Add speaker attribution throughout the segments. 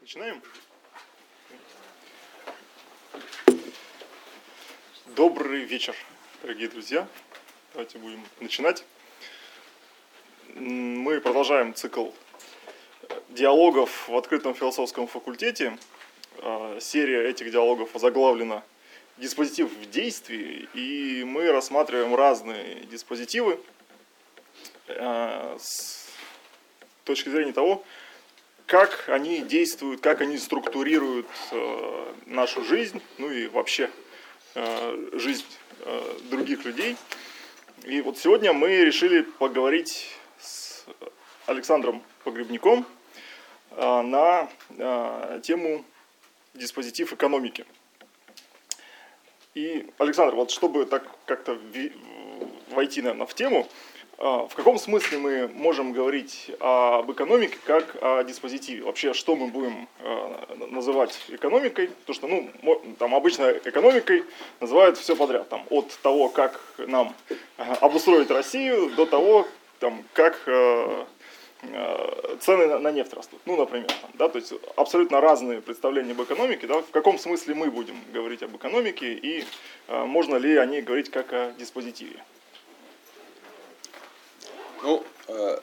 Speaker 1: Начинаем? Добрый вечер, дорогие друзья. Давайте будем начинать. Мы продолжаем цикл диалогов в открытом философском факультете. А, серия этих диалогов озаглавлена «Диспозитив в действии», и мы рассматриваем разные диспозитивы а, с точки зрения того, как они действуют, как они структурируют э, нашу жизнь, ну и вообще э, жизнь э, других людей. И вот сегодня мы решили поговорить с Александром Погребником на тему диспозитив экономики. И, Александр, вот чтобы так как-то войти, наверное, в тему, в каком смысле мы можем говорить об экономике как о диспозитиве? Вообще, что мы будем а, называть экономикой? Потому что, ну, там обычно экономикой называют все подряд. Там, от того, как нам а, обустроить Россию, до того, там, как цены на нефть растут, ну, например, там, да, то есть абсолютно разные представления об экономике, да, в каком смысле мы будем говорить об экономике и можно ли о ней говорить как о диспозитиве?
Speaker 2: Ну, э,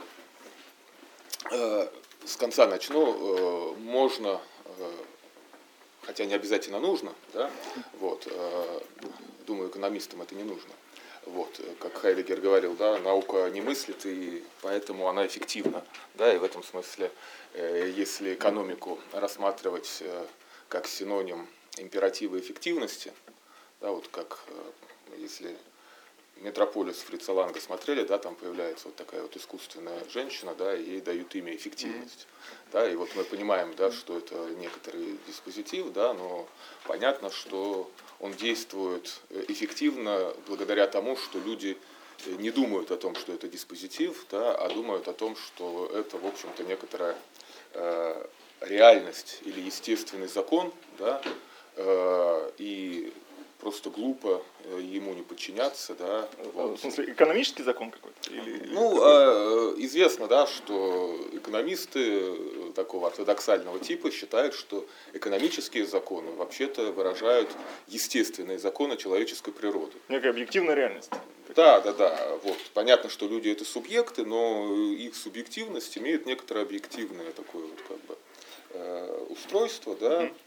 Speaker 2: э, с конца начну. Э, можно, э, хотя не обязательно нужно, да, вот, э, думаю, экономистам это не нужно. Вот, как Хайдегер говорил, да, наука не мыслит, и поэтому она эффективна. Да, и в этом смысле, э, если экономику рассматривать э, как синоним императива эффективности, да, вот как э, если Метрополис Фрица Ланга смотрели, да, там появляется вот такая вот искусственная женщина, да, и ей дают имя эффективность. Mm-hmm. Да, и вот мы понимаем, да, что это некоторый диспозитив, да, но понятно, что он действует э, эффективно благодаря тому, что люди э, не думают о том, что это диспозитив, да, а думают о том, что это, в общем-то, некоторая э, реальность или естественный закон, да, э, и просто глупо э, ему не подчиняться, да.
Speaker 1: Вот. В смысле, экономический закон какой-то? Или...
Speaker 2: Ну, а, известно, да, что экономисты такого ортодоксального типа считают, что экономические законы вообще-то выражают естественные законы человеческой природы.
Speaker 1: Некая объективная реальность.
Speaker 2: Да, да, да. Вот. Понятно, что люди это субъекты, но их субъективность имеет некоторое объективное такое вот как бы э, устройство, да. Mm-hmm Э,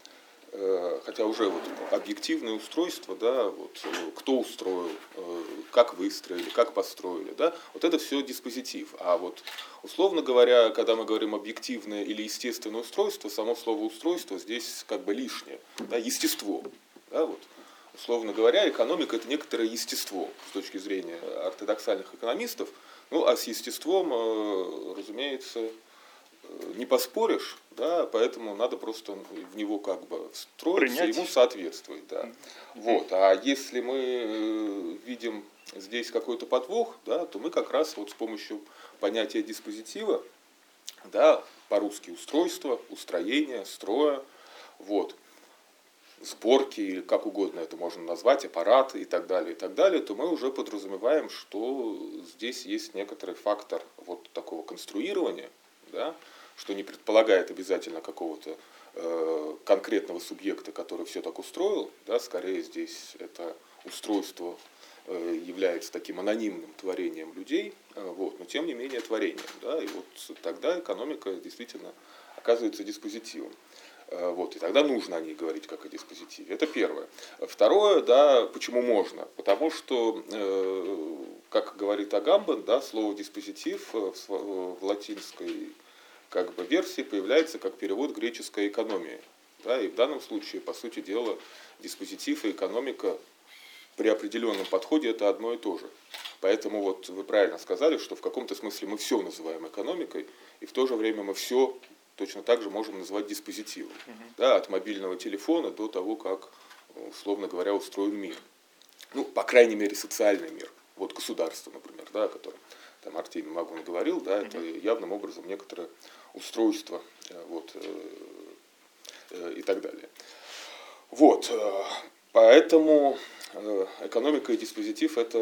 Speaker 2: хотя уже вот объективное устройство, да, вот э, кто устроил, э, как выстроили, как построили, да, вот это все диспозитив. А вот условно говоря, когда мы говорим объективное или естественное устройство, само слово устройство здесь как бы лишнее, да, естество, да, вот. Условно говоря, экономика это некоторое естество с точки зрения ортодоксальных экономистов, ну а с естеством, разумеется, не поспоришь, да, поэтому надо просто в него как бы встроиться, Принять. ему соответствовать, да. Mm-hmm. Вот, а если мы э, видим здесь какой-то подвох, да, то мы как раз вот с помощью понятия диспозитива, да, по-русски устройство, устроение, строя, вот, сборки или как угодно это можно назвать, аппарат и так далее, и так далее, то мы уже подразумеваем, что здесь есть некоторый фактор вот такого конструирования, да, что не предполагает обязательно какого-то э, конкретного субъекта, который все так устроил, да, скорее здесь это устройство э, является таким анонимным творением людей, э, вот, но тем не менее творением. Да, и вот тогда экономика действительно оказывается диспозитивом. Э, вот, и тогда нужно о ней говорить как о диспозитиве. Это первое. Второе, да, почему можно? Потому что, э, как говорит Агамбен, да, слово диспозитив в, в латинской как бы версии появляется как перевод греческой экономии. Да, и в данном случае, по сути дела, диспозитив и экономика при определенном подходе это одно и то же. Поэтому вот вы правильно сказали, что в каком-то смысле мы все называем экономикой, и в то же время мы все точно так же можем называть диспозитивом. Угу. Да, от мобильного телефона до того, как, условно говоря, устроен мир. Ну, по крайней мере, социальный мир. Вот государство, например, да, о котором там Артемий Магун говорил, да, это явным образом некоторое устройство э, вот, э, э, и так далее. Вот, поэтому экономика и диспозитив это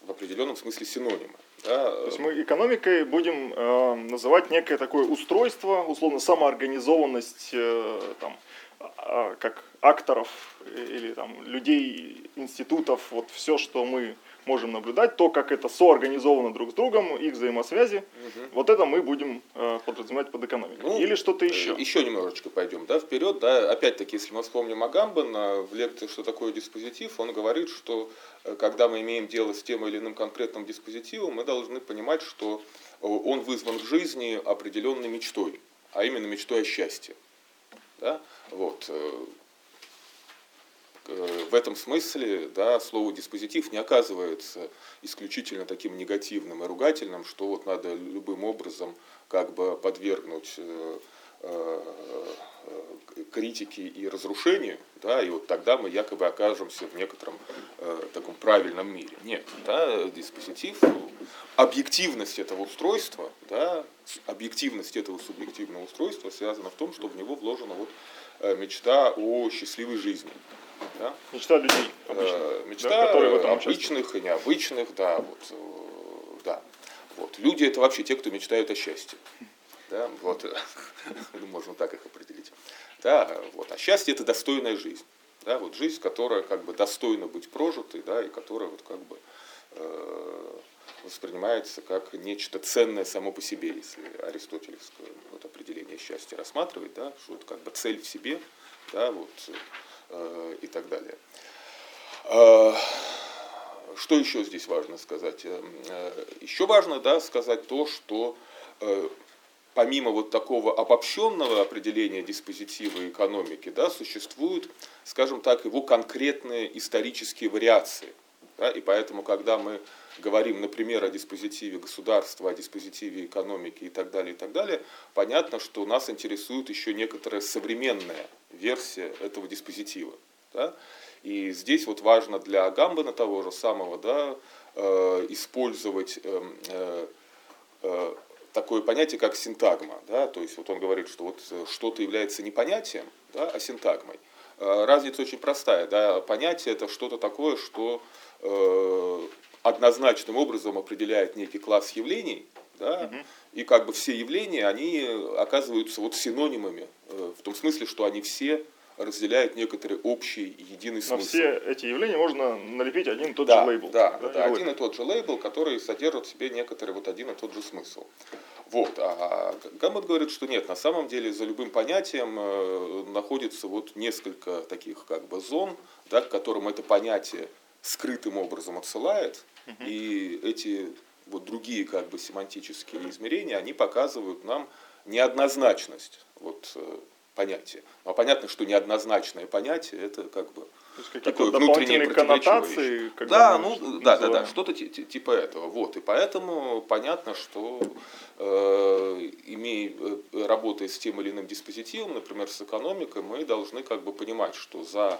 Speaker 2: в определенном смысле синонимы.
Speaker 1: Да? То есть мы экономикой будем э, называть некое такое устройство, условно самоорганизованность э, там, э, как акторов или там, людей, институтов, вот все, что мы можем наблюдать, то, как это соорганизовано друг с другом, их взаимосвязи, угу. вот это мы будем э, подразумевать под экономикой. Ну, Или что-то еще.
Speaker 2: Э, еще немножечко пойдем да, вперед. Да, опять-таки, если мы вспомним Агамбана в лекции «Что такое диспозитив», он говорит, что э, когда мы имеем дело с тем или иным конкретным диспозитивом, мы должны понимать, что э, он вызван в жизни определенной мечтой, а именно мечтой о счастье. Да? Вот. Э, в этом смысле да, слово диспозитив не оказывается исключительно таким негативным и ругательным, что вот надо любым образом как бы подвергнуть э, э, критике и разрушению, да, и вот тогда мы якобы окажемся в некотором таком правильном мире. Нет, да, диспозитив, объективность этого устройства, да, объективность этого субъективного устройства связана в том, что в него вложена вот мечта о счастливой жизни.
Speaker 1: Да? Мечта людей. Э,
Speaker 2: мечта да, которые в этом обычных участвуют. и необычных, да, вот, э, да. Вот. Люди это вообще те, кто мечтают о счастье. Да, вот, можно так их определить. Да, вот. А счастье это достойная жизнь. Да, вот жизнь, которая как бы достойна быть прожитой, да, и которая вот как бы э, воспринимается как нечто ценное само по себе, если аристотелевское вот, определение счастья рассматривать, да, что это как бы цель в себе, да, вот, и так далее. Э, что еще здесь важно сказать? Э, еще важно да, сказать то, что помимо вот такого обобщенного определения диспозитива экономики, да, существуют, скажем так, его конкретные исторические вариации. Да, и поэтому, когда мы говорим, например, о диспозитиве государства, о диспозитиве экономики и так далее, и так далее, понятно, что нас интересует еще некоторая современная версия этого диспозитива. Да? И здесь вот важно для Гамбана того же самого да, э, использовать эм, э, э, такое понятие, как синтагма. Да? То есть вот он говорит, что вот что-то является не понятием, да, а синтагмой. Разница очень простая. Да? Понятие это что-то такое, что однозначным образом определяет некий класс явлений, да, угу. и как бы все явления, они оказываются вот синонимами, э, в том смысле, что они все разделяют некоторый общий единый смысл.
Speaker 1: На все эти явления можно налепить один и тот
Speaker 2: да,
Speaker 1: же лейбл.
Speaker 2: Да, да, да один и тот же лейбл, который содержит в себе некоторый вот один и тот же смысл. Вот. А Гаммет говорит, что нет, на самом деле за любым понятием э, находится вот несколько таких как бы зон, да, к которым это понятие скрытым образом отсылает, угу. и эти вот другие как бы семантические измерения, они показывают нам неоднозначность вот, э, понятия. Но понятно, что неоднозначное понятие это как бы
Speaker 1: такое внутреннее коннотации.
Speaker 2: Да, ну да, да, да, что-то типа этого. Вот и поэтому понятно, что э, имея э, работая с тем или иным диспозитивом, например, с экономикой, мы должны как бы понимать, что за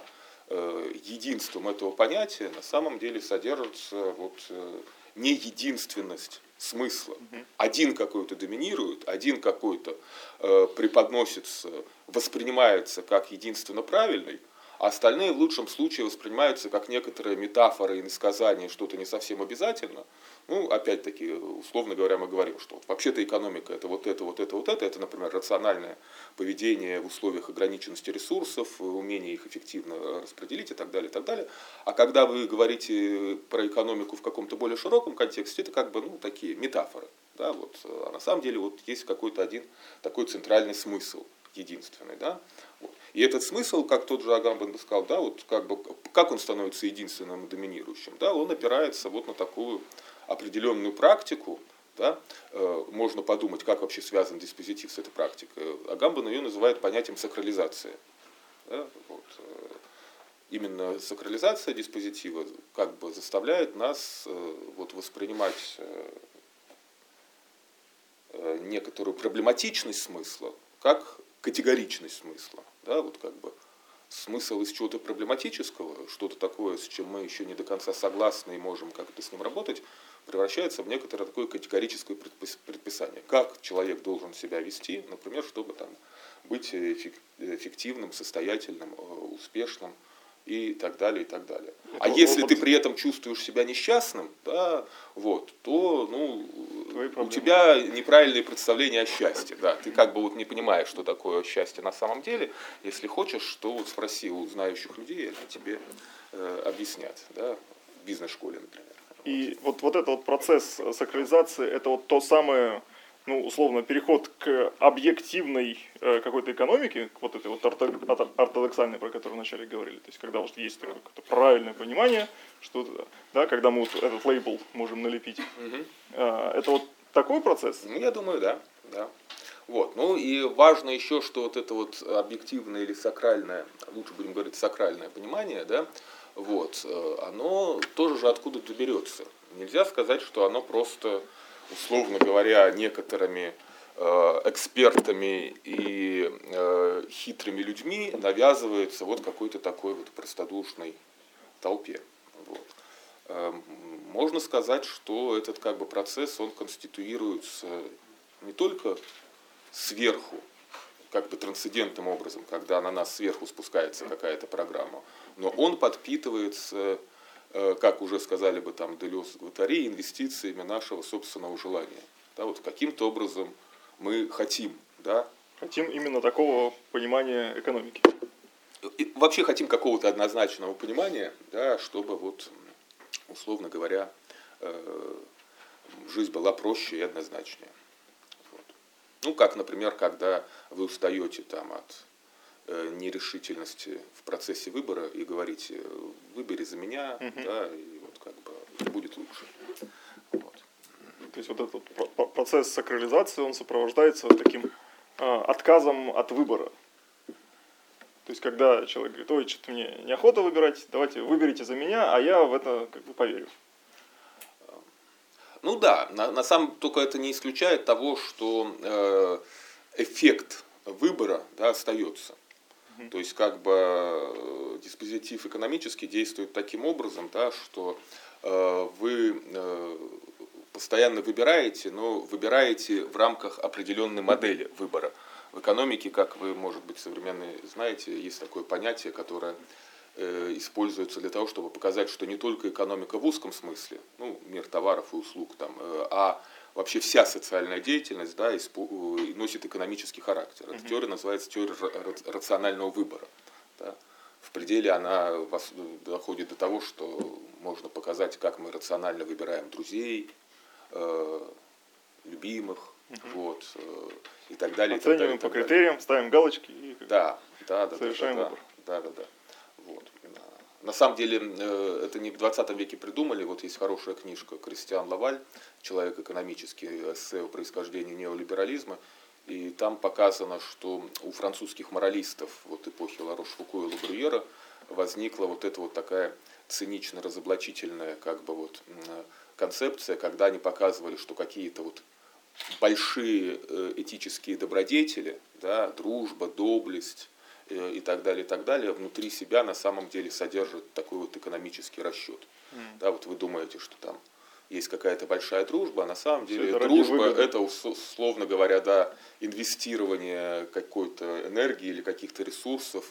Speaker 2: единством этого понятия на самом деле содержится вот э, не единственность смысла. Один какой-то доминирует, один какой-то э, преподносится, воспринимается как единственно правильный, а остальные в лучшем случае воспринимаются как некоторые метафоры и насказания, что-то не совсем обязательно. Ну, опять-таки, условно говоря, мы говорим, что вот вообще-то экономика это вот это, вот это, вот это, это, например, рациональное поведение в условиях ограниченности ресурсов, умение их эффективно распределить и так далее, и так далее. А когда вы говорите про экономику в каком-то более широком контексте, это как бы, ну, такие метафоры. Да, вот. А на самом деле вот есть какой-то один такой центральный смысл единственный. Да? Вот. И этот смысл, как тот же Агамбан сказал, да, вот как, бы, как он становится единственным доминирующим, да, он опирается вот на такую определенную практику, да, э, можно подумать, как вообще связан диспозитив с этой практикой. Агамбан ее называет понятием сакрализации. Да, вот. Э, именно сакрализация диспозитива как бы заставляет нас э, вот, воспринимать э, э, некоторую проблематичность смысла как категоричность смысла. Да, вот как бы смысл из чего-то проблематического, что-то такое, с чем мы еще не до конца согласны и можем как-то с ним работать, превращается в некоторое такое категорическое предписание. Как человек должен себя вести, например, чтобы там, быть эффективным, состоятельным, э, успешным и так далее, и так далее.
Speaker 1: Это
Speaker 2: а если ты при этом чувствуешь себя несчастным, да, вот, то ну, у тебя неправильные представления о счастье. Да. Ты как бы вот не понимаешь, что такое счастье на самом деле. Если хочешь, то вот спроси у знающих людей, они тебе э, объяснят. Да, в бизнес-школе, например.
Speaker 1: И вот, вот этот вот процесс сакрализации, это вот то самое, ну, условно, переход к объективной э, какой-то экономике, к вот этой вот ортодоксальной, про которую вначале говорили. То есть, когда вот есть такое какое-то правильное понимание, что, да, когда мы вот этот лейбл можем налепить.
Speaker 2: Мгм.
Speaker 1: Э, это вот такой процесс?
Speaker 2: Ну, я думаю, да. да. Вот. Ну и важно еще, что вот это вот объективное или сакральное, лучше будем говорить сакральное понимание, да, вот, э, оно тоже же откуда-то берется. Нельзя сказать, что оно просто, условно говоря, некоторыми э, экспертами и э, хитрыми людьми навязывается вот какой-то такой вот простодушной толпе. Вот. Эм, Можно сказать, что этот как бы процесс, он конституируется не только сверху, как бы трансцендентным образом, когда на нас сверху спускается какая-то программа, но он подпитывается, э, как уже сказали бы там Делес Гватари, инвестициями нашего собственного желания. Да, вот каким-то образом мы хотим, да,
Speaker 1: Хотим именно такого понимания экономики.
Speaker 2: и вообще хотим какого-то однозначного понимания, да, чтобы вот, условно говоря, э, жизнь была проще и однозначнее. Вот. Ну, как, например, когда вы устаете там от э, нерешительности в процессе выбора и говорите, э, выбери за меня,
Speaker 1: Мгм.
Speaker 2: да, и вот как бы будет лучше. Вот.
Speaker 1: То есть вот этот процесс сакрализации, он сопровождается вот таким а, отказом от выбора. То есть когда человек говорит, ой, что-то мне неохота выбирать, давайте выберите за меня, а я в это как бы поверю.
Speaker 2: Ну да, на, на самом только это не исключает того, что э, эффект выбора да, остается. То есть как бы э, диспозитив экономический действует таким образом, да, что э, вы э, постоянно выбираете, но выбираете в рамках определенной модели выбора. В экономике, как вы, может быть, современные знаете, есть такое понятие, которое э, используется для того, чтобы показать, что не только экономика в узком смысле, ну, мир товаров и услуг, там, э, а вообще вся социальная деятельность да, э, носит экономический характер. Эта теория называется теория ра- ра- рационального выбора. Да. В пределе она вас- доходит до того, что можно показать, как мы рационально выбираем друзей, э, любимых, вот, э, и так далее. и так далее,
Speaker 1: Оцениваем по
Speaker 2: так далее.
Speaker 1: критериям, ставим галочки и
Speaker 2: да, да.
Speaker 1: Совершаем
Speaker 2: да, да,
Speaker 1: выбор.
Speaker 2: Да, да, да. На самом деле, э, это не в 20 веке придумали. Вот есть хорошая книжка Кристиан Лаваль, человек экономический, эссе о происхождении неолиберализма. И там показано, что у французских моралистов вот эпохи Ларош-Фуко и Лабрюера возникла вот эта вот такая цинично-разоблачительная как бы вот м, концепция, когда они показывали, что какие-то вот большие э, этические добродетели, да, дружба, доблесть э, и так далее, и так далее, внутри себя на самом деле содержат такой вот экономический расчет. Да, вот вы думаете, что там есть какая-то большая дружба, а на самом деле
Speaker 1: это
Speaker 2: дружба это, ус- условно говоря, да, инвестирование какой-то энергии или каких-то ресурсов,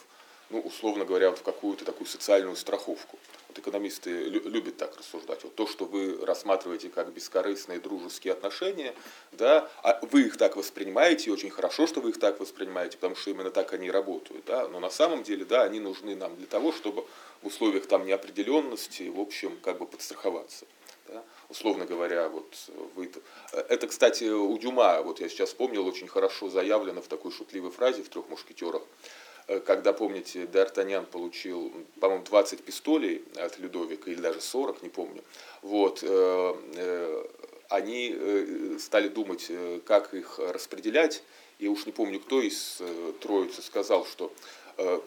Speaker 2: ну, условно говоря, вот в какую-то такую социальную страховку. Вот экономисты лю- любят так рассуждать. Вот то, что вы рассматриваете как бескорыстные дружеские отношения, да, а вы их так воспринимаете, и очень хорошо, что вы их так воспринимаете, потому что именно так они работают. Да, но на самом деле, да, они нужны нам для того, чтобы в условиях там неопределенности, в общем, как бы подстраховаться. Да? Условно говоря, вот вы... Это, кстати, у Дюма, вот я сейчас вспомнил, очень хорошо заявлено в такой шутливой фразе в «Трех мушкетерах», Э, когда, помните, Д'Артаньян получил, по-моему, 20 пистолей от Людовика, или даже 40, не помню, вот, э, э, они э, стали думать, э, как их распределять, и уж не помню, кто из э, троицы сказал, что э,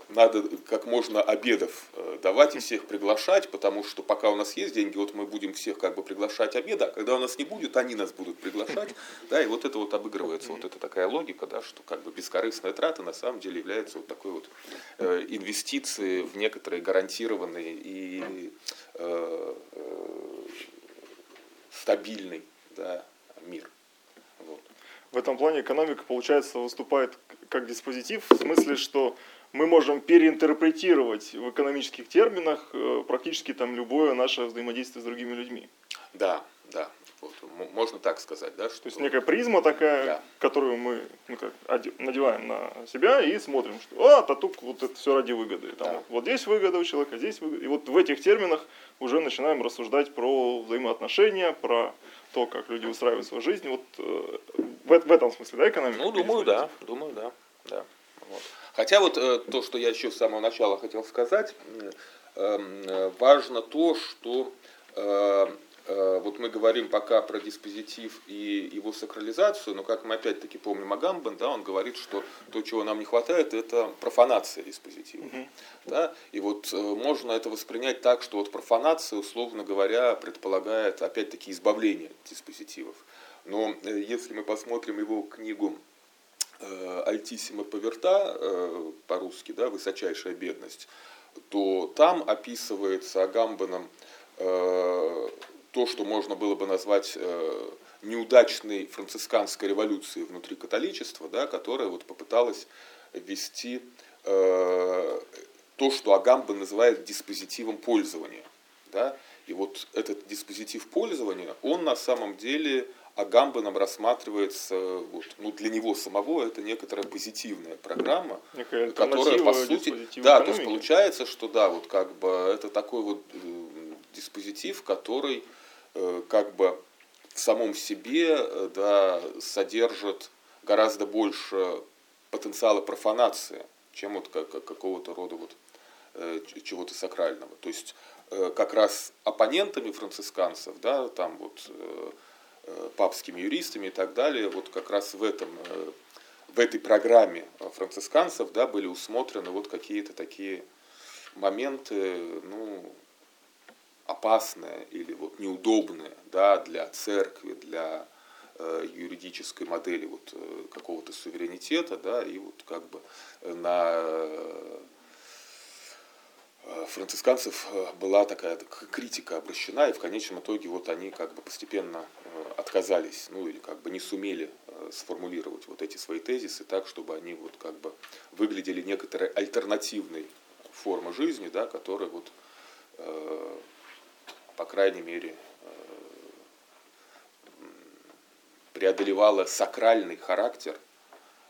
Speaker 2: надо как можно обедов э, давать и всех приглашать, потому что пока у нас есть деньги, вот мы будем всех как бы приглашать обеда, а когда у нас не будет, они нас будут приглашать, да, и вот это вот обыгрывается, вот это такая логика, да, что как бы бескорыстная трата на самом деле является вот такой вот э, инвестицией в некоторые гарантированные и э, э, стабильный да, мир. Вот.
Speaker 1: В этом плане экономика, получается, выступает как диспозитив, в смысле, что мы можем переинтерпретировать в экономических терминах э, практически там любое наше взаимодействие с другими людьми.
Speaker 2: Да, да. Вот, можно так сказать, да?
Speaker 1: Что... То есть некая призма такая, да. которую мы ну, как, надеваем на себя и смотрим, что а, татук, вот это все ради выгоды. Там, да. вот, вот здесь выгода у человека, здесь выгода. И вот в этих терминах уже начинаем рассуждать про взаимоотношения, про то, как люди устраивают свою жизнь. Вот э, в, в этом смысле, да, экономика?
Speaker 2: Ну, думаю, да. Думаю, да. да. Вот. Хотя вот э, то, что я еще с самого начала хотел сказать, эм, э, важно то, что э, вот мы говорим пока про диспозитив и его сакрализацию, но как мы опять-таки помним Агамбен, да, он говорит, что то, чего нам не хватает, это профанация диспозитива. Угу. Да? И вот можно это воспринять так, что вот профанация, условно говоря, предполагает опять-таки избавление от диспозитивов. Но если мы посмотрим его книгу Альтиссима Поверта, по-русски, да, «Высочайшая бедность», то там описывается Агамбеном то, что можно было бы назвать э, неудачной францисканской революцией внутри католичества, да, которая вот попыталась ввести э, то, что Агамба называет диспозитивом пользования. Да? И вот этот диспозитив пользования, он на самом деле Агамбаном рассматривается, вот, ну, для него самого это некоторая позитивная программа, которая по сути, да, то есть получается, что да, вот как бы это такой вот э, диспозитив, который Э, как бы в самом себе э, да, содержит гораздо больше потенциала профанации, чем вот как, какого-то рода вот э, чего-то сакрального. То есть как раз оппонентами францисканцев, да, там вот папскими юристами и так далее, вот как раз в этом в этой программе францисканцев да, были усмотрены вот какие-то такие моменты, ну, опасное или вот неудобное да, для церкви, для э, юридической модели вот, э, какого-то суверенитета, да, и вот как бы на э, францисканцев была такая критика обращена, и в конечном итоге вот они как бы постепенно отказались, ну или как бы не сумели сформулировать вот эти свои тезисы так, чтобы они вот как бы выглядели некоторой альтернативной формой жизни, да, которая вот по крайней мере, э, преодолевала сакральный характер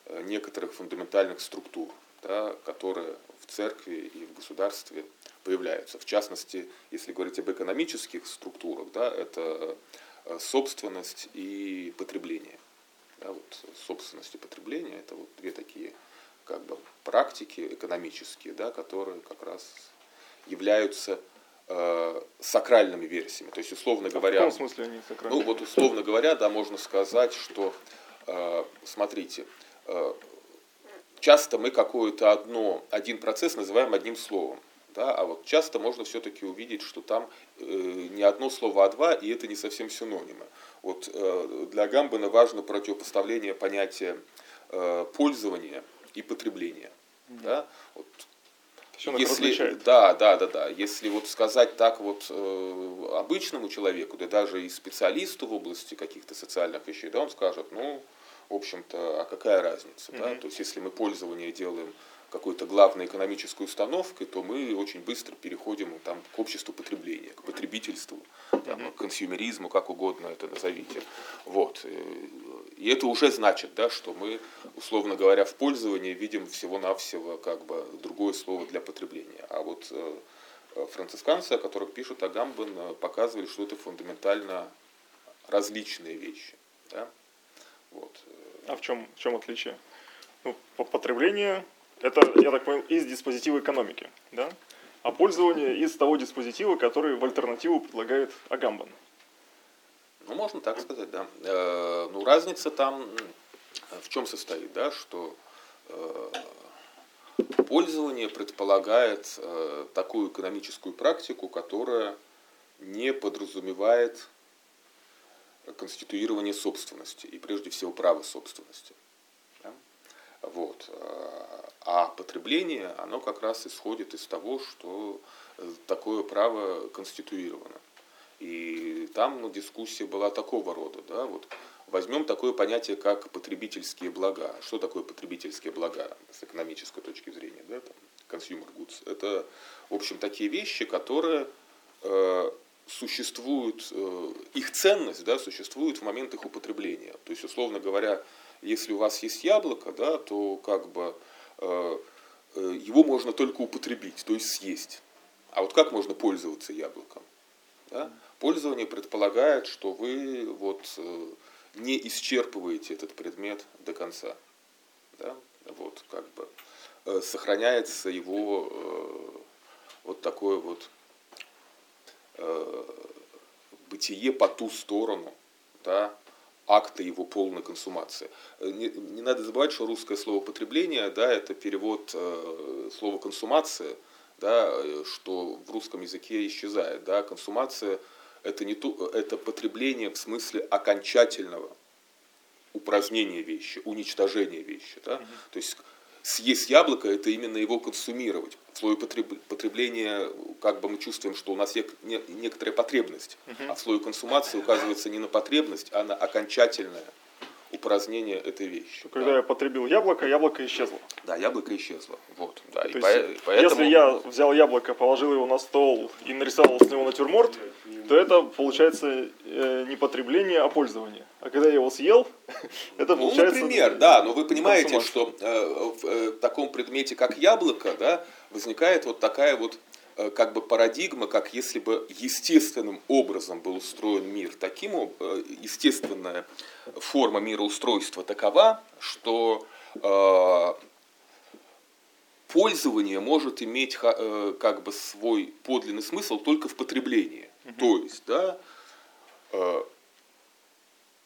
Speaker 2: э, некоторых фундаментальных структур, да, которые в церкви и в государстве появляются. В частности, если говорить об экономических структурах, да, это э, собственность и потребление. Да, вот собственность и потребление – это вот две такие как бы, практики экономические, да, которые как раз являются э, сакральными версиями. То есть, условно говоря...
Speaker 1: А в каком смысле они сакральные?
Speaker 2: Ну, вот, условно говоря, да, можно сказать, что, э, смотрите, э, часто мы какое-то одно, один процесс называем одним словом. Да, а вот часто можно все-таки увидеть, что там э, не одно слово, а два, и это не совсем синонимы. Вот э, для Гамбана важно противопоставление понятия э, пользования и потребления. Mm-hmm. Да? Вот если, да, да, да, да. Если вот сказать так вот э, обычному человеку, да даже и специалисту в области каких-то социальных вещей, да, он скажет, ну, в общем-то, а какая разница, mm-hmm. да? То есть, если мы пользование делаем какой-то главной экономической установкой, то мы очень быстро переходим там, к обществу потребления, к потребительству, там, к консюмеризму, как угодно это назовите. Вот. И это уже значит, да, что мы, условно говоря, в пользовании видим всего-навсего как бы другое слово для потребления. А вот э, францисканцы, о которых пишут Агамбен, э, показывали, что это фундаментально различные вещи. Да? Вот.
Speaker 1: А в чем, в чем отличие? Ну, потребление это, я так понял, из диспозитива экономики, да? А пользование из того диспозитива, который в альтернативу предлагает Агамбан.
Speaker 2: Ну, можно так сказать, да. Э, ну, разница там в чем состоит, да, что э, пользование предполагает э, такую экономическую практику, которая не подразумевает конституирование собственности и прежде всего права собственности. Вот. А потребление, оно как раз исходит из того, что такое право конституировано. И там ну, дискуссия была такого рода. Да, вот возьмем такое понятие, как потребительские блага. Что такое потребительские блага с экономической точки зрения? Да, там, consumer goods. Это, в общем, такие вещи, которые э, существуют, э, их ценность да, существует в момент их употребления. То есть, условно говоря, если у вас есть яблоко, да, то как бы э, э, его можно только употребить, то есть съесть. А вот как можно пользоваться яблоком? Да? Пользование предполагает, что вы вот э, не исчерпываете этот предмет до конца. Да? Вот, как бы, э, сохраняется его э, вот такое вот бытие по ту сторону да, акта его полной консумации. Не, не надо забывать, что русское слово потребление, да, это перевод э, слова консумация, да, что в русском языке исчезает. Да, консумация это, не то, это потребление в смысле окончательного упразднения вещи, уничтожения вещи. Да? Угу. То есть съесть яблоко – это именно его консумировать. В слое потребления как бы мы чувствуем, что у нас есть некоторая потребность, угу. а в слое консумации указывается не на потребность, а на окончательное упразднение этой вещи.
Speaker 1: Когда да. я потребил яблоко, яблоко исчезло.
Speaker 2: Да, яблоко исчезло. Вот, да.
Speaker 1: То и есть, по, поэтому... Если я взял яблоко, положил его на стол и нарисовал с него натюрморт, то это получается э, не потребление, а пользование. А когда я его съел, это ну, получается...
Speaker 2: Ну, например, да, но вы понимаете, что э, в э, таком предмете, как яблоко, да, возникает вот такая вот как бы парадигма, как если бы естественным образом был устроен мир. Таким э, естественная форма мироустройства такова, что э, пользование может иметь как бы свой подлинный смысл только в потреблении. Угу. То есть, да,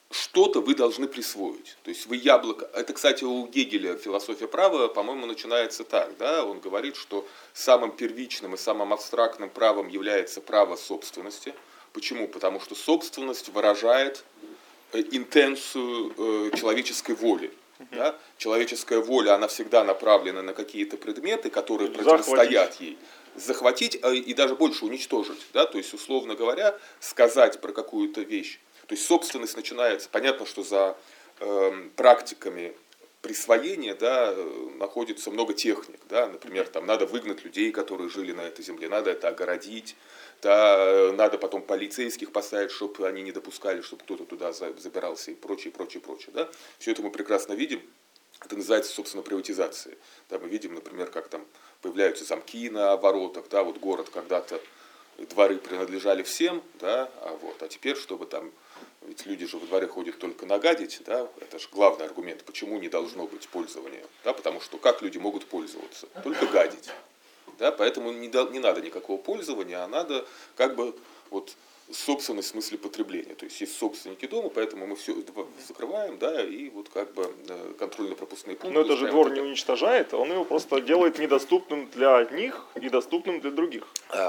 Speaker 2: что-то вы должны присвоить. То есть вы яблоко... Это, кстати, у Гегеля философия права, по-моему, начинается так. Да? Он говорит, что самым первичным и самым абстрактным правом является право собственности. Почему? Потому что собственность выражает э, интенцию э, человеческой воли. Да? Человеческая воля, она всегда направлена на какие-то предметы, которые противостоят ей. Захватить э, и даже больше уничтожить. Да? То есть, условно говоря, сказать про какую-то вещь то есть собственность начинается, понятно, что за э, практиками присвоения да, находится много техник. Да, например, там надо выгнать людей, которые жили на этой земле, надо это огородить, да, надо потом полицейских поставить, чтобы они не допускали, чтобы кто-то туда забирался и прочее, прочее, прочее. Да. Все это мы прекрасно видим. Это называется, собственно, приватизацией. Да, мы видим, например, как там появляются замки на воротах, да, вот город когда-то дворы принадлежали всем, да, а, вот, а теперь, чтобы там, ведь люди же во дворе ходят только нагадить, да, это же главный аргумент, почему не должно быть пользования, да, потому что как люди могут пользоваться? Только гадить, да, поэтому не, не надо никакого пользования, а надо как бы вот собственность в смысле потребления. То есть есть собственники дома, поэтому мы все закрываем, да, и вот как бы э, контрольно-пропускные пункты.
Speaker 1: Но это же двор не уничтожает, он его просто делает недоступным для одних и доступным для других. А,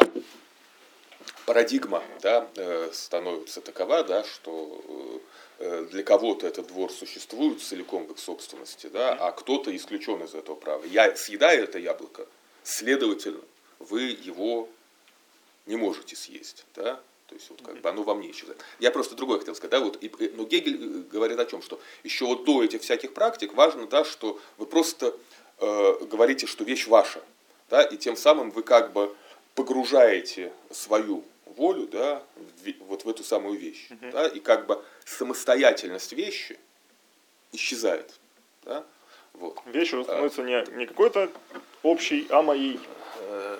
Speaker 2: парадигма да, э, становится такова, да, что э, для кого-то этот двор существует целиком в их собственности, да, а кто-то исключен из этого права. Я съедаю это яблоко, следовательно, вы его не можете съесть. Да? То есть вот как бы оно во мне исчезает. Я просто другое хотел сказать. Да, вот, и, но Гегель э, говорит о чем, что еще вот до этих всяких практик важно, да, что вы просто э, говорите, что вещь ваша. Да, и тем самым вы как бы погружаете свою волю да, вот в эту самую вещь. Угу. Да, и как бы самостоятельность вещи исчезает. Да?
Speaker 1: Вот. Вещь становится не, не какой-то общий, а моей.
Speaker 2: Э,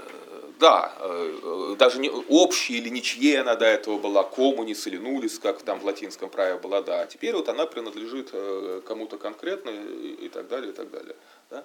Speaker 2: да, э, даже не общей или ничьей она до этого была, коммунис или нулис, как там в латинском праве была, да. А теперь вот она принадлежит э, кому-то конкретно и так далее, и так далее. Да?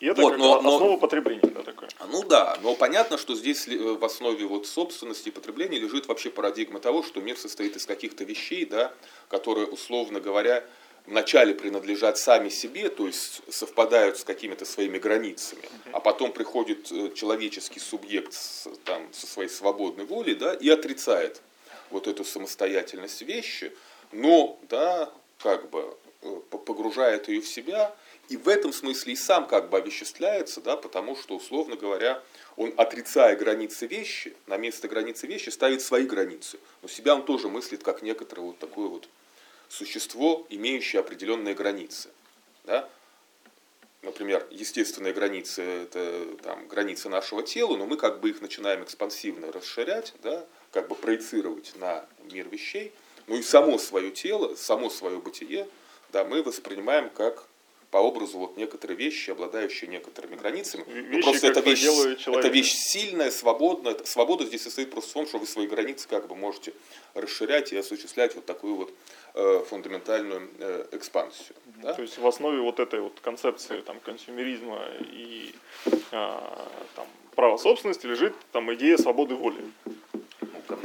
Speaker 1: И это вот, но, основа но, потребления. Да, такое.
Speaker 2: Ну да, но понятно, что здесь в основе вот собственности и потребления лежит вообще парадигма того, что мир состоит из каких-то вещей, да, которые, условно говоря, вначале принадлежат сами себе, то есть совпадают с какими-то своими границами, uh-huh. а потом приходит э, человеческий субъект с, там, со своей свободной волей да, и отрицает вот эту самостоятельность вещи, но да, как бы э, погружает ее в себя и в этом смысле и сам как бы овеществляется, да, потому что, условно говоря, он, отрицая границы вещи, на место границы вещи ставит свои границы. Но себя он тоже мыслит как некоторое вот такое вот существо, имеющее определенные границы. Да? Например, естественные границы – это там, границы нашего тела, но мы как бы их начинаем экспансивно расширять, да? как бы проецировать на мир вещей. Ну и само свое тело, само свое бытие да, мы воспринимаем как по образу вот некоторые вещи, обладающие некоторыми границами.
Speaker 1: Ну, вещи,
Speaker 2: просто это вещь,
Speaker 1: это
Speaker 2: вещь сильная, свободная. Свобода здесь состоит просто в том, что вы свои границы как бы можете расширять и осуществлять вот такую вот э, фундаментальную э, экспансию.
Speaker 1: Mm-hmm. Да? То есть в основе вот этой вот концепции там, консюмеризма и э, там, права собственности лежит там, идея свободы воли.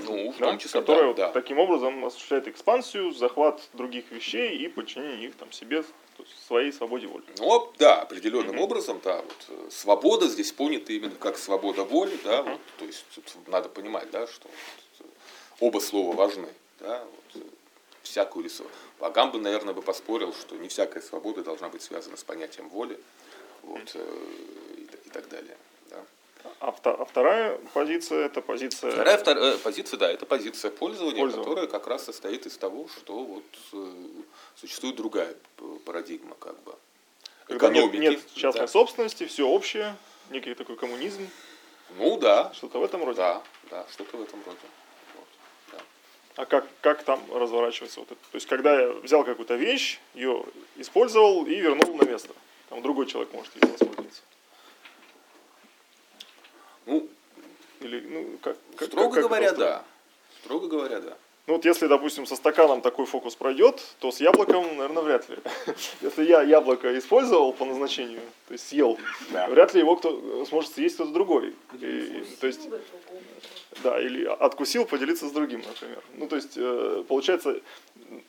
Speaker 2: Ну, в том числе,
Speaker 1: которая
Speaker 2: да,
Speaker 1: вот да. таким образом осуществляет экспансию, захват других вещей и подчинение их там себе своей свободе воли.
Speaker 2: Ну, да, определенным mm-hmm. образом, да, вот, э, свобода здесь понята именно как свобода воли, да, mm-hmm. вот, то есть тут надо понимать, да, что вот, оба слова важны, да, вот, э, всякую ли Агамба, наверное, бы поспорил, что не всякая свобода должна быть связана с понятием воли, вот, mm-hmm. и, и так далее.
Speaker 1: А, а вторая позиция это позиция.
Speaker 2: Вторая втор, э, позиция, да, это позиция пользования, пользования, которая как раз состоит из того, что вот э, существует другая парадигма, как бы.
Speaker 1: Экономики. Нет, нет частной да. собственности, все общее, некий такой коммунизм.
Speaker 2: Ну да.
Speaker 1: Что-то в этом роде.
Speaker 2: Да, да, что-то в этом роде. Вот, да.
Speaker 1: А как, как там разворачивается вот это? То есть, когда я взял какую-то вещь, ее использовал и вернул на место. Там другой человек может ей воспользоваться.
Speaker 2: Ну,
Speaker 1: или, ну, как, как,
Speaker 2: строго
Speaker 1: как,
Speaker 2: говоря, да. Строго говоря, да.
Speaker 1: Ну вот если, допустим, со стаканом такой фокус пройдет, то с яблоком, наверное, вряд ли. Если я яблоко использовал по назначению, то есть съел, да. вряд ли его кто сможет съесть кто-то другой. И, то есть, да, или откусил, поделиться с другим, например. Ну то есть, э, получается,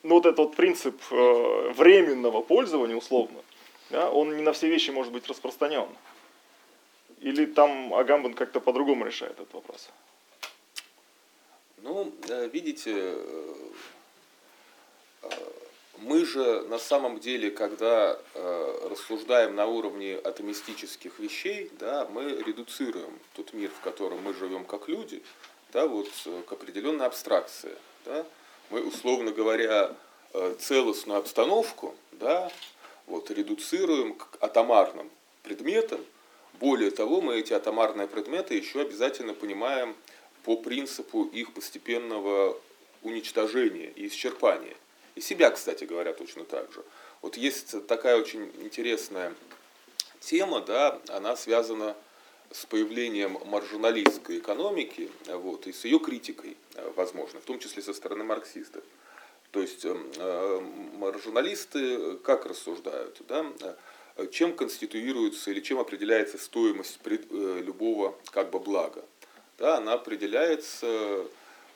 Speaker 1: ну вот этот вот принцип э, временного пользования, условно, да, он не на все вещи может быть распространен. Или там Агамбан как-то по-другому решает этот вопрос?
Speaker 2: Ну, э, видите, э, э, мы же на самом деле, когда рассуждаем на уровне атомистических вещей, да, мы редуцируем тот мир, в котором мы живем как люди, да, вот, к определенной абстракции. Да. Мы, условно говоря, целостную обстановку да, вот, редуцируем к атомарным предметам, более того, мы эти атомарные предметы еще обязательно понимаем по принципу их постепенного уничтожения и исчерпания. И себя, кстати говоря, точно так же. Вот есть такая очень интересная тема, да, она связана с появлением маржиналистской экономики вот, и с ее критикой, возможно, в том числе со стороны марксистов. То есть э, маржиналисты как рассуждают? Да? Чем конституируется или чем определяется стоимость э, любого как бы блага. Да, она определяется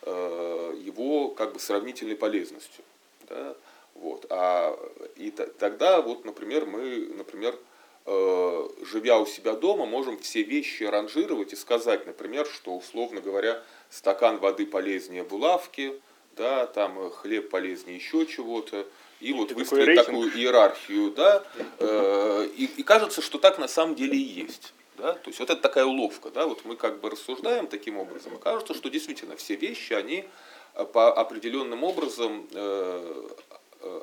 Speaker 2: э, его как бы сравнительной полезностью. Да, вот. А, и тогда, вот, например, мы, например, э, живя у себя дома, можем все вещи ранжировать и сказать, например, что, условно говоря, стакан воды полезнее булавки, да, там хлеб полезнее еще чего-то, и вот выстроить такую иерархию, да, э, и, и кажется, что так на самом деле и есть. Да? То есть вот это такая уловка, да, вот мы как бы рассуждаем таким образом, и кажется, что действительно все вещи, они э, по определенным образом э, э,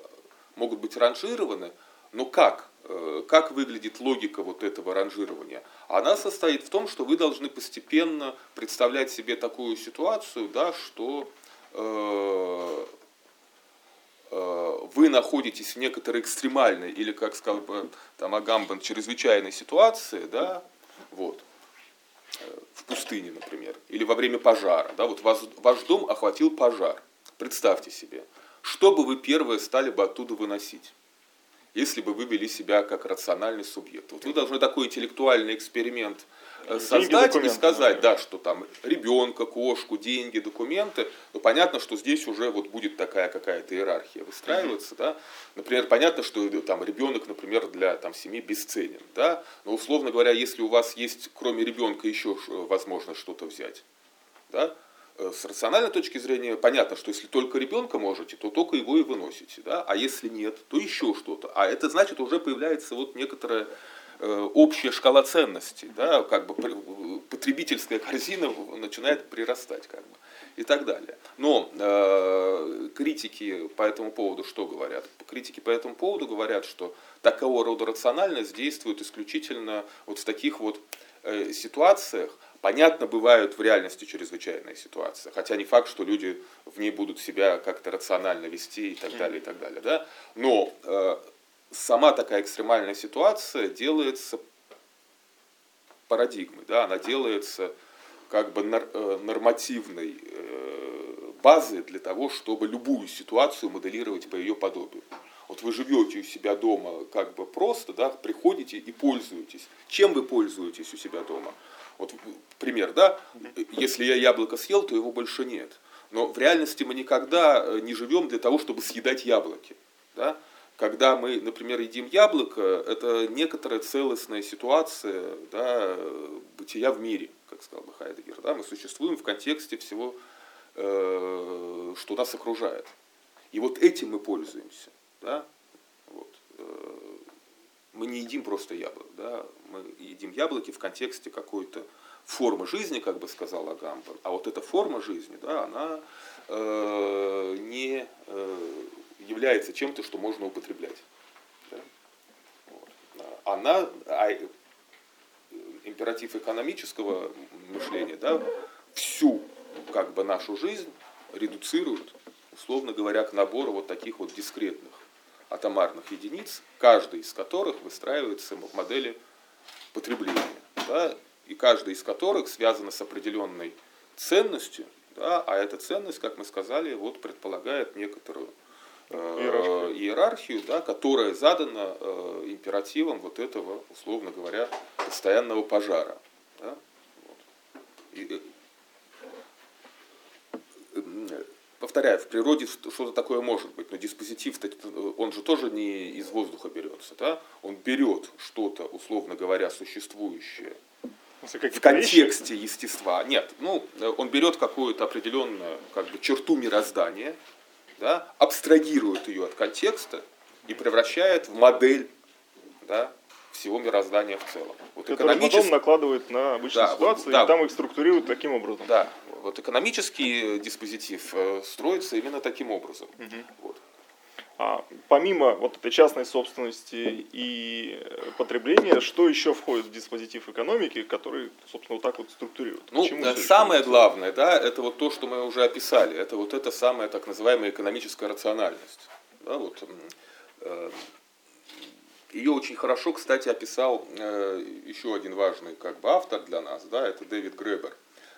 Speaker 2: могут быть ранжированы, но как? Э, как выглядит логика вот этого ранжирования? Она состоит в том, что вы должны постепенно представлять себе такую ситуацию, да, что э, Э, вы находитесь в некоторой экстремальной или, как сказал бы там Агамбан, чрезвычайной ситуации, да, вот, э, в пустыне, например, или во время пожара, да, вот вас, ваш дом охватил пожар. Представьте себе, что бы вы первое стали бы оттуда выносить? если бы вы вели себя как рациональный субъект. Вот вы должны такой интеллектуальный эксперимент э, создать и сказать, да, что там ребенка, кошку, деньги, документы. Ну, понятно, что здесь уже вот будет такая какая-то иерархия выстраиваться, да. Например, понятно, что э, там ребенок, например, для там семьи бесценен, да. Но условно говоря, если у вас есть кроме ребенка еще возможно что-то взять, да, Э, с рациональной точки зрения понятно, что если только ребенка можете, то только его и выносите. Да? А если нет, то еще что-то. А это значит уже появляется вот некоторая э, общая шкала ценностей. Да? Как бы потребительская корзина начинает прирастать. Как бы. и так далее. Но э, критики по этому поводу что говорят? Критики по этому поводу говорят, что такого рода рациональность действует исключительно вот в таких вот э, ситуациях, Понятно, бывают в реальности чрезвычайные ситуации, хотя не факт, что люди в ней будут себя как-то рационально вести и так далее, и так далее. Да? Но э, сама такая экстремальная ситуация делается парадигмой, да? она делается как бы э, нормативной э, базой для того, чтобы любую ситуацию моделировать по ее подобию. Вот вы живете у себя дома как бы просто, да, приходите и пользуетесь. Чем вы пользуетесь у себя дома? Вот пример, да, если я яблоко съел, то его больше нет. Но в реальности мы никогда э, не живем для того, чтобы съедать яблоки. Да? Когда мы, например, едим яблоко, это некоторая целостная ситуация да, бытия в мире, как сказал бы Хайдегер. Да? Мы существуем в контексте всего, э, что нас окружает. И вот этим мы пользуемся. Да? Вот. Э, мы не едим просто яблок, да? мы едим яблоки в контексте какой-то формы жизни, как бы сказал Агамбер. А вот эта форма жизни, да, она э, не является чем-то, что можно употреблять. Вот. Она, а, императив экономического мышления, да, всю как бы нашу жизнь редуцирует, условно говоря, к набору вот таких вот дискретных атомарных единиц, каждый из которых выстраивается в модели потребления. Да, и каждая из которых связана с определенной ценностью, да, а эта ценность, как мы сказали, вот предполагает некоторую иерархию, иерархию да, которая задана э, императивом вот этого, условно говоря, постоянного пожара. Да, вот. И, э, повторяю, в природе что-то такое может быть, но диспозитив, он же тоже не из воздуха берется. Да? Он берет что-то, условно говоря, существующее в контексте вещи? естества. Нет, ну, он берет какую-то определенную как бы, черту мироздания, да, абстрагирует ее от контекста и превращает в модель да, всего мироздания в целом.
Speaker 1: Вот экономически... потом накладывает на обычные да, ситуации, вот, да, и там их структурирует таким образом.
Speaker 2: Да, вот экономический диспозитив э, строится именно таким образом. Угу. Вот.
Speaker 1: А помимо вот этой частной собственности и потребления, что еще входит в диспозитив экономики, который, собственно, вот так вот структурирует?
Speaker 2: Ну, самое главное, да, это вот то, что мы уже описали, это вот эта самая так называемая экономическая рациональность. Да, вот, э, ее очень хорошо, кстати, описал э, еще один важный как бы, автор для нас, да, это Дэвид Гребер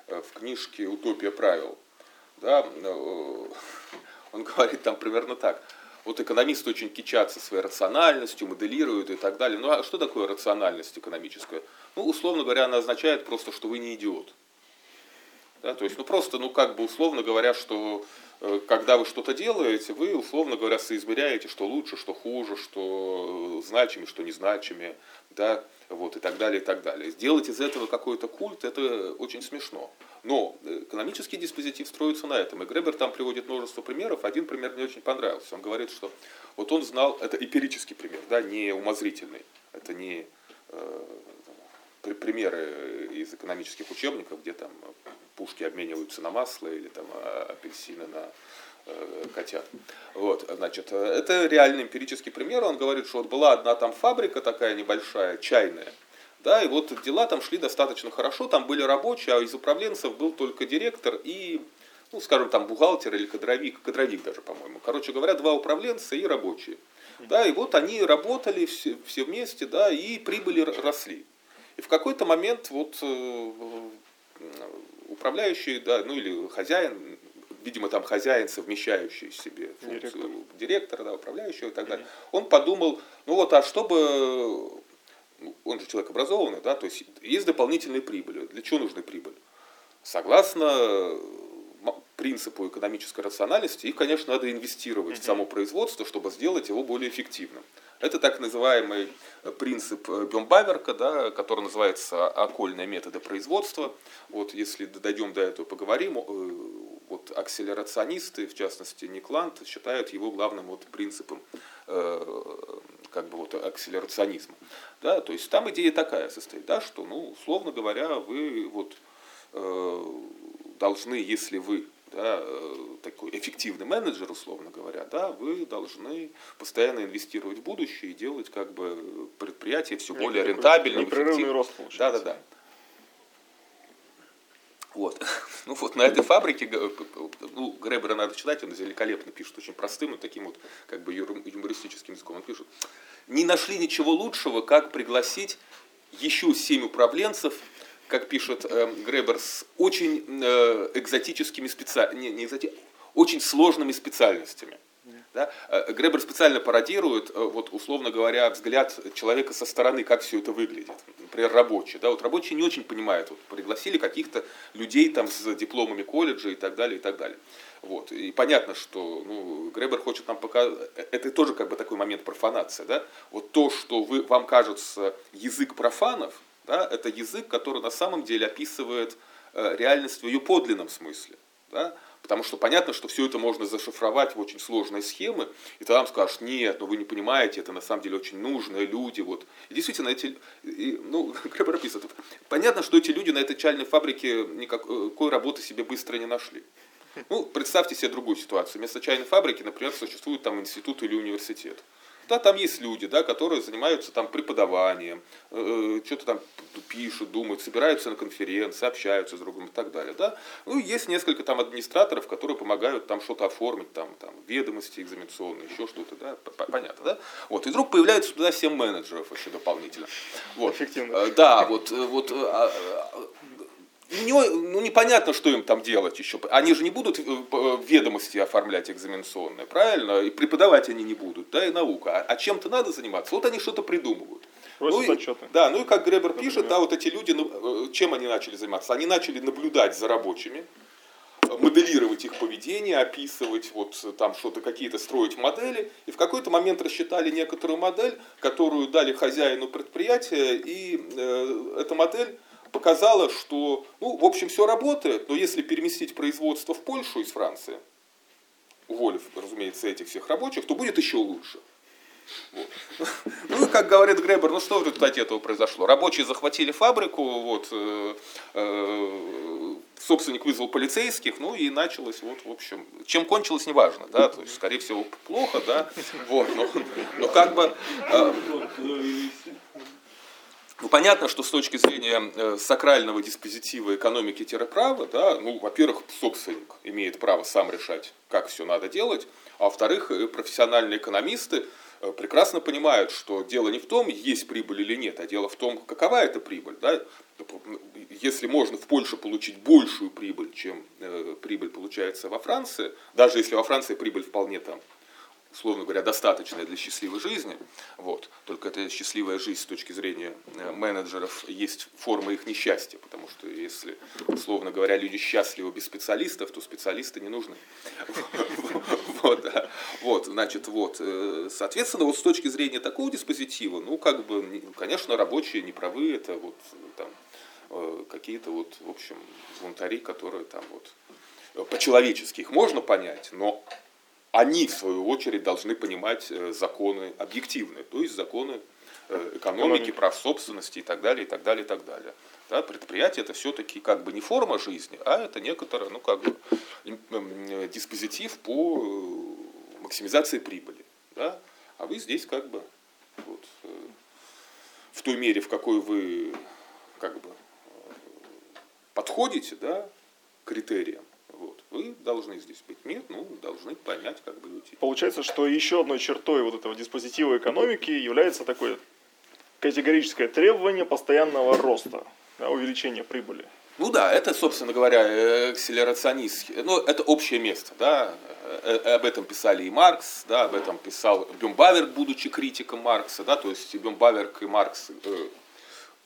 Speaker 2: э, в книжке «Утопия правил». Да, э, он говорит там примерно так – вот экономисты очень кичатся своей рациональностью, моделируют и так далее. Ну а что такое рациональность экономическая? Ну, условно говоря, она означает просто, что вы не идиот. Да, то есть, ну просто, ну как бы условно говоря, что э, когда вы что-то делаете, вы, условно говоря, соизмеряете, что лучше, что хуже, что значимее, что незначимее, да, вот, и так далее, и так далее. Сделать из этого какой-то культ, это очень смешно. Но экономический диспозитив строится на этом. И Гребер там приводит множество примеров. Один пример мне очень понравился. Он говорит, что вот он знал, это эмпирический пример, да, не умозрительный. Это не э, примеры из экономических учебников, где там пушки обмениваются на масло или там а, апельсины на э, котят. Вот, значит, это реальный эмпирический пример. Он говорит, что вот была одна там фабрика такая небольшая, чайная, да, и вот дела там шли достаточно хорошо, там были рабочие, а из управленцев был только директор и, ну, скажем, там бухгалтер или кадровик, кадровик даже, по-моему. Короче говоря, два управленца и рабочие. Да, и вот они работали все, все вместе, да, и прибыли росли. И в какой-то момент вот э, управляющий, да, ну или хозяин, видимо, там хозяин, совмещающий себе функцию Директор. директора, да, управляющего и так далее, он подумал, ну вот, а чтобы он же человек образованный, да, то есть есть дополнительные прибыли. Для чего нужны прибыль? Согласно принципу экономической рациональности, их, конечно, надо инвестировать в само производство, чтобы сделать его более эффективным. Это так называемый принцип Бембаверка, да, который называется окольные методы производства. Вот если дойдем до этого, поговорим. Э, вот акселерационисты, в частности Никланд, считают его главным вот принципом э, как бы вот акселерационизма. Да, то есть там идея такая состоит, да, что, ну, условно говоря, вы вот э, должны, если вы да, э, такой эффективный менеджер, условно говоря, да, вы должны постоянно инвестировать в будущее и делать как бы предприятие все более рентабельным.
Speaker 1: Непрерывный рост получается.
Speaker 2: Да, да, да. Вот. Ну вот на этой фабрике, ну, Гребера надо читать, он великолепно пишет, очень простым и таким вот как бы юмористическим языком. Он пишет, не нашли ничего лучшего, как пригласить еще семь управленцев как пишет э, Гребер, с очень э, экзотическими специальностями, не, не экзоти... очень сложными специальностями. Да? Э, Гребер специально пародирует, э, вот, условно говоря, взгляд человека со стороны, как все это выглядит. Например, рабочий. Да? Вот рабочие не очень понимают. Вот, пригласили каких-то людей там, с дипломами колледжа и так далее, и так далее. Вот. И понятно, что ну, Гребер хочет нам показать, э, это тоже как бы такой момент профанации. Да? Вот то, что вы, вам кажется язык профанов, да, это язык, который на самом деле описывает реальность в ее подлинном смысле. Да? Потому что понятно, что все это можно зашифровать в очень сложные схемы, и тогда вам скажут, нет, ну вы не понимаете, это на самом деле очень нужные люди. Вот. И действительно, эти, и, ну, описывает, понятно, что эти люди на этой чайной фабрике никакой работы себе быстро не нашли. Ну, представьте себе другую ситуацию. Вместо чайной фабрики, например, существует там институт или университет. Да, там есть люди, да, которые занимаются там преподаванием, э, э что-то там пишут, думают, собираются на конференции, общаются с другом и так далее. Да? Ну, есть несколько там администраторов, которые помогают там что-то оформить, там, там ведомости экзаменационные, еще что-то, да, понятно, да? Вот, и вдруг появляется туда 7 менеджеров еще дополнительно. Вот.
Speaker 1: Эффективно.
Speaker 2: Э, да, вот, э, вот не, ну, непонятно, что им там делать еще. Они же не будут ведомости оформлять экзаменационные, правильно? И преподавать они не будут, да, и наука. А, а чем-то надо заниматься. Вот они что-то придумывают.
Speaker 1: ну,
Speaker 2: и, Да, ну и как Гребер Например. пишет, да, вот эти люди, ну, э, чем они начали заниматься? Они начали наблюдать за рабочими, моделировать их поведение, описывать вот там что-то, какие-то строить модели. И в какой-то момент рассчитали некоторую модель, которую дали хозяину предприятия, и э, эта модель показала, что, ну, в общем, все работает, но если переместить производство в Польшу из Франции, уволив, разумеется, этих всех рабочих, то будет еще лучше. Вот. Ну и как говорит Гребер, ну что в результате этого произошло? Рабочие захватили фабрику, вот, э, э, собственник вызвал полицейских, ну и началось, вот, в общем, чем кончилось, неважно, да, то есть, скорее всего, плохо, да, вот, но, но как бы... Э, ну, понятно, что с точки зрения э, сакрального диспозитива экономики-права, да, ну, во-первых, собственник имеет право сам решать, как все надо делать, а во-вторых, э, профессиональные экономисты э, прекрасно понимают, что дело не в том, есть прибыль или нет, а дело в том, какова эта прибыль. Да? Если можно в Польше получить большую прибыль, чем прибыль получается во Франции, даже если во Франции прибыль вполне там условно говоря, достаточная для счастливой жизни. Вот. Только эта счастливая жизнь с точки зрения э, менеджеров есть форма их несчастья, потому что если, условно говоря, люди счастливы без специалистов, то специалисты не нужны. Вот, вот, значит, вот. Э, соответственно, вот с точки зрения такого диспозитива, ну, как бы, конечно, рабочие не правы, это вот там э, какие-то вот, в общем, звонтари, которые там вот по-человечески их можно понять, но они, в свою очередь, должны понимать э, законы объективные, то есть законы э, экономики, прав собственности и так далее, и так далее, и так далее. Да, предприятие это все-таки как бы не форма жизни, а это некоторый, ну как бы диспозитив по э, максимизации прибыли. Да? А вы здесь как бы вот, в той мере, в какой вы как бы подходите да, критериям. Вы должны здесь быть. Нет, ну, должны понять, как бы уйти.
Speaker 1: Получается, что еще одной чертой вот этого диспозитива экономики является такое категорическое требование постоянного роста, да, увеличения прибыли.
Speaker 2: Ну да, это, собственно говоря, акселерационист. Ну, это общее место, да. Э, э, об этом писали и Маркс, да, об этом писал Бюмбаверк, будучи критиком Маркса, да, то есть Бюмбаверк и Маркс э,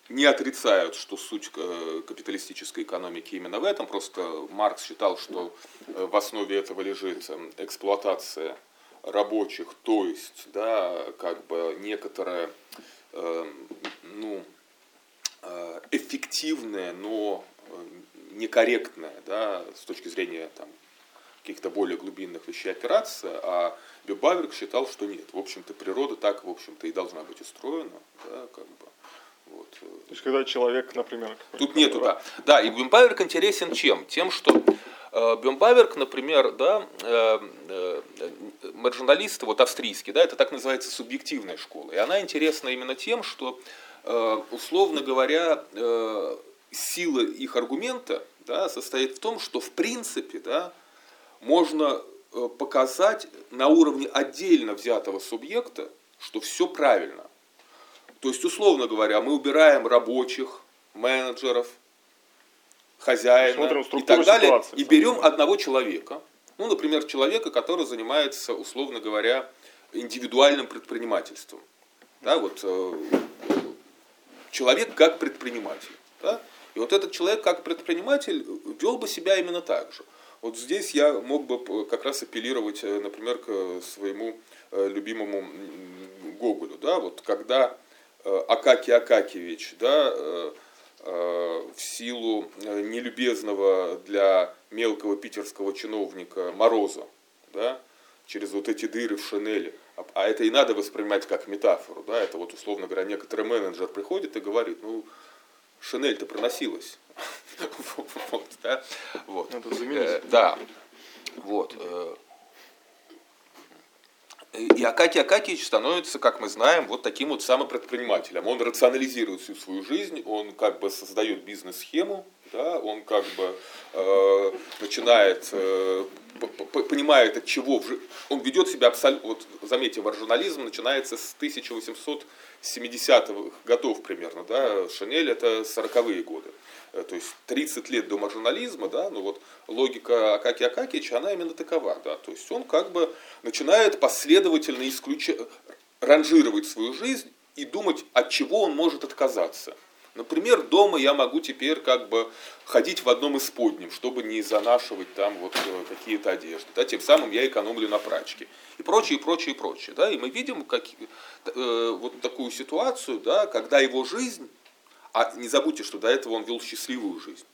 Speaker 2: не отрицают, что суть э, капиталистической экономики именно в этом. Просто Маркс считал, что э, в основе этого лежит э, эксплуатация рабочих, то есть, да, как бы некоторая, ну, эффективная, но некорректная, да, с точки зрения там, каких-то более глубинных вещей операция, а Бюбаверк считал, что нет. В общем-то, природа так, в общем-то, и должна быть устроена, да, как бы
Speaker 1: вот. Э, То есть, когда человек, например...
Speaker 2: Тут нету, да. Да, и Бюмбаверк интересен чем? Тем, что Бембаверк, например, да, маржиналисты, вот австрийские, да, это так называется субъективная школа. И она интересна именно тем, что, условно говоря, сила их аргумента да, состоит в том, что в принципе да, можно показать на уровне отдельно взятого субъекта, что все правильно. То есть, условно говоря, мы убираем рабочих, менеджеров, хозяина и так далее, ситуации, и берем одного человека, ну, например, человека, который занимается, условно говоря, индивидуальным предпринимательством. Да, вот, э, человек как предприниматель. Да? И вот этот человек как предприниматель вел бы себя именно так же. Вот здесь я мог бы как раз апеллировать, э, например, к своему э, любимому Гоголю. Да? Вот когда Акакий Акакевич да, в силу нелюбезного для мелкого питерского чиновника Мороза, да, через вот эти дыры в шинели. А, а это и надо воспринимать как метафору. Да? Это вот, условно говоря, некоторый менеджер приходит и говорит, ну, шинель-то проносилась. вот, да? вот. Э, да. Вот. И Акакий Акакиевич становится, как мы знаем, вот таким вот самым предпринимателем. Он рационализирует всю свою жизнь, он как бы создает бизнес-схему, да, он как бы э, начинает, э, понимает от чего, он ведет себя абсолютно, вот заметьте, маржинализм начинается с 1870-х годов примерно, да, Шанель это 40-е годы. Э, то есть 30 лет до маржинализма, да, ну вот логика Акакия Акакича, она именно такова, да, то есть он как бы начинает последовательно исключать, ранжировать свою жизнь и думать, от чего он может отказаться. Например, дома я могу теперь как бы ходить в одном исподнем, чтобы не занашивать там вот э, какие-то одежды. Да, тем самым я экономлю на прачке. И прочее, и прочее, и прочее. Да, и мы видим как, э, вот такую ситуацию, да, когда его жизнь а не забудьте, что до этого он вел счастливую жизнь.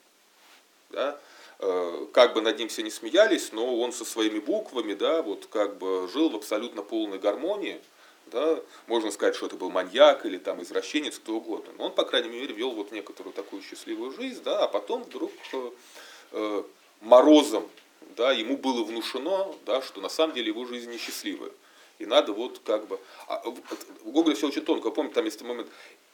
Speaker 2: Да? Э, как бы над ним все не смеялись, но он со своими буквами, да, вот как бы жил в абсолютно полной гармонии. Да? Можно сказать, что это был маньяк или там извращенец, кто угодно. Но он, по крайней мере, вел вот некоторую такую счастливую жизнь, да, а потом вдруг э, э морозом да, ему было внушено, да, что на самом деле его жизнь несчастливая. И надо вот как бы... А, в Гоголе все очень тонко. Помните, там есть момент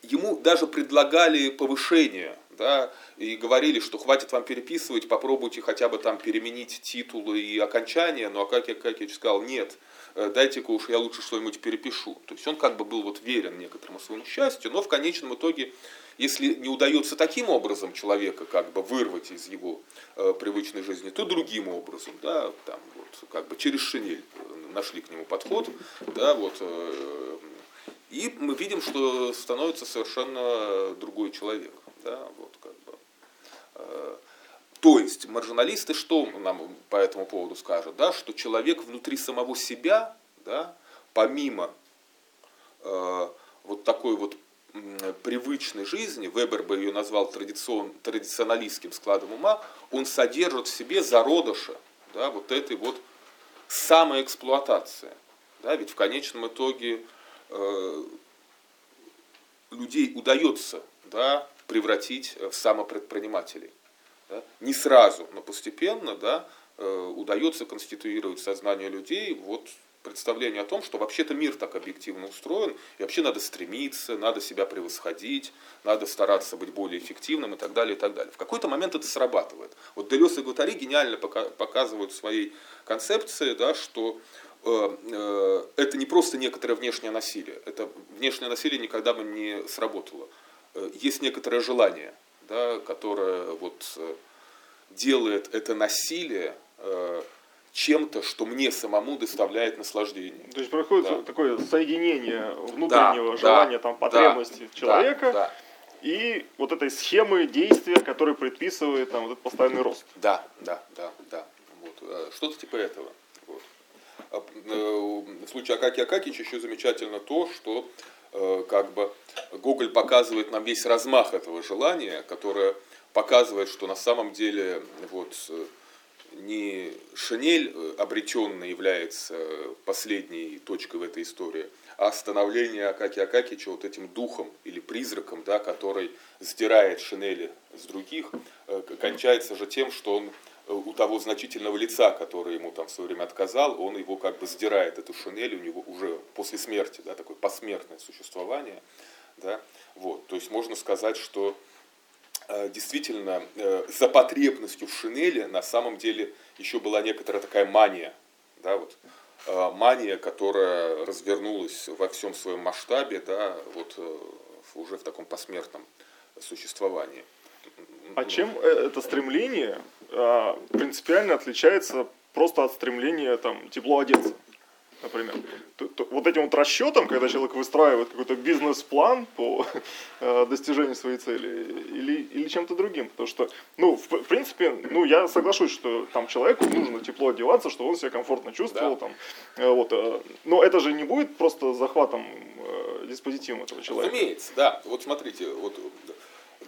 Speaker 2: ему даже предлагали повышение, да, и говорили, что хватит вам переписывать, попробуйте хотя бы там переменить титулы и окончания, но как я, как я сказал, нет, э, дайте-ка уж я лучше что-нибудь перепишу. То есть он как бы был вот верен некоторому своему счастью, но в конечном итоге, если не удается таким образом человека как бы вырвать из его э, привычной жизни, то другим образом, да, там вот как бы через шинель э, нашли к нему подход, да, вот э, и мы видим, что становится совершенно другой человек. Да, вот как бы. Э, то есть маржиналисты что нам по этому поводу скажут? Да, что человек внутри самого себя, да, помимо э, вот такой вот привычной жизни, Вебер бы ее назвал традицион, традиционалистским складом ума, он содержит в себе зародыша да, вот этой вот самоэксплуатации. Да, ведь в конечном итоге людей удается да, превратить в самопредпринимателей. Да? Не сразу, но постепенно да, э, удается конституировать сознание людей вот представление о том, что вообще-то мир так объективно устроен, и вообще надо стремиться, надо себя превосходить, надо стараться быть более эффективным и так далее, и так далее. В какой-то момент это срабатывает. Вот Делес и Гватари гениально показывают в своей концепции, да, что Э, э, это не просто некоторое внешнее насилие. Это внешнее насилие никогда бы не сработало. Э, есть некоторое желание, да, которое вот делает это насилие чем-то, что мне самому доставляет наслаждение.
Speaker 1: То есть происходит да. такое соединение внутреннего да, желания, да, там, потребности да, человека да, да. и вот этой схемы действия, которая предписывает там, вот этот постоянный рост.
Speaker 2: Да, да, да, да. Вот. Что-то типа этого. А, э, в случае Акаки Акакича еще замечательно то, что э, как бы Гоголь показывает нам весь размах этого желания, которое показывает, что на самом деле вот э, не шинель обретенная является последней точкой в этой истории, а становление Акаки Акакича вот этим духом или призраком, да, который сдирает шинели с других, кончается же тем, что он у того значительного лица, который ему там в свое время отказал, он его как бы сдирает, эту шинель у него уже после смерти, да, такое посмертное существование. Да, вот, то есть можно сказать, что э, действительно э, за потребностью в шинели на самом деле еще была некоторая такая мания, да, вот, э, мания, которая развернулась во всем своем масштабе, да, вот уже в таком посмертном существовании.
Speaker 1: А чем э, это стремление принципиально отличается просто от стремления там, тепло одеться? например. То, то, вот этим вот расчетом, когда человек выстраивает какой-то бизнес-план по э, достижению своей цели, или, или чем-то другим. Потому что, ну, в, в принципе, ну, я соглашусь, что там человеку нужно тепло одеваться, чтобы он себя комфортно чувствовал. Да. Там, э, вот, э, но это же не будет просто захватом э, диспозитивом этого человека.
Speaker 2: Разумеется, да. Вот смотрите, вот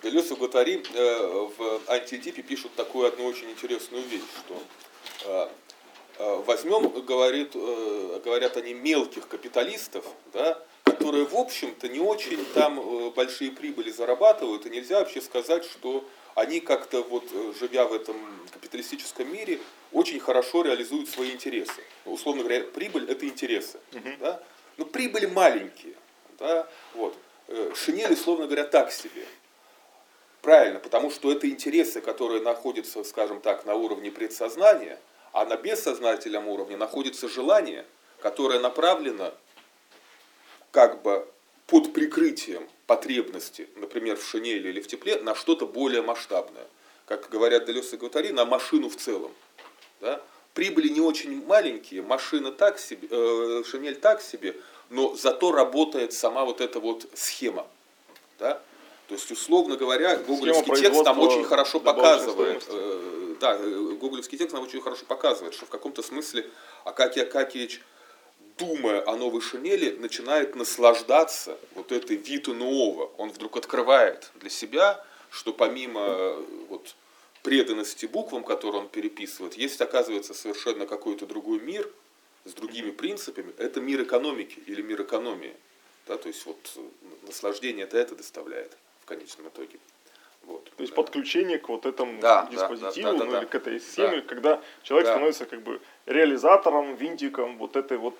Speaker 2: Делес и Гатари э, в антидипе пишут такую одну очень интересную вещь, что э, э, возьмем, говорит, говорят они, мелких капиталистов, да, которые, в общем-то, не очень там большие прибыли зарабатывают, и нельзя вообще сказать, что они как-то, вот, живя в этом капиталистическом мире, очень хорошо реализуют свои интересы. Условно говоря, прибыль – это интересы. Угу. Да? Но прибыли маленькие. Да? Вот. Шинели, условно говоря, так себе. Правильно, потому что это интересы, которые находятся, скажем так, на уровне предсознания, а на бессознательном уровне находится желание, которое направлено как бы под прикрытием потребности, например, в шинели или в тепле, на что-то более масштабное. Как говорят Делес и Гватари, на машину в целом. Да? Прибыли не очень маленькие, машина так себе, э, шинель так себе, но зато работает сама вот эта вот схема. Да? То есть, условно говоря, гоголевский текст нам очень хорошо показывает, э, да, э, гоголевский текст нам очень хорошо показывает, что в каком-то смысле Акакий Акакиевич, думая о новой шинели, начинает наслаждаться вот этой виту нового. Он вдруг открывает для себя, что помимо э, вот, преданности буквам, которые он переписывает, есть, оказывается, совершенно какой-то другой мир с другими принципами. Это мир экономики или мир экономии. Да, то есть вот наслаждение это это доставляет конечном итоге.
Speaker 1: Вот, То есть да. подключение к вот этому да, диспозитиву, да, да, да, ну да, или к этой схеме, да. когда человек да. становится как бы реализатором, винтиком вот этой вот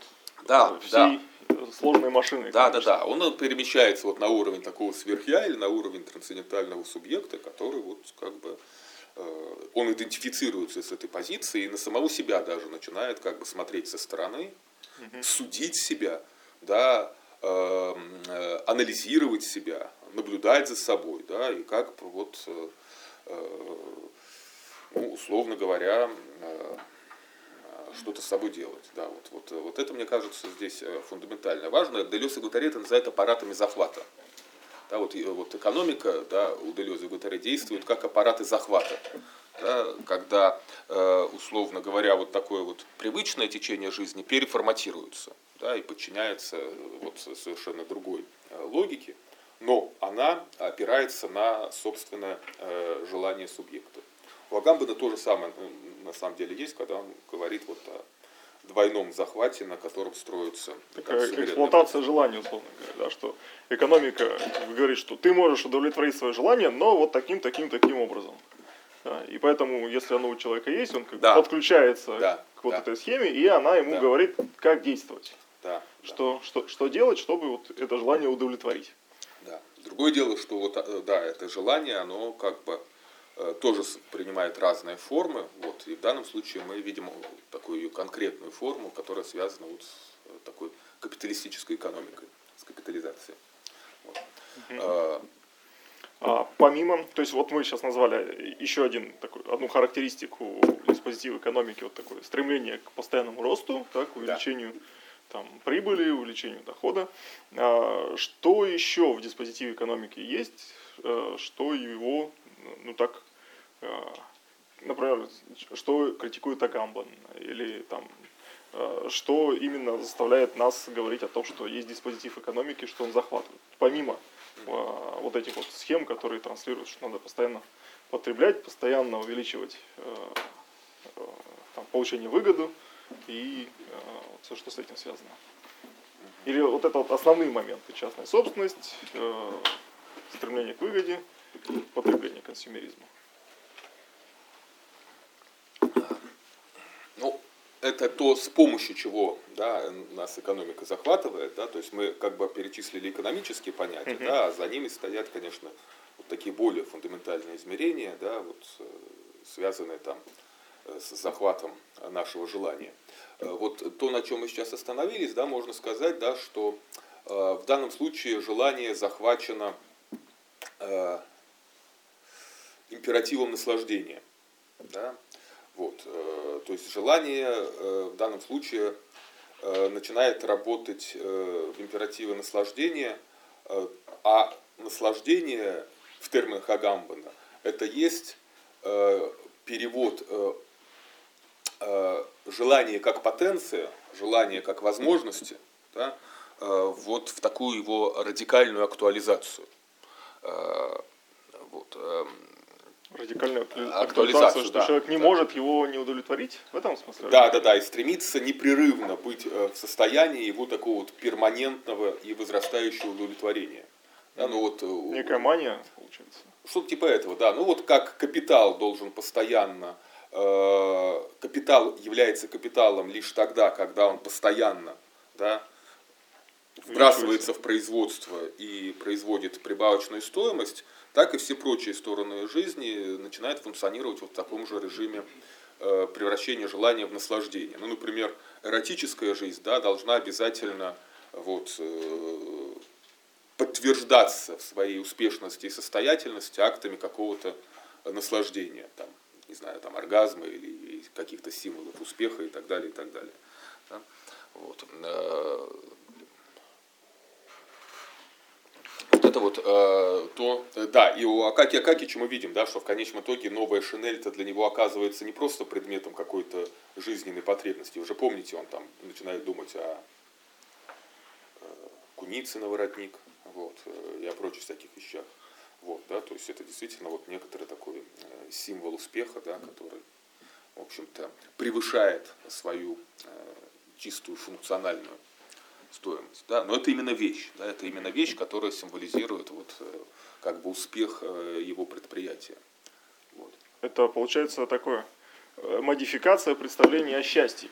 Speaker 1: да, всей да. сложной машины.
Speaker 2: Да, конечно. да, да. Он перемещается вот на уровень такого сверхя или на уровень трансцендентального субъекта, который вот как бы э, он идентифицируется с этой позицией и на самого себя даже начинает как бы смотреть со стороны, угу. судить себя, да, анализировать себя, наблюдать за собой, да, и как вот, э, э, ну, условно говоря, э, что-то с собой делать. Да, вот, вот, вот это, мне кажется, здесь фундаментально важно. Делез и Гутари это называют аппаратами захвата. Да, вот, вот экономика да, у Делеза и Гутари действует как аппараты захвата. Да, когда, условно говоря, вот такое вот привычное течение жизни переформатируется да, и подчиняется вот совершенно другой логике но она опирается на собственное э, желание субъекта. У Агамбена то же самое на самом деле есть, когда он говорит вот о двойном захвате, на котором строится
Speaker 1: Такая эксплуатация желания, условно говоря, да, что экономика говорит, что ты можешь удовлетворить свое желание, но вот таким, таким, таким образом. Да, и поэтому, если оно у человека есть, он как да. подключается да. к вот да. этой схеме, и она ему да. говорит, как действовать. Да. Что, да. Что, что делать, чтобы вот это желание удовлетворить.
Speaker 2: Другое дело, что вот, э, да, это желание, оно как бы э, тоже принимает разные формы. Вот, и в данном случае мы видим такую конкретную форму, которая связана вот с э, такой капиталистической экономикой, с капитализацией. Вот.
Speaker 1: А, а, помимо, то есть вот мы сейчас назвали еще один, такой, одну характеристику диспозитива экономики, вот такое стремление к постоянному росту, так, увеличению да там, прибыли, увеличению дохода. А, что еще в диспозитиве экономики есть, э, что его, ну так, э, например, что критикует Агамбан, или там, э, что именно заставляет нас говорить о том, что есть диспозитив экономики, что он захватывает. Помимо вот этих вот схем, которые транслируют, что надо постоянно потреблять, постоянно увеличивать там, получение выгоды, и э, все, что с этим связано. Или вот это вот основные моменты. Частная собственность, э, стремление к выгоде, потребление консюмеризма.
Speaker 2: Это то, с помощью чего да, нас экономика захватывает, да, то есть мы как бы перечислили экономические понятия, uh-huh. да, а за ними стоят, конечно, вот такие более фундаментальные измерения, да, вот, э, связанные там э, с захватом нашего желания. Э, вот то, на чем мы сейчас остановились, да, можно сказать, да, что в данном случае желание захвачено э, императивом наслаждения. Да? Вот, э, то есть желание э, в данном случае э, начинает работать в императиве наслаждения, а наслаждение в терминах Агамбана это есть перевод желание как потенция, желание как возможности, да, вот в такую его радикальную актуализацию. Вот. Эм,
Speaker 1: Радикальная актуализация, что да, человек не да. может его не удовлетворить в этом смысле?
Speaker 2: Да, да, да, и стремится непрерывно быть э, в состоянии его такого вот перманентного и возрастающего удовлетворения.
Speaker 1: Да, ну вот, э, Некая мания, получается.
Speaker 2: Что-то типа этого, да. Ну вот как капитал должен постоянно, э, капитал является капиталом лишь тогда, когда он постоянно, да, вбрасывается в производство и производит прибавочную стоимость, так и все прочие стороны жизни начинают функционировать вот в таком же режиме э, превращения желания в наслаждение. Ну, например, эротическая жизнь да, должна обязательно вот, э, подтверждаться в своей успешности и состоятельности актами какого-то наслаждения, там, не знаю, там, оргазма или каких-то символов успеха и так далее, и так далее. Да? Вот. Э, это вот э, то, э, да, и у Акаки Акакича мы видим, да, что в конечном итоге новая шинель-то для него оказывается не просто предметом какой-то жизненной потребности. Уже помните, он там начинает думать о э, кунице на воротник, вот, э, и о прочих всяких вещах. Вот, да, то есть это действительно вот некоторый такой э, символ успеха, да, который, в общем-то, превышает свою э, чистую функциональную стоимость. Да? Но это именно вещь. Да? Это именно вещь, которая символизирует вот, э, как бы успех э, его предприятия.
Speaker 1: Вот. Это получается такое э, модификация представления о счастье.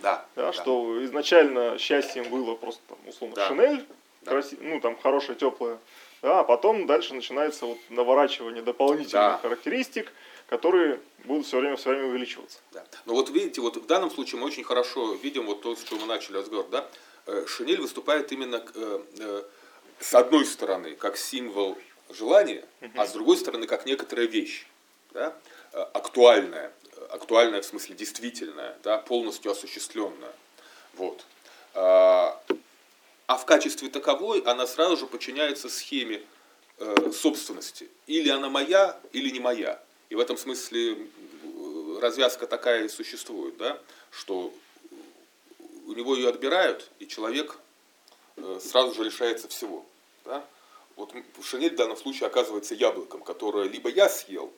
Speaker 2: Да,
Speaker 1: да, да. Что изначально счастьем было просто там, условно да. шинель, да. Краси, ну там хорошая, теплая. Да, а потом дальше начинается вот наворачивание дополнительных да. характеристик, которые будут все время, все время увеличиваться.
Speaker 2: Да. Но вот видите, вот в данном случае мы очень хорошо видим вот то, с чего мы начали разговор, да, шинель выступает именно э, э, с одной стороны как символ желания, а с другой стороны как некоторая вещь, да, актуальная, актуальная в смысле действительная, да, полностью осуществленная. Вот. А, а в качестве таковой она сразу же подчиняется схеме собственности. Или она моя, или не моя. И в этом смысле развязка такая и существует, да, что у него ее отбирают, и человек э, сразу же лишается всего. Да? Вот шинель в данном случае оказывается яблоком, которое либо я съел,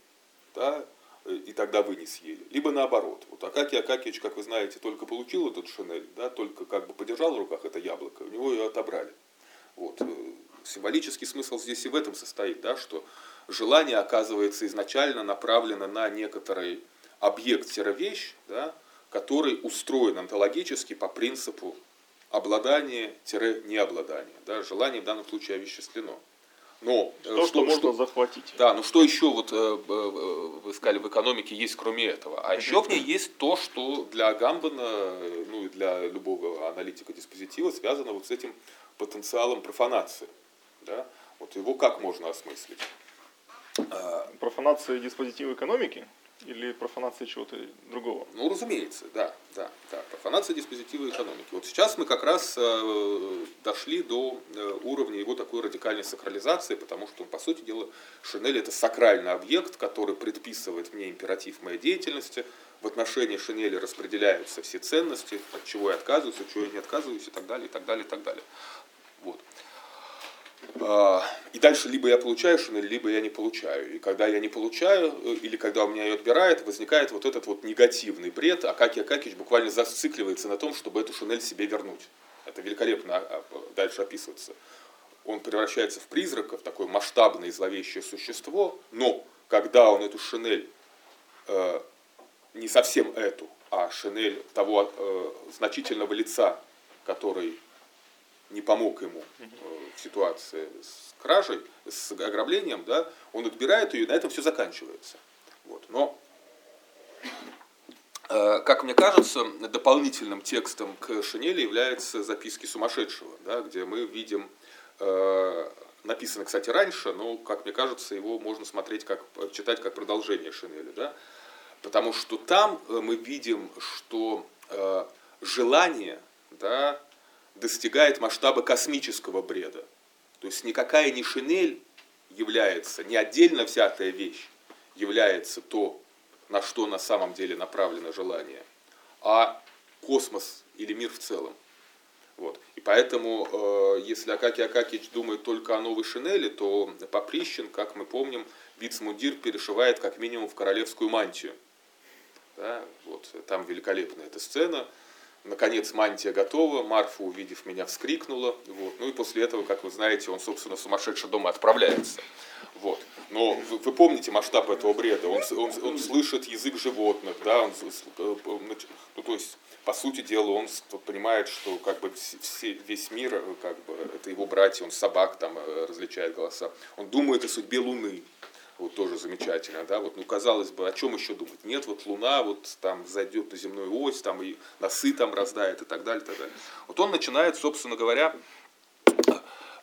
Speaker 2: да, и тогда вы не съели, либо наоборот. Вот Акакий Акакевич, как вы знаете, только получил этот шинель, да, только как бы подержал в руках это яблоко, у него ее отобрали. Вот. Э, символический смысл здесь и в этом состоит, да, что желание оказывается изначально направлено на некоторый объект-вещь, да, который устроен онтологически по принципу обладание-необладание. Да, желание в данном случае овеществлено.
Speaker 1: Но э, то, что, что можно что, захватить.
Speaker 2: Да, но что еще вот э, э, вы сказали в экономике есть кроме этого? А еще в ней есть то, что для Гамбана, ну и для любого аналитика диспозитива связано вот с этим потенциалом профанации. Да? Вот его как можно осмыслить?
Speaker 1: Профанация диспозитива экономики? Или профанация чего-то другого?
Speaker 2: Ну, разумеется, да, да, да. Профанация диспозитива экономики. Вот сейчас мы как раз э, дошли до э, уровня его такой радикальной сакрализации, потому что, по сути дела, Шинель это сакральный объект, который предписывает мне императив моей деятельности. В отношении Шинели распределяются все ценности, от чего я отказываюсь, от чего я не отказываюсь и так далее, и так далее, и так далее. Вот. А, и дальше либо я получаю шинель, либо я не получаю. И когда я не получаю, э, или когда у меня ее отбирает, возникает вот этот вот негативный бред, а Каки Акакич буквально зацикливается на том, чтобы эту шинель себе вернуть. Это великолепно а, а, дальше описывается. Он превращается в призрака, в такое масштабное и зловещее существо, но когда он эту шинель, э, не совсем эту, а Шинель того э, значительного лица, который не помог ему э, в ситуации с кражей, с ограблением, да, он отбирает ее, и на этом все заканчивается. Вот. Но, э, как мне кажется, дополнительным текстом к Шинели является записки сумасшедшего, да, где мы видим, э, написано, кстати, раньше, но, как мне кажется, его можно смотреть, как, читать как продолжение Шинели. Да? Потому что там мы видим, что желание да, достигает масштаба космического бреда. То есть никакая не шинель является, не отдельно взятая вещь является то, на что на самом деле направлено желание, а космос или мир в целом. Вот. И поэтому, э, если Акаки Акакич думает только о новой шинели, то Поприщин, как мы помним, вицмундир перешивает как минимум в королевскую мантию. Да, вот, там великолепная эта сцена. Наконец мантия готова, Марфа, увидев меня, вскрикнула. Вот. Ну и после этого, как вы знаете, он, собственно, сумасшедший дома отправляется. Вот. Но вы, вы помните масштаб этого бреда? Он, он, он слышит язык животных, да, он, э, ну, то есть, по сути дела, он понимает, что как бы все, весь мир, э, как бы, это его братья, он собак там э, различает голоса. Он думает о судьбе Луны, вот тоже замечательно, да, вот, ну, казалось бы, о чем еще думать? Нет, вот Луна вот там зайдет на земную ось, там и носы там раздает и так далее, и так далее. Вот он начинает, собственно говоря,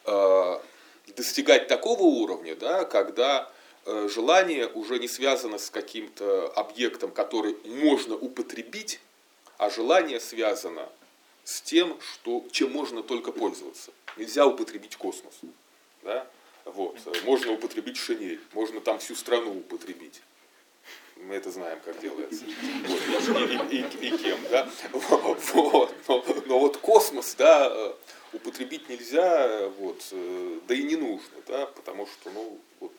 Speaker 2: э, достигать такого уровня, да, когда э, желание уже не связано с каким-то объектом, который можно употребить, а желание связано с тем, что, чем можно только пользоваться. Нельзя употребить космос. Да? Вот. Можно употребить шинель, можно там всю страну употребить. Мы это знаем, как делается. Вот. И, и, и, кем, да? Вот. Но, но вот космос, да, употребить нельзя, вот, да и не нужно, да, потому что, ну, вот,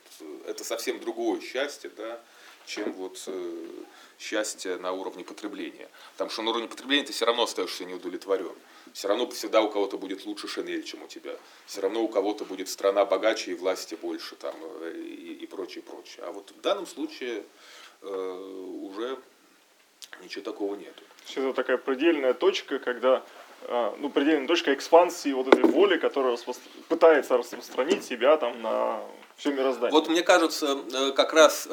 Speaker 2: это совсем другое счастье, да, чем вот э, счастье на уровне потребления. Потому что на уровне потребления ты все равно остаешься неудовлетворен все равно всегда у кого-то будет лучше шинель, чем у тебя. Все равно у кого-то будет страна богаче и власти больше там, э, и, и прочее, прочее. А вот в данном случае э, уже ничего такого нету.
Speaker 1: Это такая предельная точка, когда э, ну, предельная точка экспансии вот этой воли, которая пытается распространить себя там на все мироздание.
Speaker 2: Вот мне кажется, э, как раз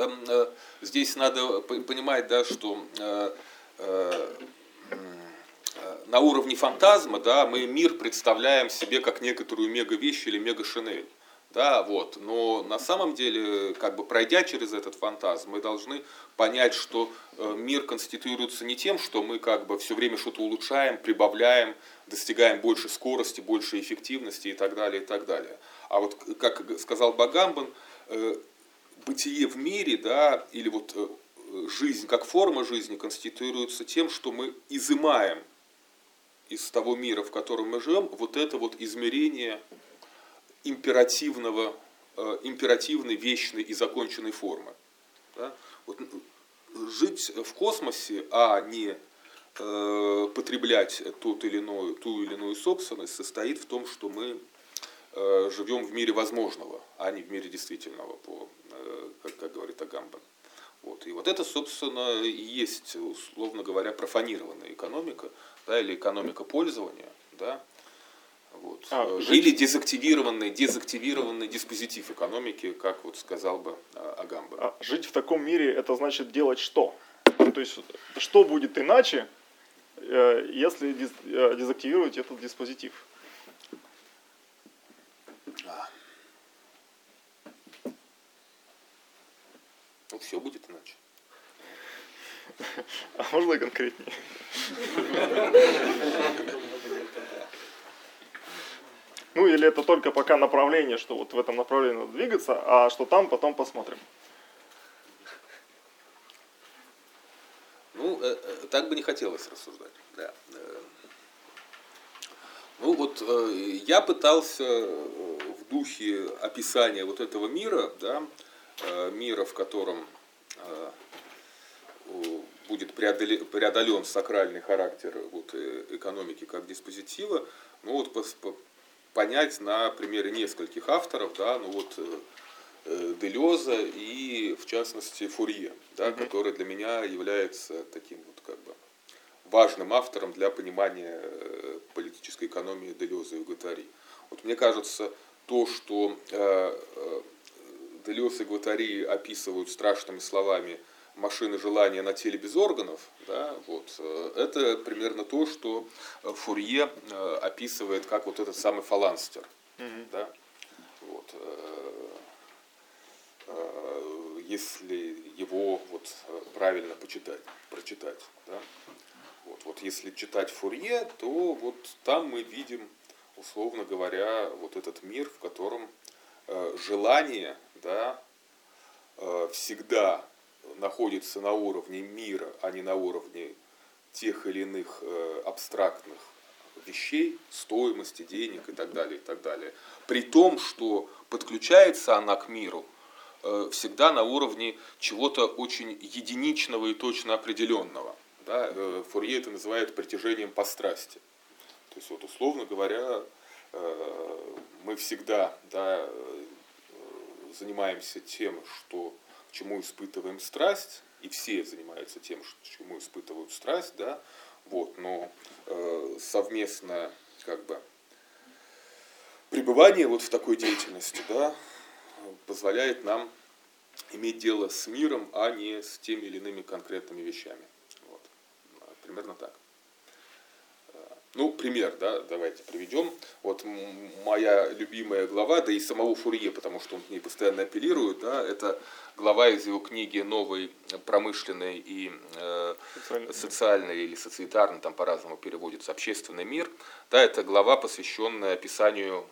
Speaker 2: здесь надо понимать, да, что на уровне фантазма, да, мы мир представляем себе как некоторую мега-вещь или мега-шинель. Да, вот. Но на самом деле, как бы пройдя через этот фантазм, мы должны понять, что э, мир конституируется не тем, что мы как бы все время что-то улучшаем, прибавляем, достигаем больше скорости, больше эффективности и так далее, и так далее. А вот, как сказал Багамбан, э, бытие в мире, да, или вот э, жизнь как форма жизни конституируется тем, что мы изымаем из того мира, в котором мы живем, вот это вот измерение императивного, э, императивной, вечной и законченной формы. Да? Вот, жить в космосе, а не э, потреблять тот или иной, ту или иную собственность, состоит в том, что мы э, живем в мире возможного, а не в мире действительного, по, э, как, как говорит Агамбан. Вот. И вот это, собственно, и есть, условно говоря, профанированная экономика, да, или экономика пользования, да, вот. А, или жить... дезактивированный, дезактивированный диспозитив экономики, как вот сказал бы а, Агамба.
Speaker 1: А жить в таком мире это значит делать что? То есть что будет иначе, э, если э, дезактивировать этот диспозитив? А.
Speaker 2: Ну, все будет иначе.
Speaker 1: А можно конкретнее? Ну или это только пока направление, что вот в этом направлении надо двигаться, а что там, потом посмотрим.
Speaker 2: Ну, э, э, так бы не хотелось рассуждать. Да. Э, ну вот я пытался в духе описания вот этого мира, да, мира, в котором будет преодолен сакральный характер вот, э, экономики как диспозитива, ну вот понять на примере нескольких авторов, да, ну вот э, э, Делеза и в частности Фурье, да, угу. который для меня является таким вот как бы важным автором для понимания э, политической экономии Делеза и Гуатари. Вот мне кажется, то, что э, э, Делез и Гуатари описывают страшными словами машины желания на теле без органов, да, вот, это примерно то, что Фурье описывает как вот этот самый фаланстер. Mm-hmm. Да, вот, если его вот правильно почитать, прочитать. Да? Вот, вот если читать Фурье, то вот там мы видим, условно говоря, вот этот мир, в котором э, желание да, э, всегда находится на уровне мира, а не на уровне тех или иных э, абстрактных вещей, стоимости денег и так далее, и так далее. При том, что подключается она к миру Э, всегда на уровне чего-то очень единичного и точно определенного. Да? Э, Фурье это называет притяжением по страсти. То есть, вот, условно говоря, мы всегда да, занимаемся тем, что, чему испытываем страсть, и все занимаются тем, чему испытывают страсть, да, вот, но э, совместное как бы, пребывание вот в такой деятельности, да, позволяет нам иметь дело с миром, а не с теми или иными конкретными вещами. Вот. Примерно так. Ну, пример, да, давайте приведем. Вот моя любимая глава, да и самого Фурье, потому что он к ней постоянно апеллирует, да, это глава из его книги «Новый промышленный и э, социальный. социальный или социетарный, там по-разному переводится, общественный мир». Да, это глава, посвященная описанию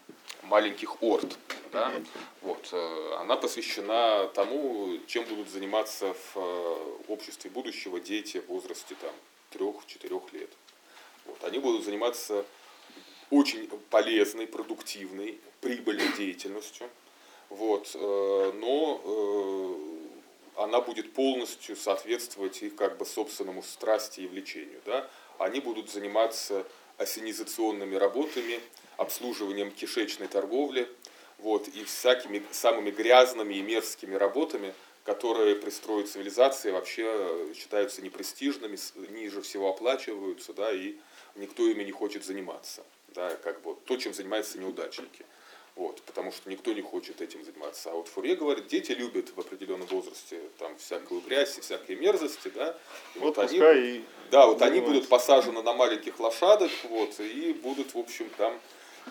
Speaker 2: маленьких орд. Да? Вот, э, она посвящена тому, чем будут заниматься в э, обществе будущего дети в возрасте там, 3-4 лет. Вот. Они будут заниматься очень полезной, продуктивной, прибыльной деятельностью. Вот. Э, но э, она будет полностью соответствовать их как бы собственному страсти и влечению. Да? Они будут заниматься осенизационными работами, обслуживанием кишечной торговли вот, и всякими самыми грязными и мерзкими работами, которые при строе цивилизации вообще считаются непрестижными, ниже всего оплачиваются, да, и никто ими не хочет заниматься. Да, как бы то, чем занимаются неудачники. Вот, потому что никто не хочет этим заниматься. А вот Фурье говорит, дети любят в определенном возрасте там всякую грязь и всякие мерзости, да.
Speaker 1: И вот, вот они, и
Speaker 2: да, вот они будут посажены на маленьких лошадок, вот, и будут, в общем, там,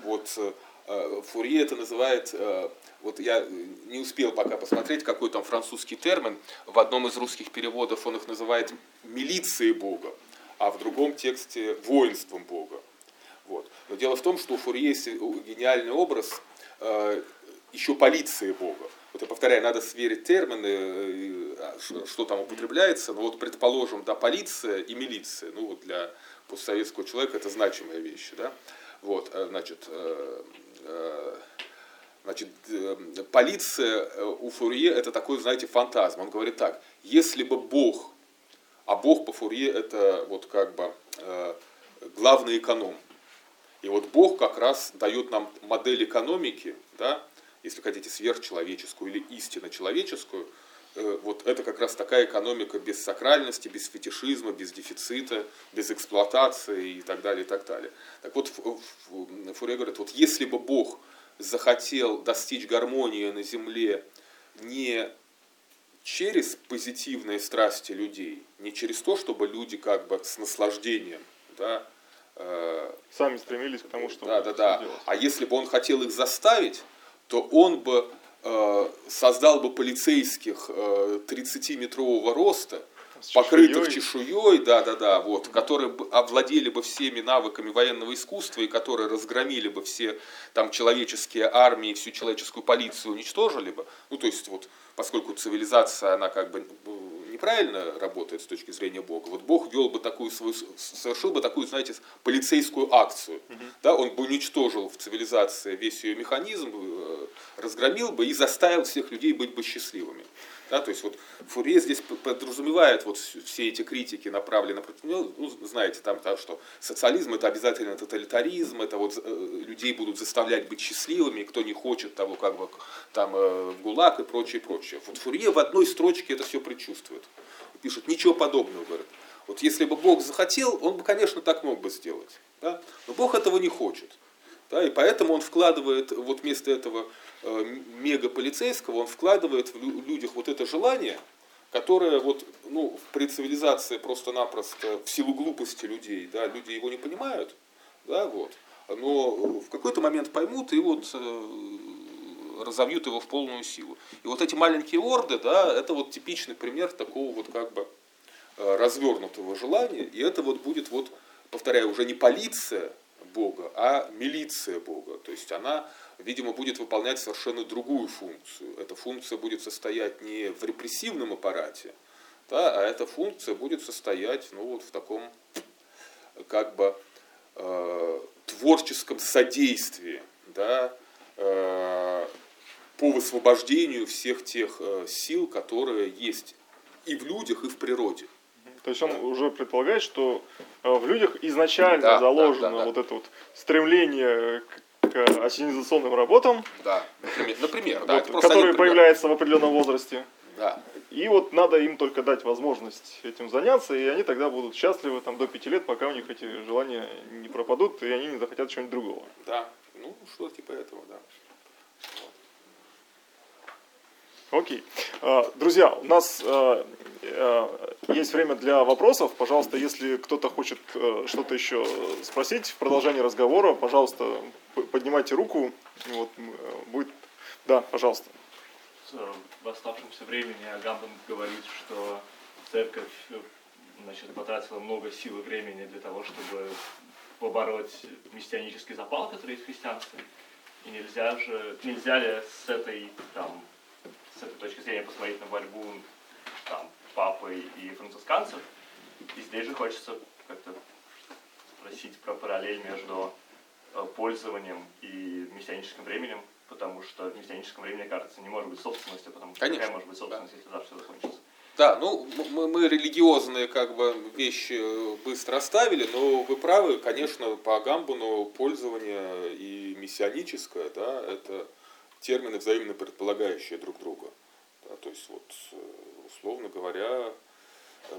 Speaker 2: вот, э, Фурье это называет, э, вот я не успел пока посмотреть, какой там французский термин, в одном из русских переводов он их называет милицией Бога а в другом тексте воинством Бога. Вот. Но дело в том, что у Фурье есть гениальный образ э, еще полиции Бога. Вот я повторяю, надо сверить термины, э, а, что там употребляется. Но вот предположим, да, полиция и милиция. Ну вот для постсоветского человека это значимые вещи. Да? Вот, э, значит, э, э, значит, э, полиция э, у Фурье это такой, знаете, фантазм. Он говорит так, если бы Бог а Бог по Фурье это вот как бы э, главный эконом. И вот Бог как раз дает нам модель экономики, да, если хотите, сверхчеловеческую или истинно человеческую, э, вот это как раз такая экономика без сакральности, без фетишизма, без дефицита, без эксплуатации и так далее, и так далее. Так вот, Фурье говорит, вот если бы Бог захотел достичь гармонии на земле не через позитивные страсти людей, не через то, чтобы люди как бы с наслаждением, да,
Speaker 1: э, сами стремились к тому,
Speaker 2: что да, да, да. Делать. А если бы он хотел их заставить, то он бы э, создал бы полицейских э, 30-метрового роста, с покрытых чешуей, да, да, да, вот, которые овладели бы всеми навыками военного искусства и которые разгромили бы все там человеческие армии, всю человеческую полицию уничтожили бы. Ну, то есть вот поскольку цивилизация, она как бы ну, неправильно работает с точки зрения Бога, вот Бог вел бы такую свою, совершил бы такую, знаете, полицейскую акцию. Угу. Да, он бы уничтожил в цивилизации весь ее механизм, э, разгромил бы и заставил всех людей быть бы счастливыми. Да, то есть вот Фурье здесь подразумевает вот все эти критики направлены против него, ну, знаете, там, там что социализм это обязательно тоталитаризм, это вот э, людей будут заставлять быть счастливыми, кто не хочет того, как бы там э, ГУЛАГ и прочее, прочее. Вот Фурье в одной строчке это все предчувствует. Пишет, ничего подобного, говорит. Вот если бы Бог захотел, он бы, конечно, так мог бы сделать. Да? Но Бог этого не хочет. Да? И поэтому он вкладывает вот вместо этого мегаполицейского, он вкладывает в людях вот это желание, которое вот, ну, при цивилизации просто-напросто в силу глупости людей, да, люди его не понимают, да, вот, но в какой-то момент поймут и вот э, разовьют его в полную силу. И вот эти маленькие орды, да, это вот типичный пример такого вот как бы э, развернутого желания, и это вот будет вот, повторяю, уже не полиция Бога, а милиция Бога. То есть она, видимо, будет выполнять совершенно другую функцию. Эта функция будет состоять не в репрессивном аппарате, да, а эта функция будет состоять ну, вот в таком как бы э, творческом содействии да, э, по высвобождению всех тех э, сил, которые есть и в людях, и в природе.
Speaker 1: То есть он да. уже предполагает, что э, в людях изначально да, заложено да, да, да. вот это вот стремление к, ассенизационным работам,
Speaker 2: да. например,
Speaker 1: да, вот, которые появляются в определенном возрасте.
Speaker 2: Да.
Speaker 1: И вот надо им только дать возможность этим заняться, и они тогда будут счастливы там, до пяти лет, пока у них эти желания не пропадут, и они не захотят чего-нибудь другого.
Speaker 2: Да, ну что типа этого, да.
Speaker 1: Окей. А, друзья, у нас а, а, есть время для вопросов. Пожалуйста, если кто-то хочет э, что-то еще спросить в продолжении разговора, пожалуйста, поднимайте руку. Вот, э, будет... Да, пожалуйста.
Speaker 3: В оставшемся времени Агамбан говорит, что церковь значит, потратила много сил и времени для того, чтобы побороть мессианический запал, который есть в христианстве. И нельзя же, нельзя ли с этой там, с этой точки зрения посмотреть на борьбу там, папы и францисканцев. И здесь же хочется как-то спросить про параллель между э, пользованием и мессианическим временем, потому что в мессианическом времени, кажется, не может быть собственности, потому что
Speaker 2: Конечно.
Speaker 3: какая может быть собственность, да. если все закончится.
Speaker 2: Да, ну мы, мы религиозные как бы вещи быстро оставили, но вы правы, конечно, по Агамбуну пользование и мессианическое, да, это термины взаимно предполагающие друг друга. Да, то есть, вот, э, условно говоря,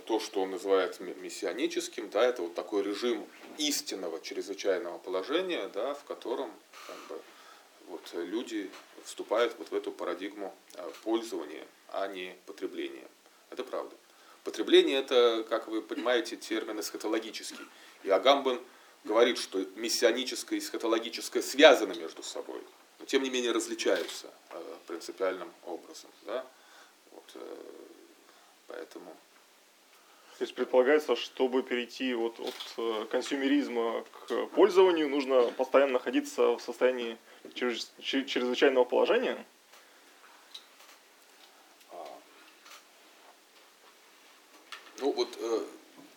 Speaker 2: то, что он называет миссионическим, да, это вот такой режим истинного чрезвычайного положения, да, в котором как бы, вот, люди вступают вот в эту парадигму э, пользования, а не потребления. Это правда. Потребление это, как вы понимаете, термин эсхатологический. И Агамбен говорит, что мессианическое и эсхатологическое связаны между собой но тем не менее различаются э, принципиальным образом. Да? Вот, э, поэтому...
Speaker 1: То есть предполагается, чтобы перейти вот от э, консюмеризма к пользованию, нужно постоянно находиться в состоянии чрезвычайного положения?
Speaker 2: А. Ну вот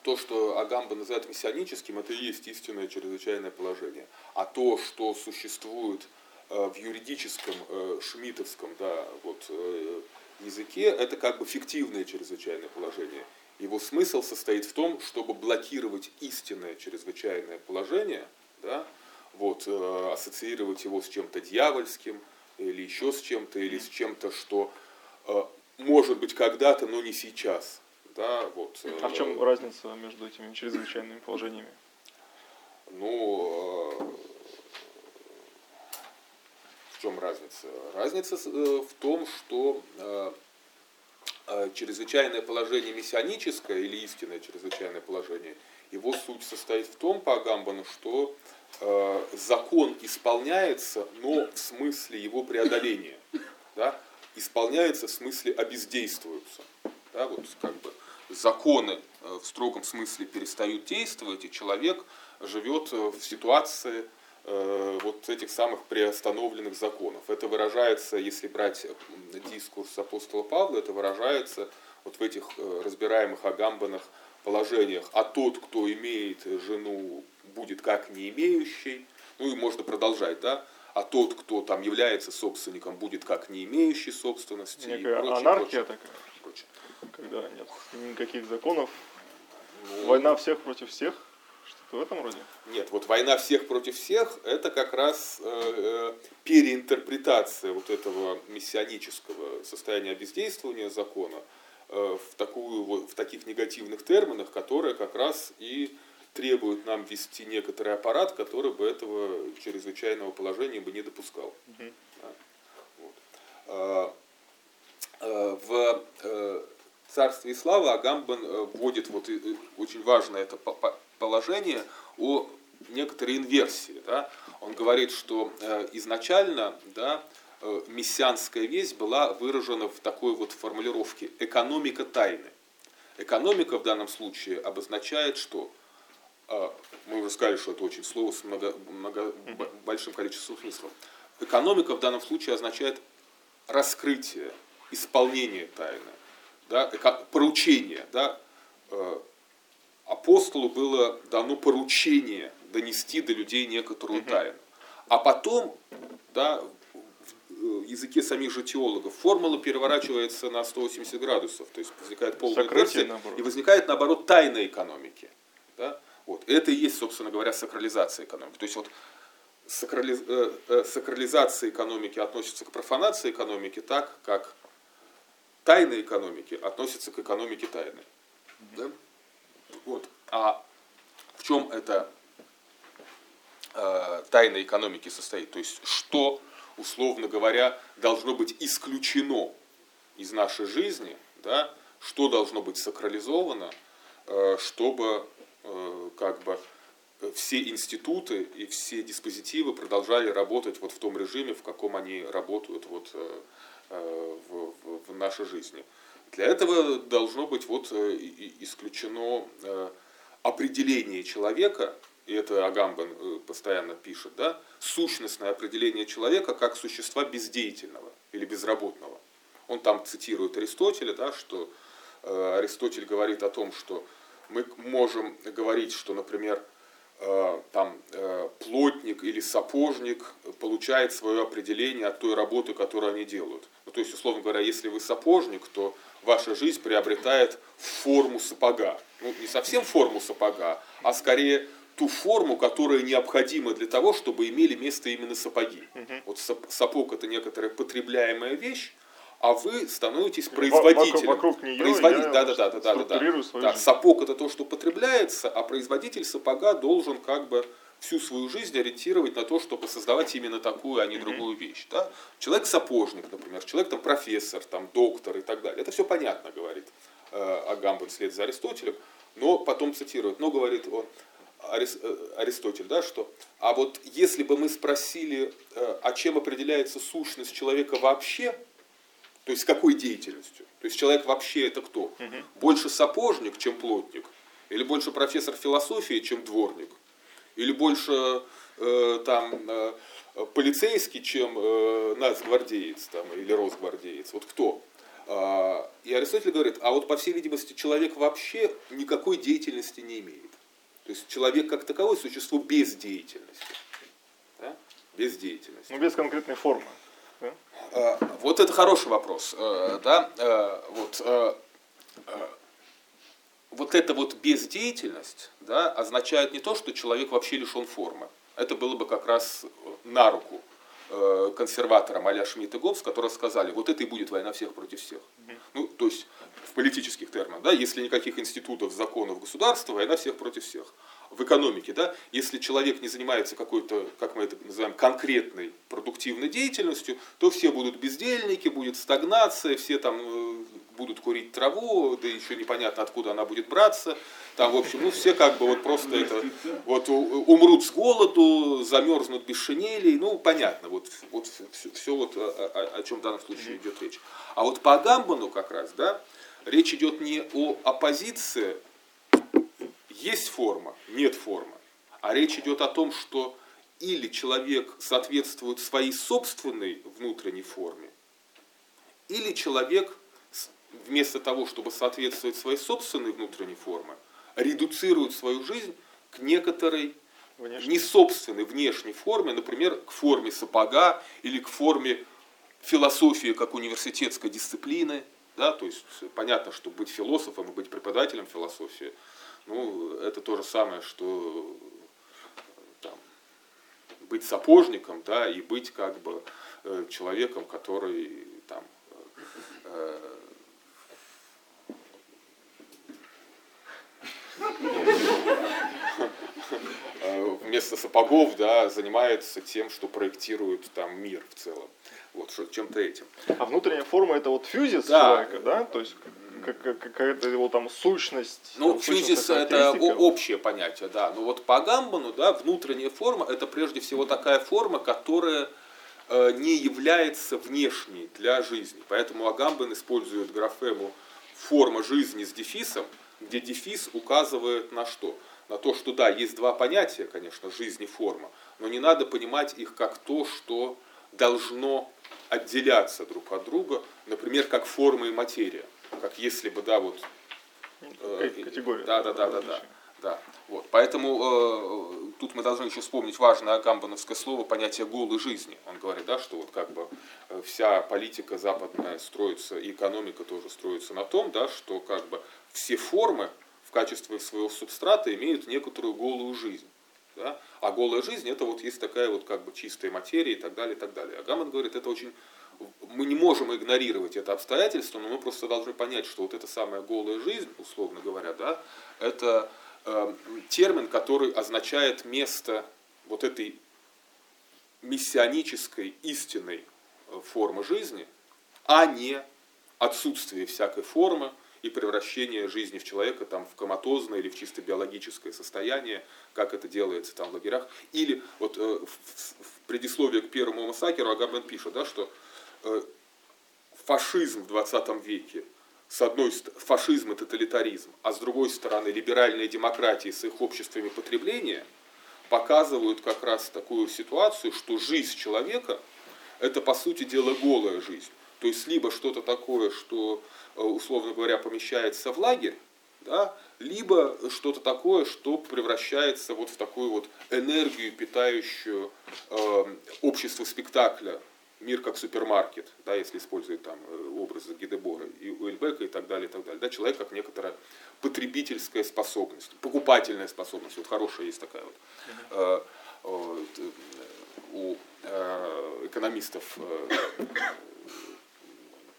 Speaker 2: то, что Агамба называет миссионическим, это и есть истинное чрезвычайное положение. А то, что существует в юридическом э, шмидтовском да, вот, э, языке это как бы фиктивное чрезвычайное положение. Его смысл состоит в том, чтобы блокировать истинное чрезвычайное положение, да, вот, ассоциировать его с чем-то дьявольским или еще с чем-то, или с чем-то, что может быть когда-то, но не сейчас. Да, вот.
Speaker 1: А в чем разница между этими чрезвычайными положениями?
Speaker 2: Ну, чем разница? Разница э, в том, что э, э, чрезвычайное положение мессианическое или истинное чрезвычайное положение, его суть состоит в том, по Агамбану, что закон исполняется, но в смысле его преодоления. Да? Исполняется в смысле обездействуются. Да? Вот как бы законы в строгом смысле перестают действовать, и человек живет в ситуации вот этих самых приостановленных законов. Это выражается, если брать дискурс апостола Павла, это выражается вот в этих э, разбираемых агамбанах положениях. А тот, кто имеет жену, будет как не имеющий. Ну и можно продолжать, да? А тот, кто там является собственником, будет как не имеющий собственности.
Speaker 1: Некая и прочее, анархия прочее, такая. Прочее. Когда нет никаких законов. Ну, Война всех против всех. В этом роде?
Speaker 2: Нет, вот война всех против всех – это как раз э, э, переинтерпретация вот этого миссионического состояния бездействования закона э, в, такую, в таких негативных терминах, которые как раз и требуют нам вести некоторый аппарат, который бы этого чрезвычайного положения бы не допускал. Угу. Да. Вот. А, а, в э, царстве и славы Агамбан э, вводит вот очень важное это положение о некоторой инверсии. Да? Он говорит, что э, изначально да, мессианская весть была выражена в такой вот формулировке «экономика тайны». Экономика в данном случае обозначает, что а, мы уже сказали, что это очень слово с много, много, большим количеством смыслов. Экономика в данном случае означает раскрытие, исполнение тайны, да, поручение. Да. Э, апостолу было дано поручение донести до людей некоторую тайну. А потом, да, в языке самих же теологов, формула переворачивается на 180 градусов, то есть возникает полная инверсия, и возникает, наоборот, тайна экономики. Да? Вот. Это и есть, собственно говоря, сакрализация экономики. То есть вот сакрали... Э, э, сакрализация экономики относится к профанации экономики так, как тайна экономики относится к экономике тайны. Да? Вот. А в чем эта э, тайна экономики состоит? То есть что, условно говоря, должно быть исключено из нашей жизни, да? что должно быть сакрализовано, э, чтобы Э, как бы э, все институты и все диспозитивы продолжали работать вот в том режиме, в каком они работают вот э, в, в, в нашей жизни. Для этого должно быть вот исключено определение человека, и это Агамбан постоянно пишет, да, сущностное определение человека как существа бездеятельного или безработного. Он там цитирует Аристотеля, да, что Аристотель говорит о том, что мы можем говорить, что, например, э, там, э, плотник или сапожник получает свое определение от той работы, которую они делают. Ну, то есть, условно говоря, если вы сапожник, то ваша жизнь приобретает форму сапога. Ну, не совсем форму сапога, а скорее ту форму, которая необходима для того, чтобы имели место именно сапоги. Угу. Вот сапог это некоторая потребляемая вещь, а вы становитесь производителем.
Speaker 1: Вокруг, вокруг нее
Speaker 2: Производитель, да, да, да, да, да, да, да. да. Сапог это то, что потребляется, а производитель сапога должен как бы всю свою жизнь ориентировать на то, чтобы создавать именно такую, а не другую вещь. Да? Человек сапожник, например, человек там профессор, там доктор и так далее. Это все понятно, говорит э, Агамбан вслед за Аристотелем, но потом цитирует, но говорит он, э, Аристотель, да, что, а вот если бы мы спросили, э, а чем определяется сущность человека вообще, то есть какой деятельностью? То есть человек вообще это кто? Угу. Больше сапожник, чем плотник? Или больше профессор философии, чем дворник? Или больше э, там э, полицейский, чем э, нацгвардеец там, или росгвардеец? Вот кто? А, и Аристотель говорит, а вот по всей видимости человек вообще никакой деятельности не имеет. То есть человек как таковой существо без деятельности. Да? Без деятельности.
Speaker 1: Ну, без конкретной формы.
Speaker 2: Э, вот это хороший вопрос. Э, да? Э, вот, вот эта вот бездеятельность да, означает не то, что человек вообще лишен формы. Это было бы как раз на руку консерваторам а-ля Шмидт и Гоббс, которые сказали, вот это и будет война всех против всех. Ну, то есть в политических терминах, да, если никаких институтов, законов государства, война всех против всех в экономике, да, если человек не занимается какой-то, как мы это называем, конкретной продуктивной деятельностью, то все будут бездельники, будет стагнация, все там э, будут курить траву, да еще непонятно откуда она будет браться. Там, в общем, ну все как бы вот просто это, вот умрут с голоду, замерзнут без шинелей, ну понятно, вот, вот все, все вот о, о, о чем в данном случае идет речь. А вот по Агамбану как раз, да, речь идет не о оппозиции есть форма, нет формы. А речь идет о том, что или человек соответствует своей собственной внутренней форме, или человек вместо того, чтобы соответствовать своей собственной внутренней форме, редуцирует свою жизнь к некоторой внешней. не собственной внешней форме, например, к форме сапога или к форме философии как университетской дисциплины. Да, то есть понятно, что быть философом и быть преподавателем философии – ну, это то же самое, что там, быть сапожником, да, и быть как бы э, человеком, который там э, вместо сапогов, да, занимается тем, что проектирует там мир в целом. Вот, что, чем-то этим.
Speaker 1: А внутренняя форма это вот фьюзис
Speaker 2: Да.
Speaker 1: человека, да? То есть как- как- какая-то его там сущность.
Speaker 2: Ну,
Speaker 1: там,
Speaker 2: фьюзис это общее понятие, да. Но вот по Гамбану, да, внутренняя форма это прежде всего такая форма, которая э, не является внешней для жизни. Поэтому Агамбан использует графему форма жизни с дефисом, где дефис указывает на что? На то, что да, есть два понятия, конечно, жизнь и форма, но не надо понимать их как то, что должно отделяться друг от друга, например, как форма и материя. Как если бы, да, вот Э,
Speaker 1: К- категория.
Speaker 2: Да, да, да, да, да. да. Вот. Поэтому э, тут мы должны еще вспомнить важное агамбановское слово понятие голой жизни. Он говорит, да, что вот как бы э, вся политика западная строится, и экономика тоже строится на том, да, что как бы все формы качестве своего субстрата имеют некоторую голую жизнь. Да? А голая жизнь это вот есть такая вот как бы чистая материя и так далее, и так далее. Агаман говорит, это очень мы не можем игнорировать это обстоятельство, но мы просто должны понять, что вот эта самая голая жизнь, условно говоря, да, это э, термин, который означает место вот этой мессианической истинной э, формы жизни, а не отсутствие всякой формы и превращение жизни в человека там, в коматозное или в чисто биологическое состояние, как это делается там в лагерях. Или вот э, в, в- предисловии к первому массакру Агамбен пишет, да, что э, фашизм в 20 веке, с одной стороны, фашизм и тоталитаризм, а с другой стороны либеральная демократия с их обществами потребления показывают как раз такую ситуацию, что жизнь человека – это, по сути дела, голая жизнь. То есть, либо что-то такое, что, э, условно говоря, помещается в лагерь, да, либо что-то такое, что превращается вот в такую вот энергию, питающую э, общество спектакля, мир как супермаркет, да, если использовать там э, образы Гидебора и Уэльбека и так далее, и так далее. Да, человек как некоторая потребительская способность, покупательная способность. Вот хорошая есть такая вот э, вот, э, у э, экономистов э,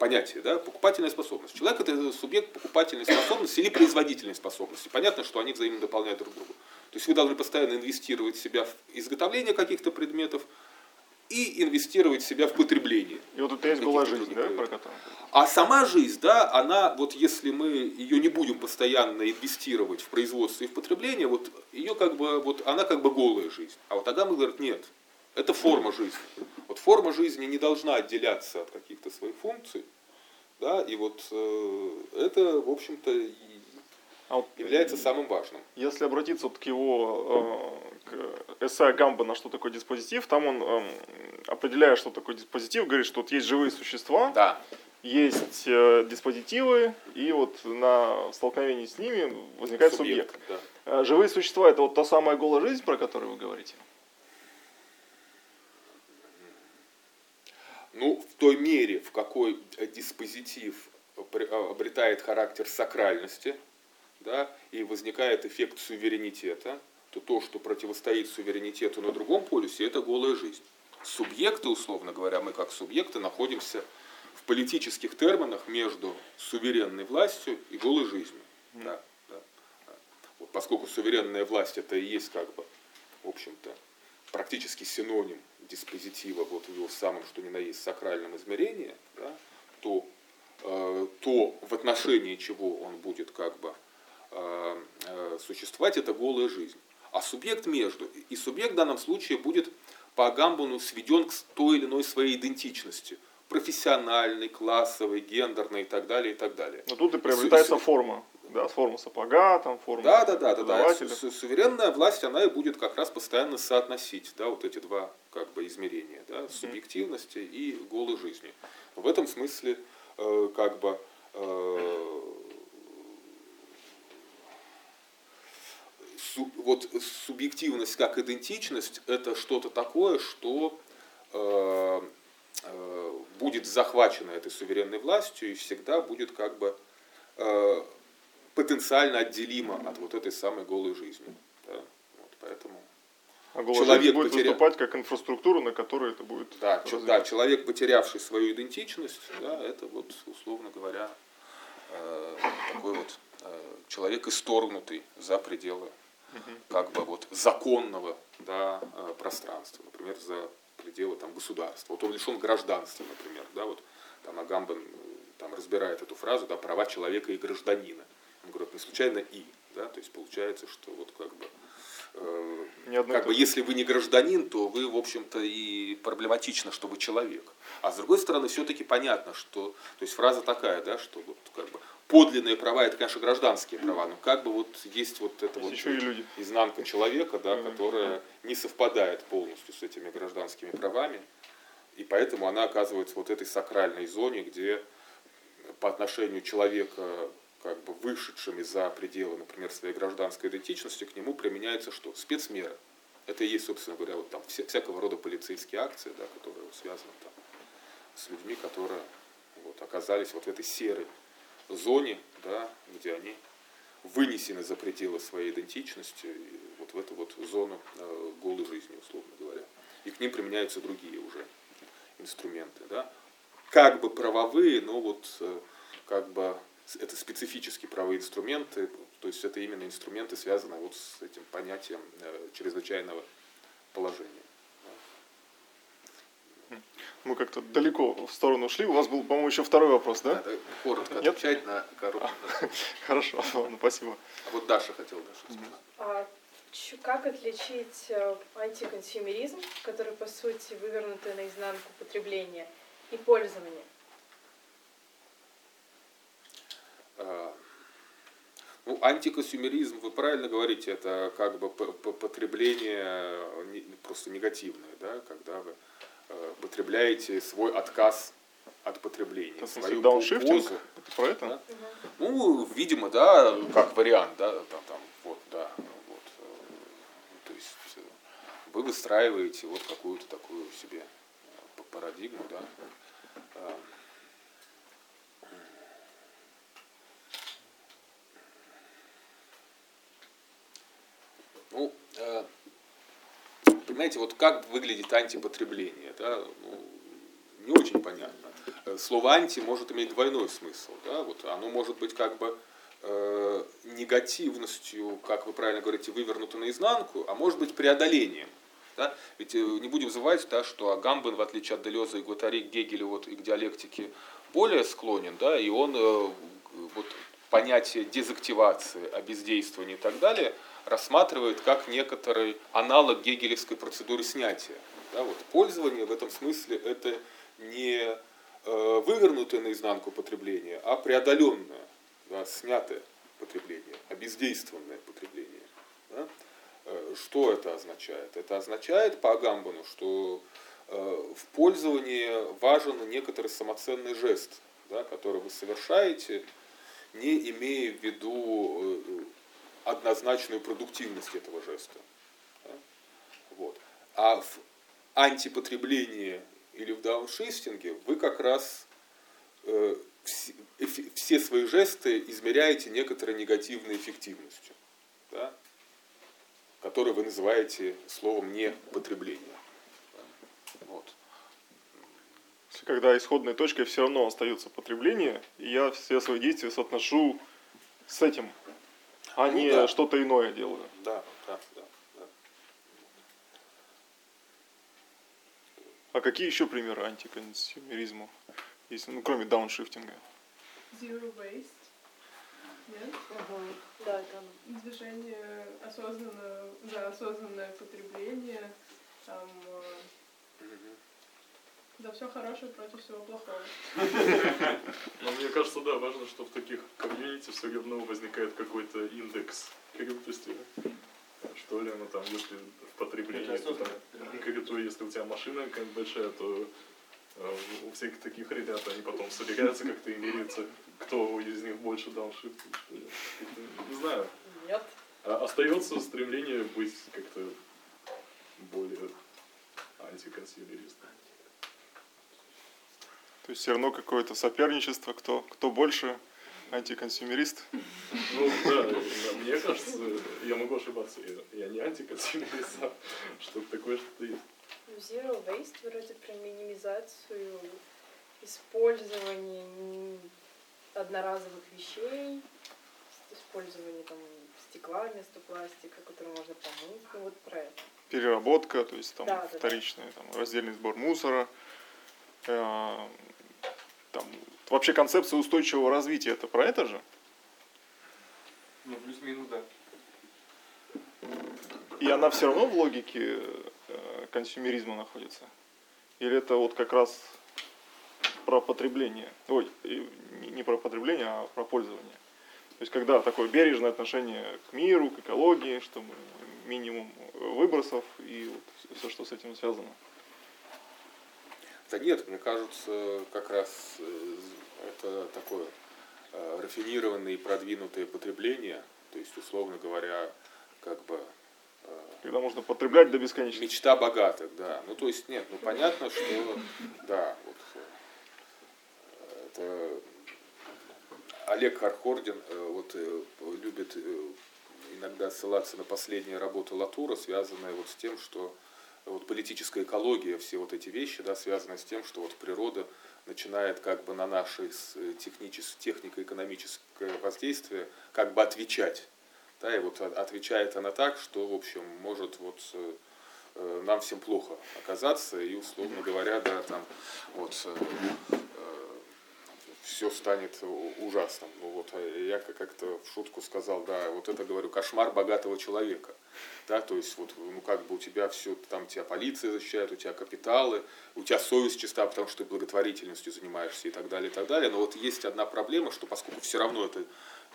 Speaker 2: понятие, да, покупательная способность. Человек это субъект покупательной способности или производительной способности. Понятно, что они взаимно дополняют друг друга. То есть вы должны постоянно инвестировать в себя в изготовление каких-то предметов и инвестировать в себя в потребление.
Speaker 1: И вот это есть голая жизнь, да, про которую?
Speaker 2: А сама жизнь, да, она, вот если мы ее не будем постоянно инвестировать в производство и в потребление, вот ее как бы, вот она как бы голая жизнь. А вот Агам говорит, нет, это форма жизни. Вот форма жизни не должна отделяться от каких-то своих функций, да, и вот э, это, в общем-то,
Speaker 1: А вот
Speaker 2: является самым важным.
Speaker 1: Если обратиться вот к его э, к эссе Гамбана, что такое диспозитив, там он, эм, определяя, что такое диспозитив, говорит, что вот есть живые существа,
Speaker 2: Да,
Speaker 1: есть э, диспозитивы, и вот на столкновении с ними возникает субъект.
Speaker 2: да.
Speaker 1: Э, Живые существа это вот та самая голая жизнь, про которую вы говорите.
Speaker 2: Ну, в той мере, в какой э, диспозитив при- э, обретает характер сакральности, да, и возникает эффект суверенитета, то то, что противостоит суверенитету на другом полюсе, это голая жизнь. Субъекты, условно говоря, мы как субъекты находимся в политических терминах между суверенной властью и голой жизнью. Да, да, да. Вот поскольку суверенная власть это и есть как бы, в общем-то, практически синоним диспозитива вот в его самом что ни на есть сакральном измерении, да, то, э, то в отношении чего он будет как бы э, э, существовать, это голая жизнь. А субъект между. И субъект в данном случае будет по Агамбану сведен к той или иной своей идентичности. Профессиональной, классовой, гендерной и так далее, и так далее.
Speaker 1: Но тут и приобретается
Speaker 2: Су-
Speaker 1: форма. Да, форма сапога, там форма
Speaker 2: Да, да, да, да, да. Суверенная власть, она и будет как раз постоянно соотносить, да, вот эти два как бы измерения, да, субъективности и голой жизни. В этом смысле, э, как бы, э, су- вот субъективность как идентичность это что-то такое, что э, э, будет захвачено этой суверенной властью и всегда будет как бы э, потенциально отделимо от вот этой самой голой жизни. Да? Вот, поэтому,
Speaker 1: А
Speaker 2: человек
Speaker 1: будет
Speaker 2: потеря-
Speaker 1: выступать как инфраструктура, на которой это будет
Speaker 2: да, ч- да, человек, потерявший свою идентичность, да, это вот, условно говоря, э, такой вот э, человек, исторгнутый за пределы как бы вот законного да, э, пространства, например, за пределы там, государства. Вот он лишен гражданства, например, да, вот там Агамбен э, там, разбирает эту фразу, да, права человека и гражданина. Он говорит, не случайно и, да, то есть получается, что вот как бы э, как бы если вы не гражданин, то вы, в общем-то, и проблематично, что вы человек. А с другой стороны, все-таки понятно, что, то есть фраза такая, да, что вот как бы подлинные права это, конечно, гражданские права, но как бы вот есть вот эта вот
Speaker 1: еще и люди.
Speaker 2: изнанка человека, да, которая не совпадает полностью с этими гражданскими правами, и поэтому она оказывается вот этой сакральной зоне, где по отношению человека как бы вышедшими за пределы, например, своей гражданской идентичности, к нему применяется что? Спецмера. Это и есть, собственно говоря, вот там вся, всякого рода полицейские акции, да, которые связаны там, с людьми, которые вот, оказались вот в этой серой зоне, да, где они вынесены за пределы своей идентичности, вот в эту вот зону э, голой жизни, условно говоря. И к ним применяются другие уже инструменты. Да? Как бы правовые, но вот э, как бы это специфические правовые инструменты, то есть это именно инструменты, связанные вот с этим понятием э, чрезвычайного положения.
Speaker 1: Мы как-то далеко в сторону шли. У вас был, по-моему, еще второй вопрос, да?
Speaker 2: Надо коротко Нет? отвечать на короткий.
Speaker 1: Хорошо, ладно, спасибо.
Speaker 2: А вот Даша хотела Даша
Speaker 4: а, как отличить э, антиконсюмеризм, который, по сути, вывернутый наизнанку потребления, и пользование?
Speaker 2: А, ну, антиконсюмеризм, вы правильно говорите, это как бы потребление просто негативное, да, когда вы Э, потребляете свой отказ от потребления.
Speaker 1: Это свою дауншифтинг? Это про это? Да?
Speaker 2: Ну, видимо, да, как вариант, да, там, там, вот, да, вот. Э, то есть э, вы выстраиваете вот какую-то такую себе парадигму, да. Ну, понимаете, вот как выглядит антипотребление, да, ну, не очень понятно. Слово анти может иметь двойной смысл, да, вот оно может быть как бы э, негативностью, как вы правильно говорите, вывернуто наизнанку, а может быть преодолением. Да? Ведь э, не будем забывать, да, что Агамбен, в отличие от Делеза и Гуатари, к Гегелю вот, и к диалектике более склонен, да, и он э, вот, понятие дезактивации, обездействования и так далее – рассматривает как некоторый аналог гегелевской процедуры снятия. Да, вот пользование в этом смысле это не э, вывернутое наизнанку потребление, а преодоленное, да, снятое потребление, обездействованное потребление. Да? Э, что это означает? Это означает по Агамбану, что э, в пользовании важен некоторый самоценный жест, да, который вы совершаете, не имея в виду однозначную продуктивность этого жеста. Вот. А в антипотреблении или в дауншифтинге вы как раз э, все, все свои жесты измеряете некоторой негативной эффективностью, да? которую вы называете словом непотребление. Вот.
Speaker 1: Когда исходной точкой все равно остается потребление, и я все свои действия соотношу с этим а ну, не да. что-то иное делаю.
Speaker 2: Да, да, да, да.
Speaker 1: А какие еще примеры антиконсюмеризма есть, ну, кроме дауншифтинга?
Speaker 5: Zero waste. Нет?
Speaker 4: Угу. Да, там.
Speaker 5: Движение осознанное, за осознанное потребление, там, угу. Да, все хорошее против всего плохого.
Speaker 6: Но мне кажется, да, важно, что в таких комьюнити все равно возникает какой-то индекс крутости. Что ли, ну там, если в потреблении, то там, если у тебя машина как большая, то э, у всех таких ребят они потом собираются как-то и меряются, кто из них больше дауншифт. Не знаю.
Speaker 4: Нет.
Speaker 6: А остается стремление быть как-то более антиконсюмеристом.
Speaker 1: То есть все равно какое-то соперничество, кто, кто больше антиконсюмерист?
Speaker 6: Ну да, мне кажется, я могу ошибаться, я, я не антиконсюмерист, а что-то такое что-то есть.
Speaker 4: Ну, zero waste вроде про минимизацию использования одноразовых вещей, использование там стекла вместо пластика, который можно помыть, ну вот про это.
Speaker 1: Переработка, то есть там
Speaker 4: Да, да, да.
Speaker 1: вторичный, там, раздельный сбор мусора. Э, вообще концепция устойчивого развития это про это же?
Speaker 7: Ну, плюс-минус, да.
Speaker 1: И она все равно в логике э, консюмеризма находится? Или это вот как раз про потребление? Ой, не- про потребление, а про пользование. То есть когда такое бережное отношение к миру, к экологии, чтобы минимум выбросов и вот все, что с этим связано.
Speaker 2: Да нет, мне кажется, как раз э, это такое э, рафинированное и продвинутое потребление, то есть, условно говоря, как бы э,
Speaker 1: Когда можно потреблять до бесконечности.
Speaker 2: мечта богатых, да. Ну, то есть, нет, ну, понятно, что, да, вот, э, это Олег Хархордин вот, любит иногда ссылаться на последние работы Латура, связанные вот с тем, что вот политическая экология, все вот эти вещи, да, связаны с тем, что вот природа начинает как бы на наши э, техничес- технико-экономическое воздействие как бы отвечать. Да, и вот отвечает она так, что, в общем, может вот э, э, нам всем плохо оказаться, и, условно говоря, да, там вот все станет ужасным. Ну вот э, я как- как-то в шутку сказал, да, вот это, говорю, кошмар богатого человека. Да, то есть вот, ну как бы у тебя все, там тебя полиция защищает, у тебя капиталы, у тебя совесть чиста, потому что ты благотворительностью занимаешься и так далее, и так далее. Но вот есть одна проблема, что поскольку все равно это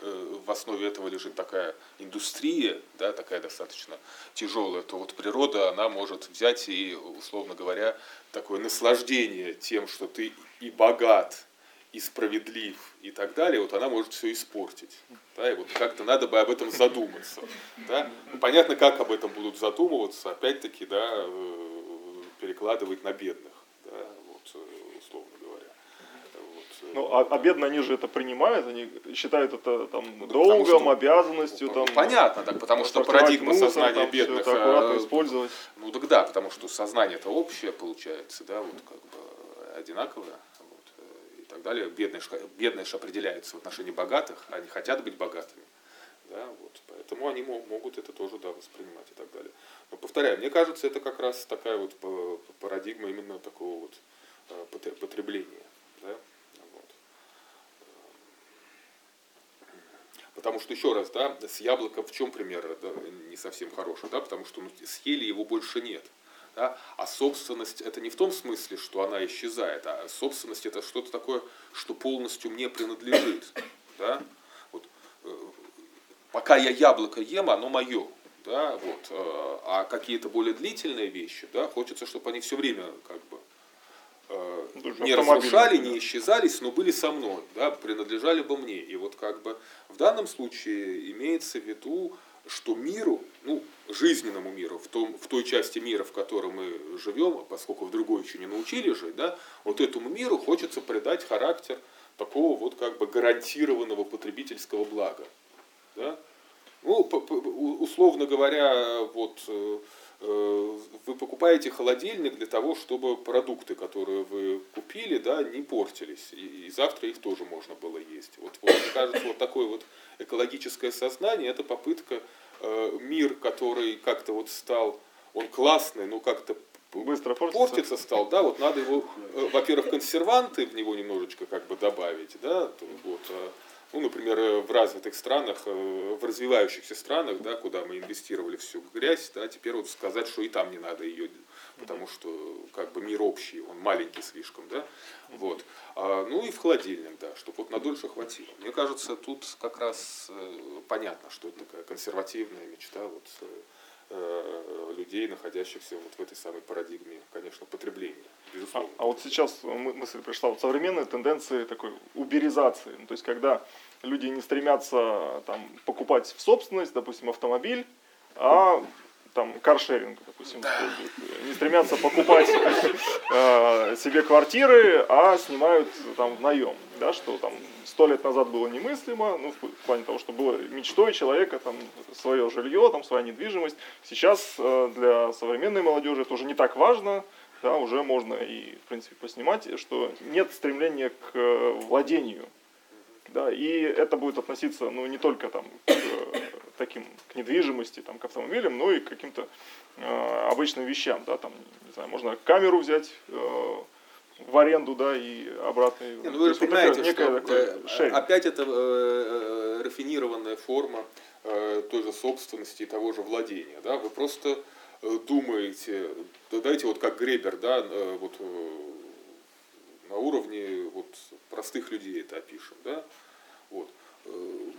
Speaker 2: э, в основе этого лежит такая индустрия, да, такая достаточно тяжелая, то вот природа, она может взять и, условно говоря, такое наслаждение тем, что ты и богат, и справедлив, и так далее, вот она может все испортить. Да, и вот как-то надо бы об этом задуматься. Да? Ну, понятно, как об этом будут задумываться, опять-таки, да, э, перекладывать на бедных, да, вот, э, условно говоря. Вот, э,
Speaker 1: Ну, а, а бедные, они же это принимают, они считают это там
Speaker 2: Ну,
Speaker 1: долгом,
Speaker 2: что-
Speaker 1: обязанностью,
Speaker 2: ну,
Speaker 1: там,
Speaker 2: понятно, так, потому что парадигма
Speaker 1: мусор,
Speaker 2: сознания
Speaker 1: там,
Speaker 2: бедных,
Speaker 1: это аккуратно использовать.
Speaker 2: Ну так да, потому что сознание-то общее получается, да, вот как бы одинаковое, так далее. Бедные бедные ж определяются в отношении богатых, они хотят быть богатыми, да, вот, поэтому они мо- могут это тоже, да, воспринимать и так далее. Но повторяю, мне кажется, это как раз такая вот па- парадигма именно такого вот э, потре- потребления, да, вот. Потому что, еще раз, да, с яблоком в чем пример да, не совсем хороший, да, потому что ну, съели его больше нет. Да? А собственность это не в том смысле, что она исчезает, а собственность это что-то такое, что полностью мне принадлежит. Да? Вот, э, пока я яблоко ем, оно мое. Да? Вот, э, а какие-то более длительные вещи, да, хочется, чтобы они все время как бы э,
Speaker 1: Ну,
Speaker 2: не разрушали, не исчезались, но были со мной, да, принадлежали бы мне. И вот как бы в данном случае имеется в виду, что миру, ну, жизненному миру, в, том, в той части мира, в которой мы живем, поскольку в другой еще не научились жить, да, вот этому миру хочется придать характер такого вот как бы гарантированного потребительского блага. Да? Ну, условно говоря, вот э, э, вы покупаете холодильник для того, чтобы продукты, которые вы купили, да, не портились. И, завтра их тоже можно было есть. Вот, вот, мне кажется, вот такое вот экологическое сознание, это попытка мир, который как-то вот стал, он классный, но как-то
Speaker 1: Быстро портится.
Speaker 2: портиться стал, да, вот надо его, э, во-первых, консерванты в него немножечко как бы добавить, да, вот, э, ну, например, э, в развитых странах, э, в развивающихся странах, да, куда мы инвестировали всю грязь, да, теперь вот сказать, что и там не надо ее, потому что как бы мир общий, он маленький слишком, да, вот. А, ну и в холодильник, да, чтобы вот на дольше хватило. Мне кажется, тут как раз э, понятно, что это такая консервативная мечта вот э, э, людей, находящихся вот в этой самой парадигме, конечно, потребления,
Speaker 1: А,
Speaker 2: безусловно.
Speaker 1: а вот сейчас мы- мысль пришла, вот современные тенденции такой уберизации, ну, то есть когда люди не стремятся там, покупать в собственность, допустим, автомобиль, а там каршеринг, допустим, используют. не стремятся покупать э, себе квартиры, а снимают там в наем, да, что там сто лет назад было немыслимо, ну, в плане того, что было мечтой человека там свое жилье, там своя недвижимость. Сейчас э, для современной молодежи это уже не так важно, да, уже можно и, в принципе, поснимать, что нет стремления к э, владению. Да, и это будет относиться ну, не только там, к таким к недвижимости, там, к автомобилям, но и к каким-то э, обычным вещам. Да, там, не знаю, можно камеру взять э, в аренду, да, и обратно.
Speaker 2: Не, ну вы же
Speaker 1: есть вот
Speaker 2: понимаете,
Speaker 1: такое
Speaker 2: что
Speaker 1: такое
Speaker 2: э, опять это э, э, рафинированная форма э, той же собственности и того же владения. Да? Вы просто э, думаете, да, дайте вот как Гребер, да, вот на уровне вот, простых людей это опишем. Да? Вот.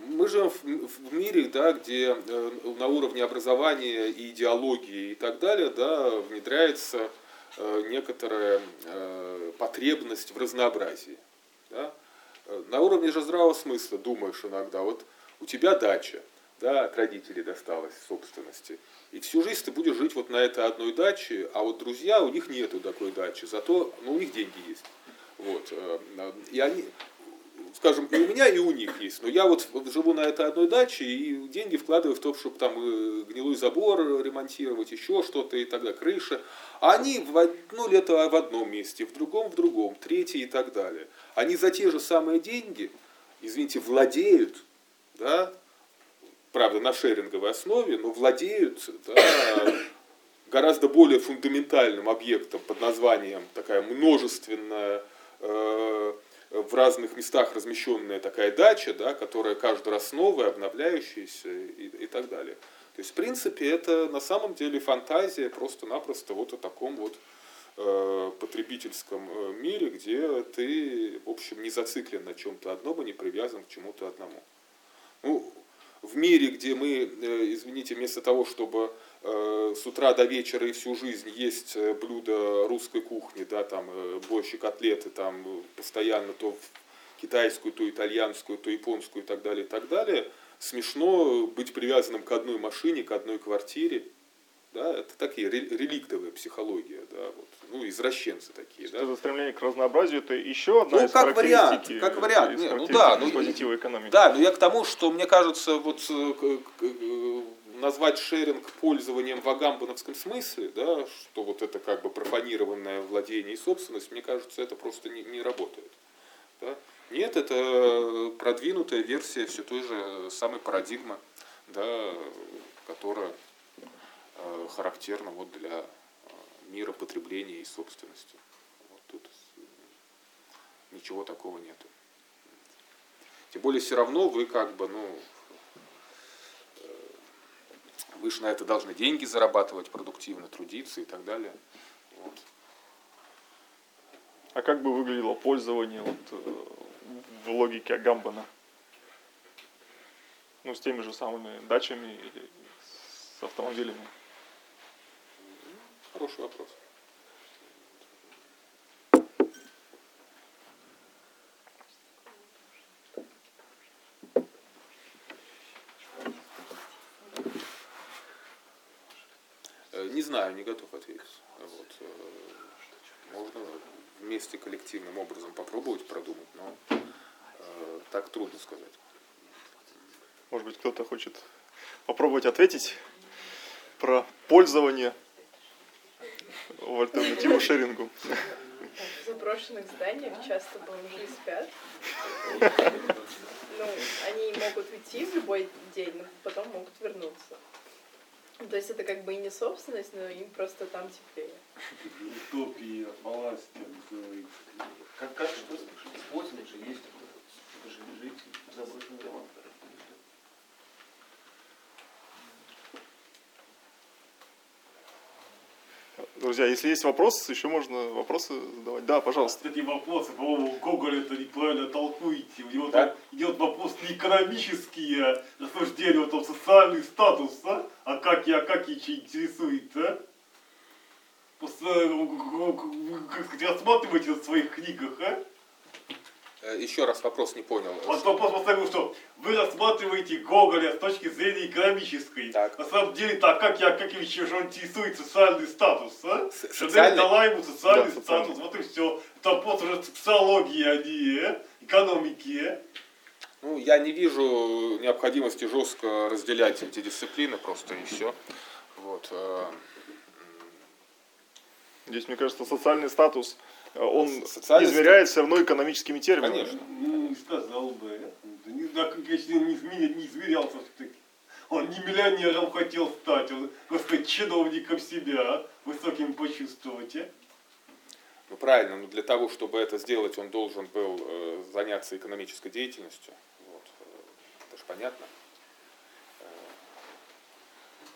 Speaker 2: Мы живем в, мире, да, где э, на уровне образования и идеологии и так далее да, внедряется э, некоторая э, потребность в разнообразии. Да? На уровне же здравого смысла думаешь иногда, вот у тебя дача, да, от родителей досталась собственности, и всю жизнь ты будешь жить вот на этой одной даче, а вот друзья, у них нету такой дачи, зато ну, у них деньги есть. Вот. И они, скажем, и у меня, и у них есть. Но я вот живу на этой одной даче и деньги вкладываю в то, чтобы там э, гнилой забор ремонтировать, еще что-то и далее, крыша. А они в одно лето в одном месте, в другом в другом, третье и так далее. Они за те же самые деньги, извините, владеют, да, правда, на шеринговой основе, но владеют да, гораздо более фундаментальным объектом под названием такая множественная э, в разных местах размещенная такая дача, да, которая каждый раз новая, обновляющаяся и, и так далее. То есть, в принципе, это на самом деле фантазия просто-напросто вот о таком вот э, потребительском э, мире, где ты, в общем, не зациклен на чем-то одном и не привязан к чему-то одному. Ну, в мире, где мы, э, извините, вместо того, чтобы с утра до вечера и всю жизнь есть э, блюда русской кухни, да, там э, борщ и котлеты, там э, постоянно то китайскую, то итальянскую, то японскую и так далее, и так далее, смешно быть привязанным к одной машине, к одной квартире. Да, это такие ре- реликтовая психология, да, вот, ну, извращенцы такие, да.
Speaker 1: Это стремление к разнообразию это еще одна
Speaker 2: Ну,
Speaker 1: из
Speaker 2: как вариант, как вариант. Не, ну да, ну,
Speaker 1: позитива экономики.
Speaker 2: Да, но я к тому, что мне кажется, вот э, э, назвать шеринг пользованием в агамбановском смысле, да, что вот это как бы профанированное владение и собственность, мне кажется, это просто не, не работает. Да? Нет, это продвинутая версия все той же самой парадигмы, да, которая э, характерна вот для э, мира потребления и собственности. Вот тут ничего такого нету. Тем более все равно вы как бы, ну, вы же на это должны деньги зарабатывать, продуктивно трудиться и так далее. Вот.
Speaker 1: А как бы выглядело пользование вот, э, в логике Агамбана? Ну, с теми же самыми дачами или с автомобилями.
Speaker 2: Хороший вопрос. Не знаю, не готов ответить. Вот, э, можно вместе коллективным образом попробовать продумать, но э, так трудно сказать.
Speaker 1: Может быть, кто-то хочет попробовать ответить про пользование в альтернативу шерингу.
Speaker 4: В заброшенных зданиях часто бомжи спят. Ну, они могут уйти в любой день, но потом могут вернуться. То есть это как бы и не собственность, но им просто там теплее.
Speaker 8: утопии, власти, как, как что способ же есть, это же жить в заброшенных домах.
Speaker 1: Друзья, если есть вопросы, еще можно вопросы задавать. Да, пожалуйста.
Speaker 8: Кстати, вопросы, по-моему, Гоголь это неправильно толкуете. У него
Speaker 2: Да?
Speaker 8: там идет вопрос не экономический, а рассуждение, вот, там, социальный статус, а? А как я, как я интересует, а? Просто, э, как сказать, рассматриваете это в своих книгах, а?
Speaker 2: Э, Еще раз вопрос не понял.
Speaker 8: Вот вопрос поставил, что вы рассматриваете Гоголя с точки зрения экономической.
Speaker 2: Так.
Speaker 8: На самом деле, так как Яковлевич же он интересует социальный статус, а?
Speaker 2: Социальный?
Speaker 8: дала ему социальный
Speaker 1: Да,
Speaker 8: статус,
Speaker 1: социальный.
Speaker 8: вот и все. Это вопрос уже социологии, а не э, экономики. э.
Speaker 2: Ну, я не вижу необходимости жестко разделять эти дисциплины, просто и все. Вот.
Speaker 1: Здесь, мне кажется, социальный статус, э, он
Speaker 2: Социальный
Speaker 1: измеряется все равно экономическими терминами.
Speaker 2: Конечно.
Speaker 8: Ну, не сказал бы. да, не, измеря- не измерялся все-таки. Он не миллионером хотел стать, он, господи, чиновником себя а, высоким почувствовать, а?
Speaker 2: Ну правильно, но для того, чтобы это сделать, он должен был э, заняться экономической деятельностью. Вот. э, Это же понятно. Э,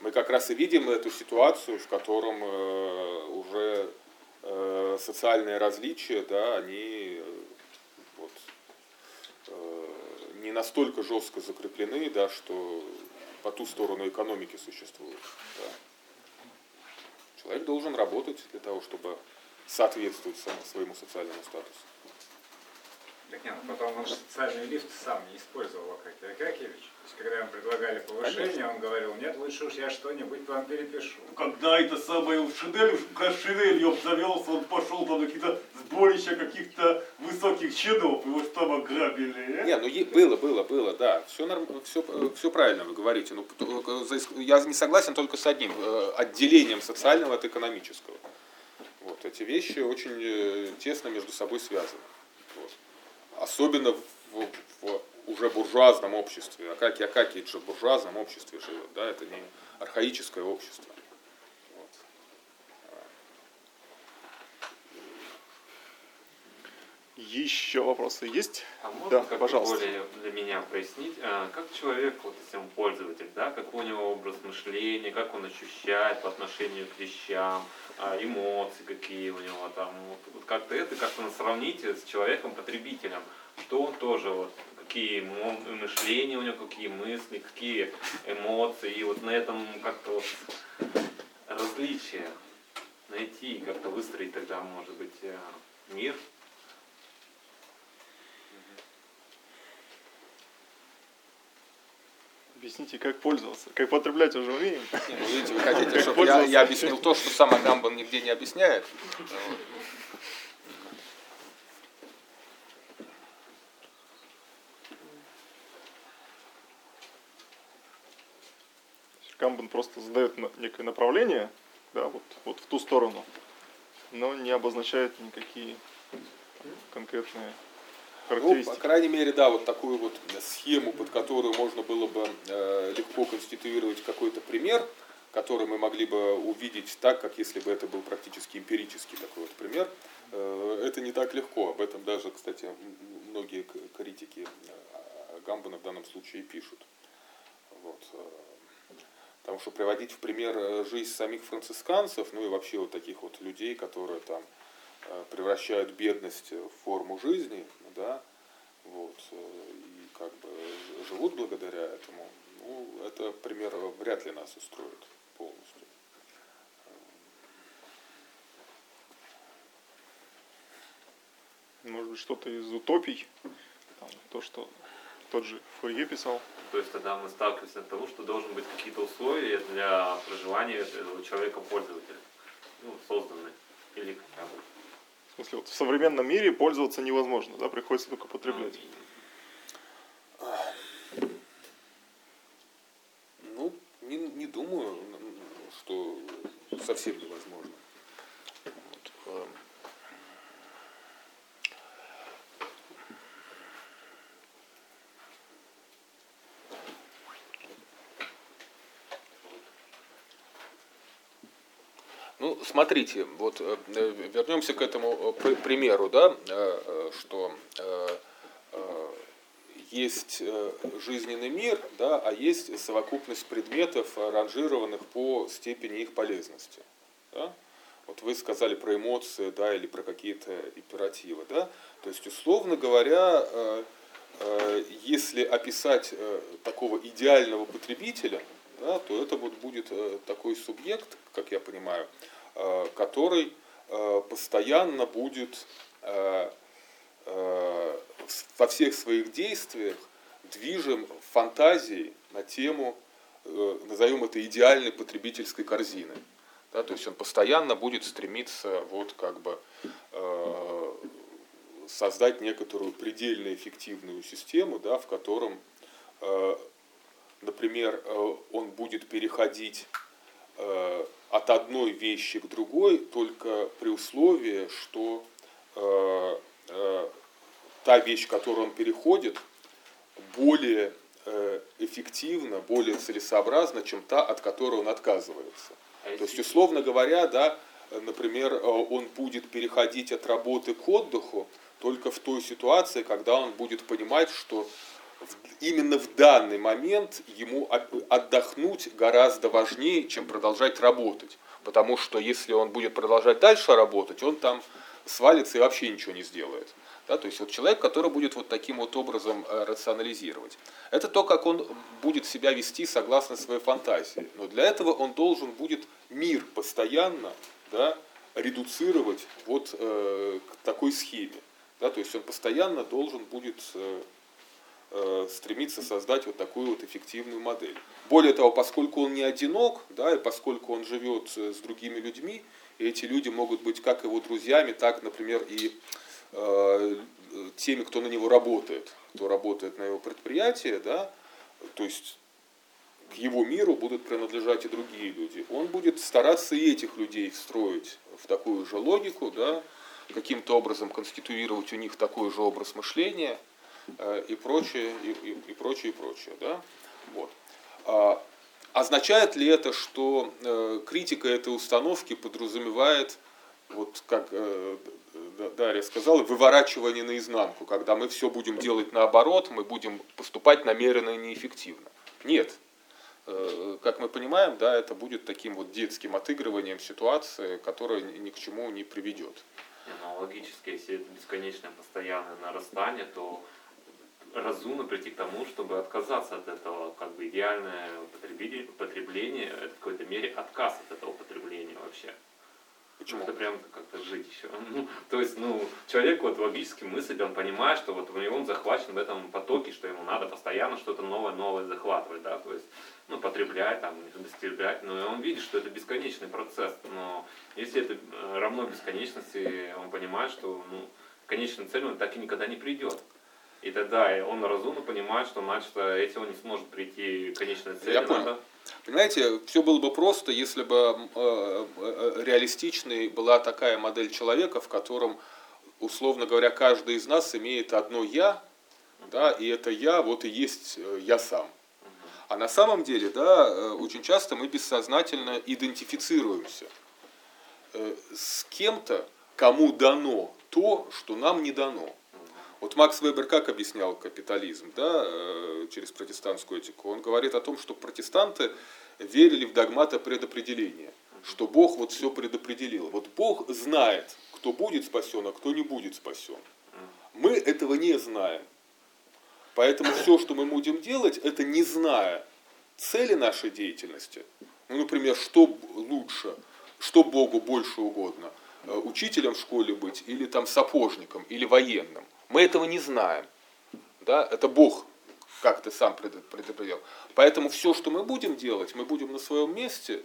Speaker 2: Мы как раз и видим эту ситуацию, в котором э, уже э, социальные различия, да, они э, вот, э, не настолько жестко закреплены, да, что по ту сторону экономики существуют. да. Человек должен работать для того, чтобы соответствовать своему социальному статусу.
Speaker 9: Так нет, ну потом он же социальный лифт сам не использовал Акакий Акакевич. То есть, когда ему предлагали повышение,
Speaker 2: Конечно.
Speaker 9: он говорил, нет, лучше уж я что-нибудь вам перепишу.
Speaker 8: Когда это самое Шинель, когда Шинелью обзавелся, он пошел там на какие-то сборища каких-то высоких чинов, его что там ограбили, э?
Speaker 2: Не, ну было, было, было, да. Все, норм, все, все правильно вы говорите. Ну, иск- я не согласен только с одним, э, отделением социального от экономического. Вот, эти вещи очень э, тесно между собой связаны. Особенно в, в уже буржуазном обществе. Акаки Акакич же в буржуазном обществе живет, да, это не архаическое общество. Вот.
Speaker 1: Еще вопросы есть?
Speaker 10: А можно
Speaker 1: Да,
Speaker 10: как-то
Speaker 1: пожалуйста.
Speaker 10: более для меня прояснить, а, как человек, вот если он пользователь, да, какой у него образ мышления, как он ощущает по отношению к вещам, а, эмоции какие у него там, вот, как-то это как-то сравнить с человеком-потребителем, что он тоже вот какие мышления у него, какие мысли, какие эмоции, и вот на этом как-то вот различия найти, как-то выстроить тогда, может быть, э, мир.
Speaker 1: Объясните, как пользоваться. Как потреблять уже умеем.
Speaker 2: Не, ну, видите, вы хотите, чтобы я, я объяснил то, что сам Агамбан нигде не объясняет.
Speaker 1: Камбан просто задает некое направление, да, вот, вот в ту сторону, но не обозначает никакие конкретные
Speaker 2: Ну,
Speaker 1: характеристики.
Speaker 2: по крайней мере, да, вот такую вот схему, под которую можно было бы э, легко конституировать какой-то пример, который мы могли бы увидеть так, как если бы это был практически эмпирический такой вот пример. Э, это не так легко. Об этом даже, кстати, многие критики э, Гамбана в данном случае пишут. Вот. э, Потому что приводить в пример э, жизнь самих францисканцев, ну и вообще вот таких вот людей, которые там э, превращают бедность в форму жизни, да, вот, э, и как бы живут благодаря этому, ну, это пример вряд ли нас устроит полностью.
Speaker 1: Может быть, что-то из утопий, там, то, что тот же Фурье писал.
Speaker 10: То есть тогда мы сталкиваемся от того, что должны быть какие-то условия для проживания этого человека-пользователя, ну, созданы. Или хотя бы.
Speaker 1: В смысле, вот в современном мире пользоваться невозможно, да, приходится только потреблять.
Speaker 2: Ну, не, не думаю, что совсем невозможно. Вот, эм. Ну, смотрите, вот э, вернемся к этому э, при- примеру, да, э, что есть жизненный мир, да, а есть совокупность предметов, ранжированных по степени их полезности. Да? Вот вы сказали про эмоции, да, или про какие-то императивы, да. То есть, условно говоря, если описать такого идеального потребителя, да, то это вот будет такой субъект, как я понимаю, который э, постоянно будет э, э, во всех своих действиях движем фантазией на тему, э, назовем это идеальной потребительской корзины. Да, то есть он постоянно будет стремиться вот как бы э, создать некоторую предельно эффективную систему, да, в котором, э, например, э, он будет переходить э, от одной вещи к другой только при условии, что э, э, та вещь, к которой он переходит, более э, эффективна, более целесообразна, чем та, от которой он отказывается.
Speaker 10: А
Speaker 2: То есть, условно говоря, да, например, э, он будет переходить от работы к отдыху только в той ситуации, когда он будет понимать, что именно в данный момент ему от- отдохнуть гораздо важнее, чем продолжать работать. Потому что если он будет продолжать дальше работать, он там свалится и вообще ничего не сделает. Да, то есть вот человек, который будет вот таким вот образом э, рационализировать. Это то, как он будет себя вести согласно своей фантазии. Но для этого он должен будет мир постоянно да, редуцировать вот э, к такой схеме. Да, то есть он постоянно должен будет э, э, стремиться создать вот такую вот эффективную модель. Более того, поскольку он не одинок, да, и поскольку он живет э, с другими людьми, и эти люди могут быть как его друзьями, так, например, и э, теми, кто на него работает, кто работает на его предприятии, да, то есть к его миру будут принадлежать и другие люди. Он будет стараться и этих людей встроить в такую же логику, да, каким-то образом конституировать у них такой же образ мышления и прочее, и, и- прочее, и прочее. Да? Вот. А, означает ли это, что э, критика этой установки подразумевает, вот как э, Дарья сказала, выворачивание наизнанку, когда мы все будем делать наоборот, мы будем поступать намеренно и неэффективно? Нет. Э, Как мы понимаем, да, это будет таким вот детским отыгрыванием ситуации, которая ни к чему не приведет.
Speaker 10: Ну, логически, если это бесконечное постоянное нарастание, то разумно прийти к тому, чтобы отказаться от этого. Как бы идеальное употребление, это в какой-то мере отказ от этого употребления вообще.
Speaker 2: Почему?
Speaker 10: Это прям как-то жить еще. Ну, то есть, ну, человек вот логически мыслит, он понимает, что вот у него он захвачен в этом потоке, что ему надо постоянно что-то новое, новое захватывать, да, то есть, ну, потреблять, там, достигать, но он видит, что это бесконечный процесс, но если это э, равно бесконечности, он понимает, что, ну, конечной цели он так и никогда не придет. И тогда он разумно понимает, что значит, если он не сможет прийти к конечной цели,
Speaker 2: Я понял.
Speaker 10: надо
Speaker 2: Понимаете, все было бы просто, если бы э, э, реалистичной была такая модель человека, в котором, условно говоря, каждый из нас имеет одно «я», да, и это «я» вот и есть э, «я сам». А на самом деле, да, э, очень часто мы бессознательно идентифицируемся э, с кем-то, кому дано то, что нам не дано. Вот Макс Вебер как объяснял капитализм да, э, через протестантскую этику? Он говорит о том, что протестанты верили в догматы предопределения, что Бог вот все предопределил. Вот Бог знает, кто будет спасен, а кто не будет спасен. Мы этого не знаем. Поэтому все, что мы будем делать, это не зная цели нашей деятельности. Ну, например, что лучше, что Богу больше угодно, э, учителем в школе быть или там сапожником или военным. Мы этого не знаем. Да? Это Бог как-то сам пред- предопределил. Поэтому все, что мы будем делать, мы будем на своем месте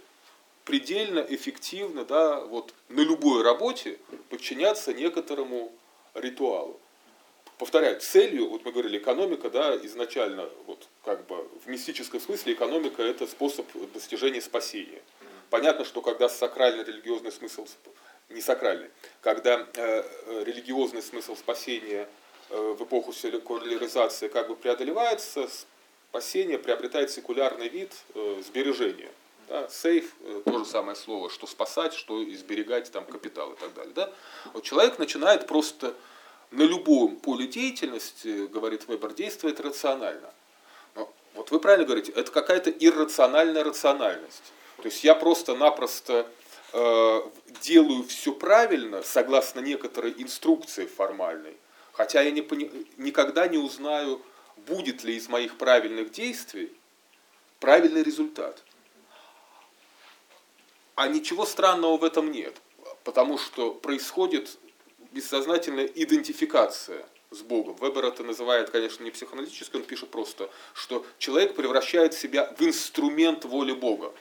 Speaker 2: предельно эффективно, да, вот на любой работе подчиняться некоторому ритуалу. Повторяю, целью, вот мы говорили, экономика, да, изначально, вот как бы в мистическом смысле экономика это способ достижения спасения. Понятно, что когда сакрально-религиозный смысл, сп- не сакральный, когда э, э, религиозный смысл спасения в эпоху секуляризации как бы преодолевается, спасение приобретает секулярный вид э, сбережения. Да, сейф, э, то же самое слово, что спасать, что и сберегать там капитал и так далее. Да? Вот человек начинает просто на любом поле деятельности, говорит Вебер, действовать рационально. Но вот вы правильно говорите, это какая-то иррациональная рациональность. То есть я просто-напросто э, делаю все правильно, согласно некоторой инструкции формальной, хотя я не никогда не узнаю, будет ли из моих правильных действий правильный результат. А ничего странного в этом нет, потому что происходит бессознательная идентификация с Богом. Вебер это называет, конечно, не психоаналитически, он пишет просто, что человек превращает себя в инструмент воли Бога.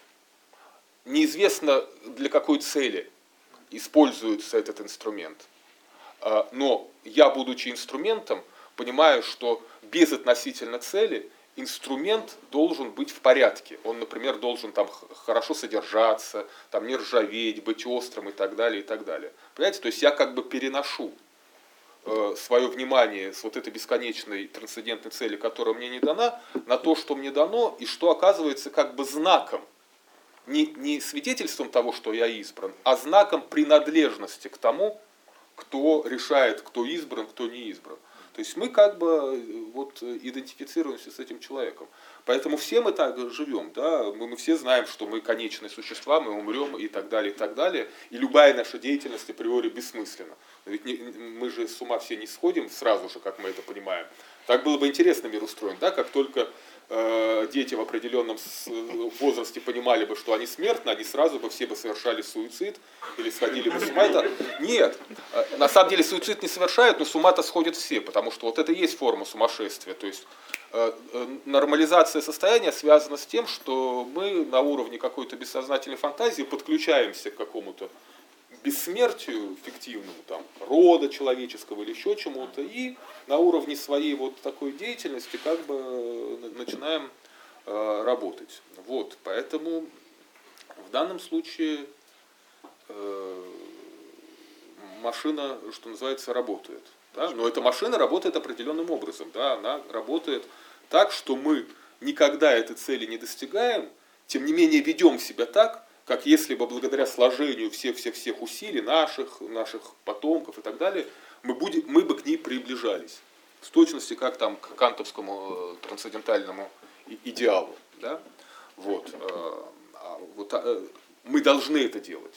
Speaker 2: Неизвестно для какой цели используется этот инструмент. А, Но я, будучи инструментом, понимаю, что без относительно цели инструмент должен быть в порядке. Он, например, должен там хорошо содержаться, там не ржаветь, быть острым и так далее, и так далее. Понимаете, то есть я как бы переношу свое внимание с вот этой бесконечной трансцендентной цели, которая мне не дана, на то, что мне дано, и что оказывается как бы знаком, не, не свидетельством того, что я избран, а знаком принадлежности к тому, кто решает, кто избран, кто не избран. То есть мы как бы э, вот идентифицируемся с этим человеком. Поэтому все мы так живем, да, мы, мы все знаем, что мы конечные существа, мы умрем и так далее, и так далее. И любая наша деятельность априори бессмысленна. Ведь не, мы же с ума все не сходим сразу же, как мы это понимаем. Так было бы интересно мир устроен, да, как только э, дети в определенном возрасте понимали бы, что они смертны, они сразу бы все бы совершали суицид или сходили бы с ума. Это... Нет, э, на самом деле суицид не совершают, но с ума-то сходят все, потому что вот это и есть форма сумасшествия. То есть э, э, нормализация состояния связана с тем, что мы на уровне какой-то бессознательной фантазии подключаемся к какому-то бессмертию фиктивному, там, рода человеческого или еще чему-то, и на уровне своей вот такой деятельности как бы начинаем э, работать. Вот, поэтому в данном случае э, машина, что называется, работает. Да? Но эта машина работает определенным образом. Да? Она работает так, что мы никогда этой цели не достигаем, тем не менее ведем себя так, как если бы благодаря сложению всех-всех-всех усилий наших, наших потомков и так далее, мы, будем, мы бы к ней приближались. В точности, как там к кантовскому э, трансцендентальному идеалу. Да? Вот. Э, а вот э, мы должны это делать.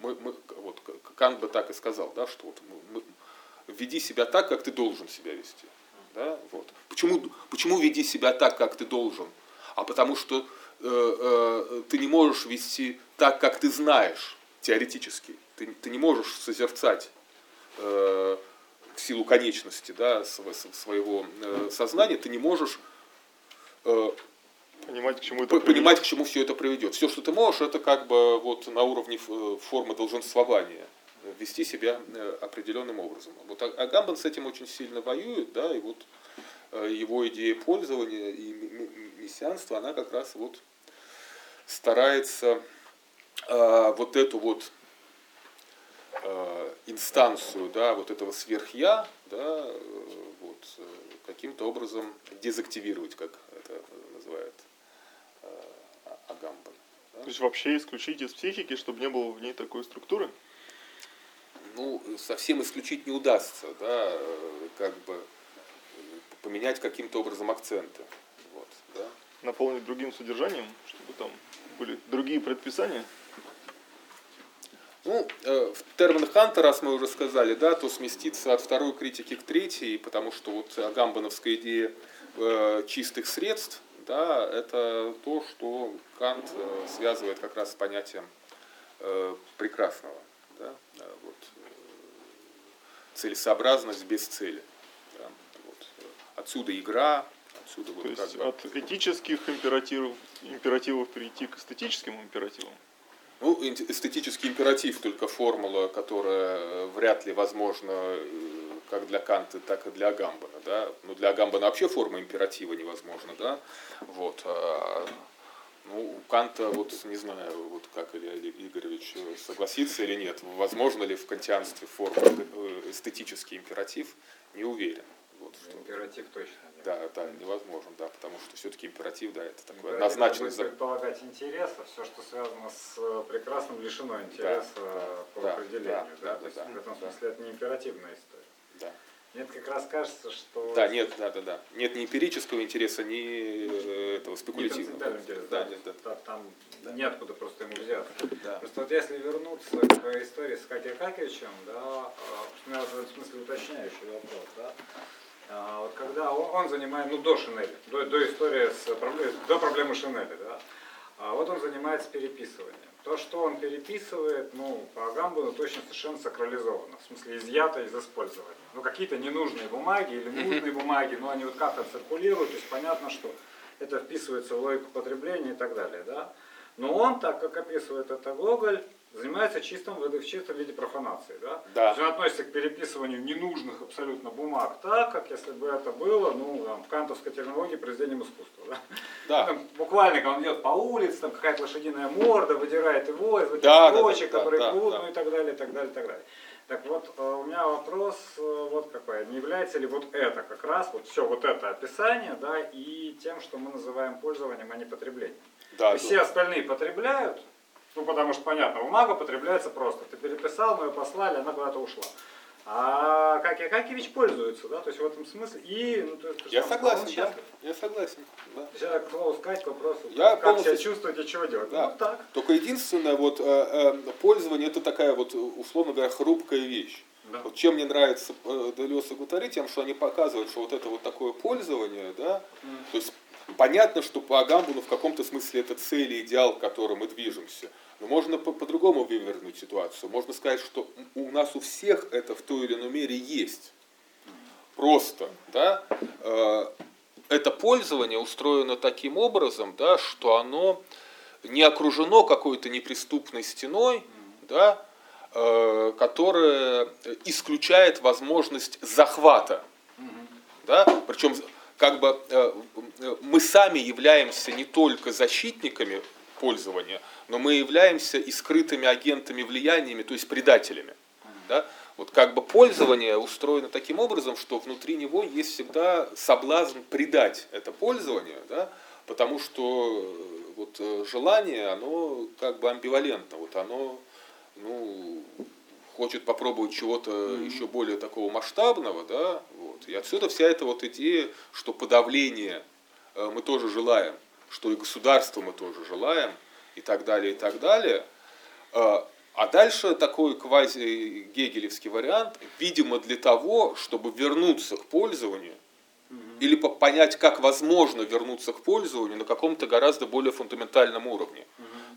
Speaker 2: Мы, мы, вот, Кант бы так и сказал, да, что вот мы, веди себя так, как ты должен себя вести. Да? Вот. Почему, почему веди себя так, как ты должен? А потому что Э, э, ты не можешь вести так, как ты знаешь, теоретически. Ты, ты не можешь созерцать э, в силу конечности да, своего сознания, ты не можешь
Speaker 1: понимать, к чему это
Speaker 2: понимать, к чему все это приведет. Все, что ты можешь, это как бы вот на уровне формы долженствования вести себя определенным образом. Вот Агамбан с этим очень сильно воюет, да, и вот его идея пользования и мессианства, она как раз вот старается э, вот эту вот э, инстанцию, да, вот этого сверхя, да, э, вот, э, каким-то образом дезактивировать, как это называет э, Агамбан.
Speaker 1: Да? То есть вообще исключить из психики, чтобы не было в ней такой структуры?
Speaker 2: Ну, совсем исключить не удастся, да, э, как бы поменять каким-то образом акценты. Вот, да.
Speaker 1: Наполнить другим содержанием, чтобы там были другие предписания?
Speaker 2: Ну, э, в термин Ханта, раз мы уже сказали, да, то сместиться от второй критики к третьей, потому что вот агамбановская идея э, чистых средств, да, это то, что Кант э, связывает как раз с понятием э, прекрасного. Да, вот, целесообразность без цели. Да, вот. Отсюда игра,
Speaker 1: Отсюда вот То есть бы... от этических императивов, императивов перейти к эстетическим императивам?
Speaker 2: Ну, эстетический императив только формула, которая вряд ли возможна э, как для Канта, так и для Агамбана. Да? Ну, для Агамбана вообще форма императива невозможна. Да? Вот. А, ну, у Канта, вот не знаю, вот как Илья Игоревич согласится или нет, возможно ли в кантианстве форма э, эстетический императив, не уверен.
Speaker 9: Вот, что... Императив точно.
Speaker 2: Да, да, невозможно, да, потому что все-таки императив, да, это такое
Speaker 9: назначенный закон. предполагать интереса, все, что связано с э, прекрасным, лишено интереса да, по да, определению. Да, да, да, То есть да, в этом смысле да. это не императивная история.
Speaker 2: Да.
Speaker 9: Мне как раз кажется, что...
Speaker 2: Да, нет, да, да, да. Нет ни эмпирического интереса, ни э, этого спекулятивного.
Speaker 9: Не интерес, да, да, нет, да. там да. неоткуда просто ему взяться. Да. Просто вот если вернуться к истории с Катей Какевичем, да, а, у меня в этом смысле уточняющий вопрос, да, а, вот когда он, он занимает, ну до Шинели, до, до истории с до проблемы Шинели, да, а вот он занимается переписыванием. То, что он переписывает, ну, по Агамбану точно совершенно сакрализовано, в смысле изъято из использования. Ну, какие-то ненужные бумаги или нужные бумаги, но они вот как-то циркулируют, то есть понятно, что это вписывается в логику потребления и так далее, да. Но он, так как описывает это Гоголь, занимается чистым, в чистом виде профанации. Да?
Speaker 2: Да. То есть
Speaker 9: он относится к переписыванию ненужных абсолютно бумаг так, как если бы это было ну, там, в кантовской терминологии произведением искусства. Да?
Speaker 2: Да.
Speaker 9: Там, буквально, когда он идет по улице, там какая-то лошадиная морда, выдирает его из этих да, строчек, да, да, которые да, плывут, да. ну и так далее, и так далее, и так далее. Так вот, э, у меня вопрос э, вот какой. Не является ли вот это как раз, вот все вот это описание, да, и тем, что мы называем пользованием, а не потреблением?
Speaker 2: Да,
Speaker 9: Все остальные потребляют, ну потому что понятно, бумага потребляется просто. Ты переписал, мы ее послали, она куда-то ушла. А как Акакевич пользуется, да, то есть в этом смысле. И, ну, то есть,
Speaker 2: Я
Speaker 9: сам
Speaker 2: согласен, да. Я согласен. Да.
Speaker 9: То есть это, к вопросу,
Speaker 2: Я
Speaker 9: как
Speaker 2: полностью-
Speaker 9: себя чувствовать и чего делать.
Speaker 2: Да.
Speaker 9: Ну так.
Speaker 2: Только единственное, вот э, э, пользование это такая вот, условно говоря, хрупкая вещь.
Speaker 9: Да.
Speaker 2: Вот чем мне нравится э, Делес и Гутари, тем, что они показывают, что вот это вот такое пользование, да, то есть понятно, что по Агамбуну в каком-то смысле это цель и идеал, к которому мы движемся. Но можно по- по-другому вывернуть ситуацию. Можно сказать, что у нас у всех это в той или иной мере есть. Просто, да, э, это пользование устроено таким образом, да, что оно не окружено какой-то неприступной стеной, да, э, которая исключает возможность захвата. Да? Причем как бы э, мы сами являемся не только защитниками пользования, но мы являемся и скрытыми агентами влияниями, то есть предателями. Да? Вот как бы пользование устроено таким образом, что внутри него есть всегда соблазн предать это пользование, да? потому что э, вот, э, желание, оно как бы амбивалентно, вот оно ну, хочет попробовать чего-то еще более такого масштабного, да, вот. И отсюда вся эта вот идея, что подавление э, мы тоже желаем, что и государство мы тоже желаем, и так далее, и так далее. Э, А дальше такой квази-гегелевский вариант, видимо, для того, чтобы вернуться к пользованию, или по- понять, как возможно вернуться к пользованию на каком-то гораздо более фундаментальном уровне.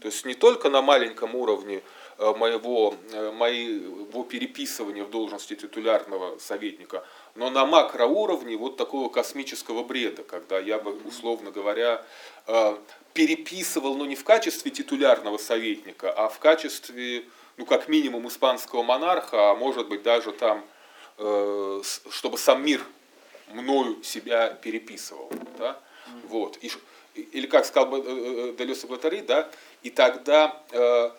Speaker 2: То есть не только на маленьком уровне моего, э, моего переписывания в должности титулярного советника, но на макроуровне вот такого космического бреда, когда я бы, условно говоря, э, переписывал, но не в качестве титулярного советника, а в качестве, ну, как минимум, испанского монарха, а может быть даже там, э, чтобы сам мир мною себя переписывал. Да? Вот. И или как сказал бы э, э, Делес и Гватари, да, и тогда э, э,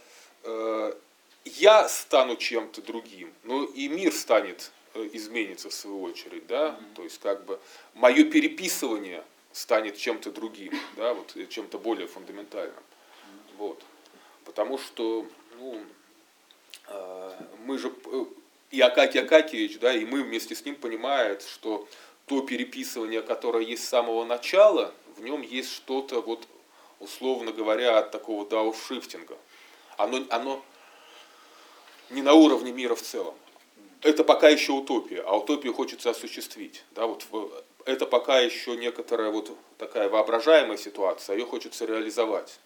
Speaker 2: я стану чем-то другим, но и мир станет, э, изменится в свою очередь, да, то есть как бы мое переписывание станет чем-то другим, да, вот э, чем-то более фундаментальным, вот, потому что, ну, э, мы же, э, и Акакий Акакевич, да, и мы вместе с ним понимают, что то переписывание, которое есть с самого начала, в нем есть что-то, вот, условно говоря, от такого дауншифтинга. Оно, оно не на уровне мира в целом. Это пока еще утопия, а утопию хочется осуществить. Да, вот это пока еще некоторая вот такая воображаемая ситуация, а ее хочется реализовать.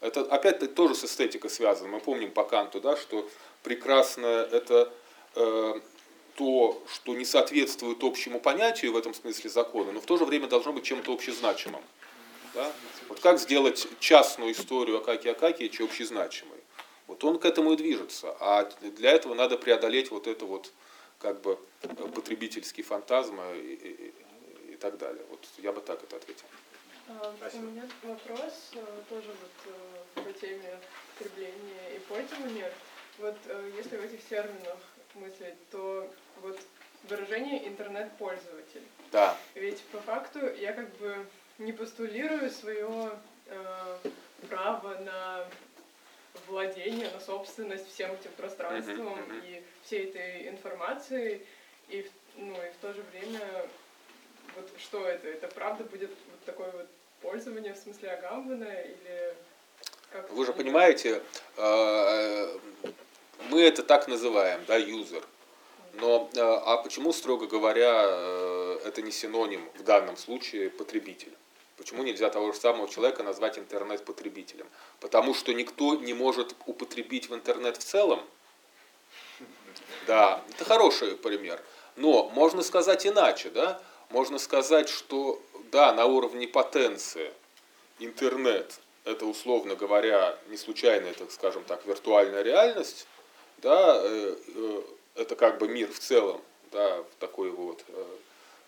Speaker 2: Это опять-таки тоже с эстетикой связано. Мы помним по Канту, да, что прекрасное это э, то, что не соответствует общему понятию в этом смысле закона, но в то же время должно быть чем-то общезначимым. Да? Вот как сделать частную историю Акаки Акакиевича общезначимой? Вот он к этому и движется. А для этого надо преодолеть вот это вот как бы э, потребительский фантазм и, и- и- так далее. Вот я бы так это ответил.
Speaker 5: А, У
Speaker 9: Спасибо.
Speaker 5: меня вопрос э, тоже вот э, по теме потребления и пользования. Вот э, если в этих терминах мыслить, то вот выражение интернет-пользователь.
Speaker 2: Да.
Speaker 5: Ведь по факту я как бы не постулирую свое э, право на владение, на собственность всем этим пространством
Speaker 2: Мгм, мгм.
Speaker 5: и всей этой информацией. И, ну, и в то же время, вот что это? Это правда будет вот такое вот пользование в смысле Агамбана или как
Speaker 2: Вы же понимаете, э, мы это так называем, да, юзер. Но э, а почему, строго говоря, э, это не синоним в данном случае потребитель? Почему нельзя того же самого человека назвать интернет-потребителем? Потому что никто не может употребить в интернет в целом. Да, это хороший пример. Но можно сказать иначе, да? Можно сказать, что да, на уровне потенции интернет это, условно говоря, не случайная, так скажем так, виртуальная реальность, да, э, э, это как бы мир в целом, да, такой вот э,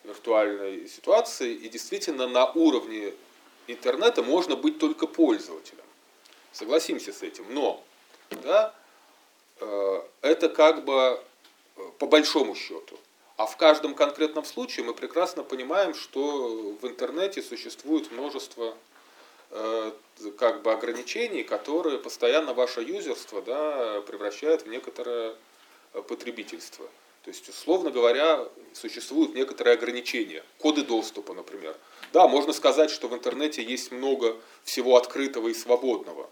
Speaker 2: виртуальной ситуации, и действительно на уровне интернета можно быть только пользователем. Согласимся с этим, но, да, э, это как бы по большому счету. А в каждом конкретном случае мы прекрасно понимаем, что в интернете существует множество э, как бы ограничений, которые постоянно ваше юзерство да, превращают в некоторое потребительство. То есть, условно говоря, существуют некоторые ограничения, коды доступа, например. Да, можно сказать, что в интернете есть много всего открытого и свободного,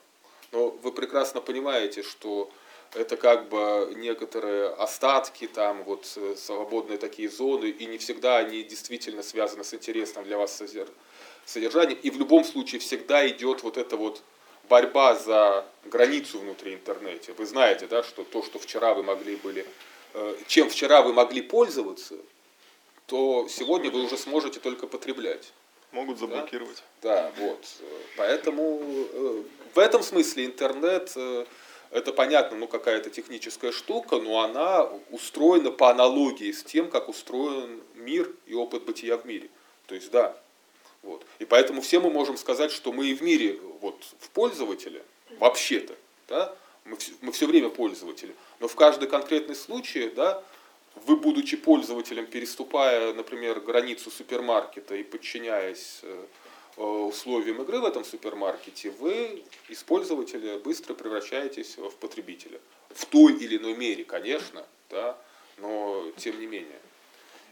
Speaker 2: но вы прекрасно понимаете, что это как бы некоторые остатки, там вот э, свободные такие зоны, и не всегда они действительно связаны с интересным для вас содержанием. И в любом случае всегда идет вот эта вот борьба за границу внутри интернета. Вы знаете, да, что то, что вчера вы могли были, чем вчера вы могли пользоваться, то сегодня вы уже сможете только потреблять.
Speaker 1: Могут заблокировать.
Speaker 2: Да, да вот. Поэтому э, в этом смысле интернет это понятно, ну какая-то техническая штука, но она устроена по аналогии с тем, как устроен мир и опыт бытия в мире. То есть да. Вот. И поэтому все мы можем сказать, что мы и в мире, вот в пользователе, вообще-то, да, мы, мы все время пользователи. Но в каждый конкретный случай, да, вы, будучи пользователем, переступая, например, границу супермаркета и подчиняясь э, Э, условиям игры в этом супермаркете, вы из пользователя быстро превращаетесь в потребителя. В той или иной мере, конечно, да, но тем не менее.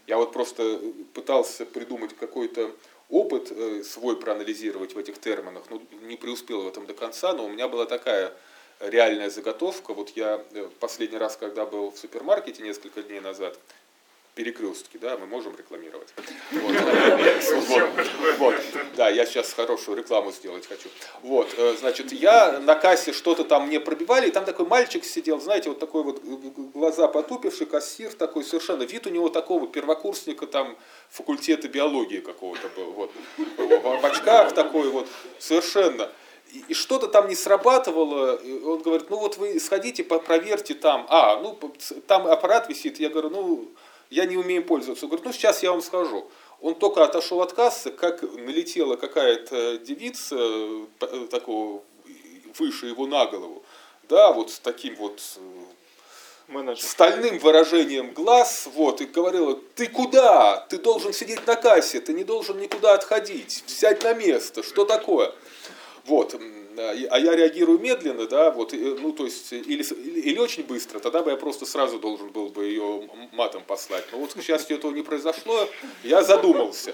Speaker 2: Я вот просто пытался придумать какой-то опыт э, свой проанализировать в этих терминах, ну, не преуспел в этом до конца, но у меня была такая реальная заготовка. Вот я э, последний раз, когда был в супермаркете несколько дней назад, перекрестки, да, мы можем рекламировать. Вот. Да, я сейчас хорошую рекламу сделать хочу. Вот, э, значит, я на кассе что-то там мне пробивали, и там такой мальчик сидел, знаете, вот такой вот глаза потупивший, кассир такой совершенно, вид у него такого первокурсника там факультета биологии какого-то был, вот, в очках такой вот, совершенно и что-то там не срабатывало, он говорит, ну вот вы сходите, проверьте там, а, ну там аппарат висит, я говорю, ну я не умею пользоваться. Он говорит, ну сейчас я вам скажу. Он только отошел от кассы, как налетела какая-то девица э, такого выше его на голову, да, вот с таким вот э, Менеджер. стальным выражением глаз, вот, и говорила, ты куда? Ты должен сидеть на кассе, ты не должен никуда отходить, взять на место, что такое? Вот, а я реагирую медленно, да, вот, ну, то есть, или, или очень быстро, тогда бы я просто сразу должен был бы ее матом послать. Но вот, к счастью, этого не произошло, я задумался.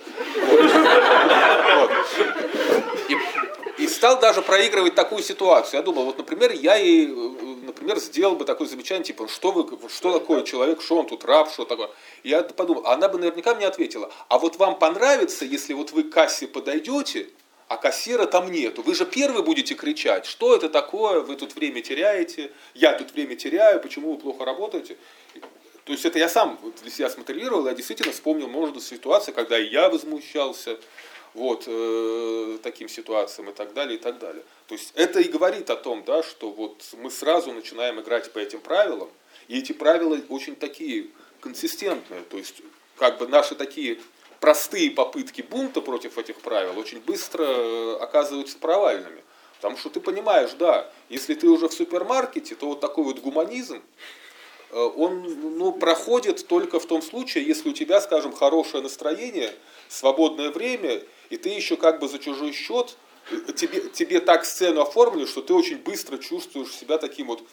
Speaker 2: И, и стал даже проигрывать такую ситуацию. Я думал, вот, например, я ей, например, сделал бы такое замечание, типа, что, вы, что такое человек, что он тут раб, что такое. Я подумал, она бы наверняка мне ответила, а вот вам понравится, если вот вы к кассе подойдете, а кассира там нету. Вы же первый будете кричать, что это такое, вы тут время теряете, я тут время теряю, почему вы плохо работаете. То есть это я сам для себя смоделировал, я действительно вспомнил множество ситуаций, когда и я возмущался вот, э, таким ситуациям и так далее, и так далее. То есть это и говорит о том, да, что вот мы сразу начинаем играть по этим правилам, и эти правила очень такие консистентные, то есть как бы наши такие простые попытки бунта против этих правил очень быстро э, оказываются провальными. Потому что ты понимаешь, да, если ты уже в супермаркете, то вот такой вот гуманизм, э, он ну, проходит только в том случае, если у тебя, скажем, хорошее настроение, свободное время, и ты еще как бы за чужой счет, э, тебе, тебе так сцену оформили, что ты очень быстро чувствуешь себя таким вот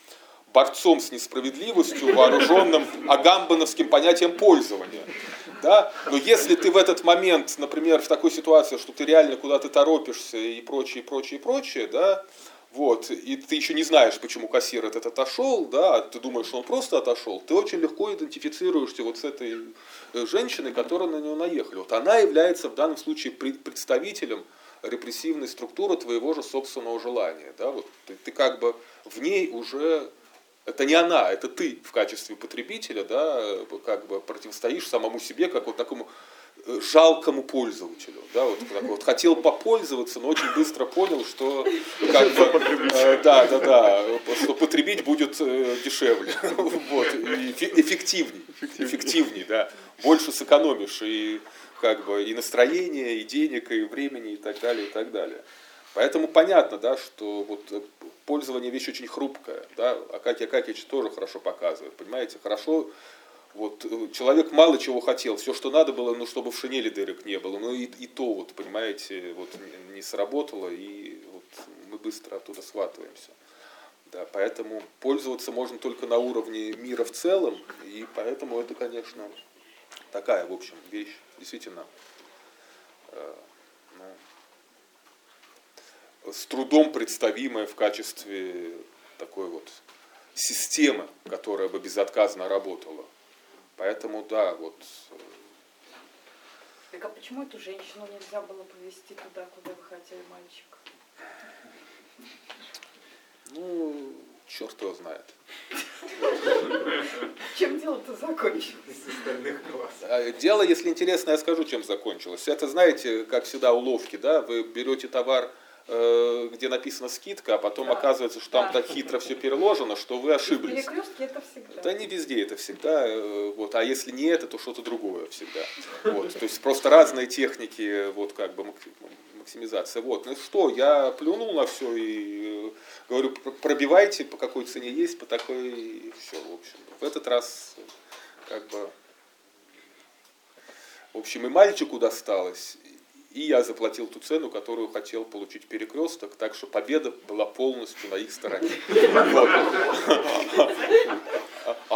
Speaker 2: борцом с несправедливостью, вооруженным агамбановским понятием пользования. Да? Но если ты в этот момент, например, в такой ситуации, что ты реально куда-то торопишься и прочее, прочее, прочее, да, вот, и ты еще не знаешь, почему кассир этот отошел, да, а ты думаешь, что он просто отошел, ты очень легко идентифицируешься вот с этой э, женщиной, которая на него наехала. Вот она является в данном случае представителем репрессивной структуры твоего же собственного желания. Да? Вот ты, ты как бы в ней уже это не она, это ты в качестве потребителя, да, как бы противостоишь самому себе, как вот такому э, жалкому пользователю. Да, вот, вот хотел попользоваться, но очень быстро понял, что как бы, э, да, да, да, что потребить будет э, дешевле, вот, и эффективней, эффективней, да, больше сэкономишь и как бы и настроение, и денег, и времени, и так далее, и так далее. Поэтому понятно, да, что вот э, пользование вещь очень хрупкая. Да? Акакий Акакич тоже хорошо показывает. Понимаете, хорошо Вот э, человек мало чего хотел, все, что надо было, ну, чтобы в шинели дырок не было. Ну и, и то, вот, понимаете, вот не сработало, и вот мы быстро оттуда схватываемся. Да, поэтому пользоваться можно только на уровне мира в целом, и поэтому это, конечно, такая, в общем, вещь, действительно, э, с трудом представимая в качестве такой вот системы, которая бы безотказно работала. Поэтому, да, вот... Э,
Speaker 11: так а почему эту женщину нельзя было повезти туда, куда вы хотели мальчика?
Speaker 2: Ну, черт его знает.
Speaker 11: Чем дело-то закончилось?
Speaker 2: А, дело, если интересно, я скажу, чем закончилось. Это, знаете, как всегда, уловки, да, вы берете товар, где написана скидка, а потом да. оказывается, что там да. так хитро все переложено, что вы ошиблись.
Speaker 11: Перекрестки это всегда.
Speaker 2: Да не везде это всегда, э, вот, а если не это, то что-то другое всегда. Вот, то есть просто разные техники, вот как бы максимизация. Вот, ну что, я плюнул на все и э, говорю, пробивайте, по какой цене есть, по такой, и все, в общем. В этот раз, как бы, в общем, и мальчику досталось, и я заплатил ту цену, которую хотел получить перекресток, так что победа была полностью на их стороне.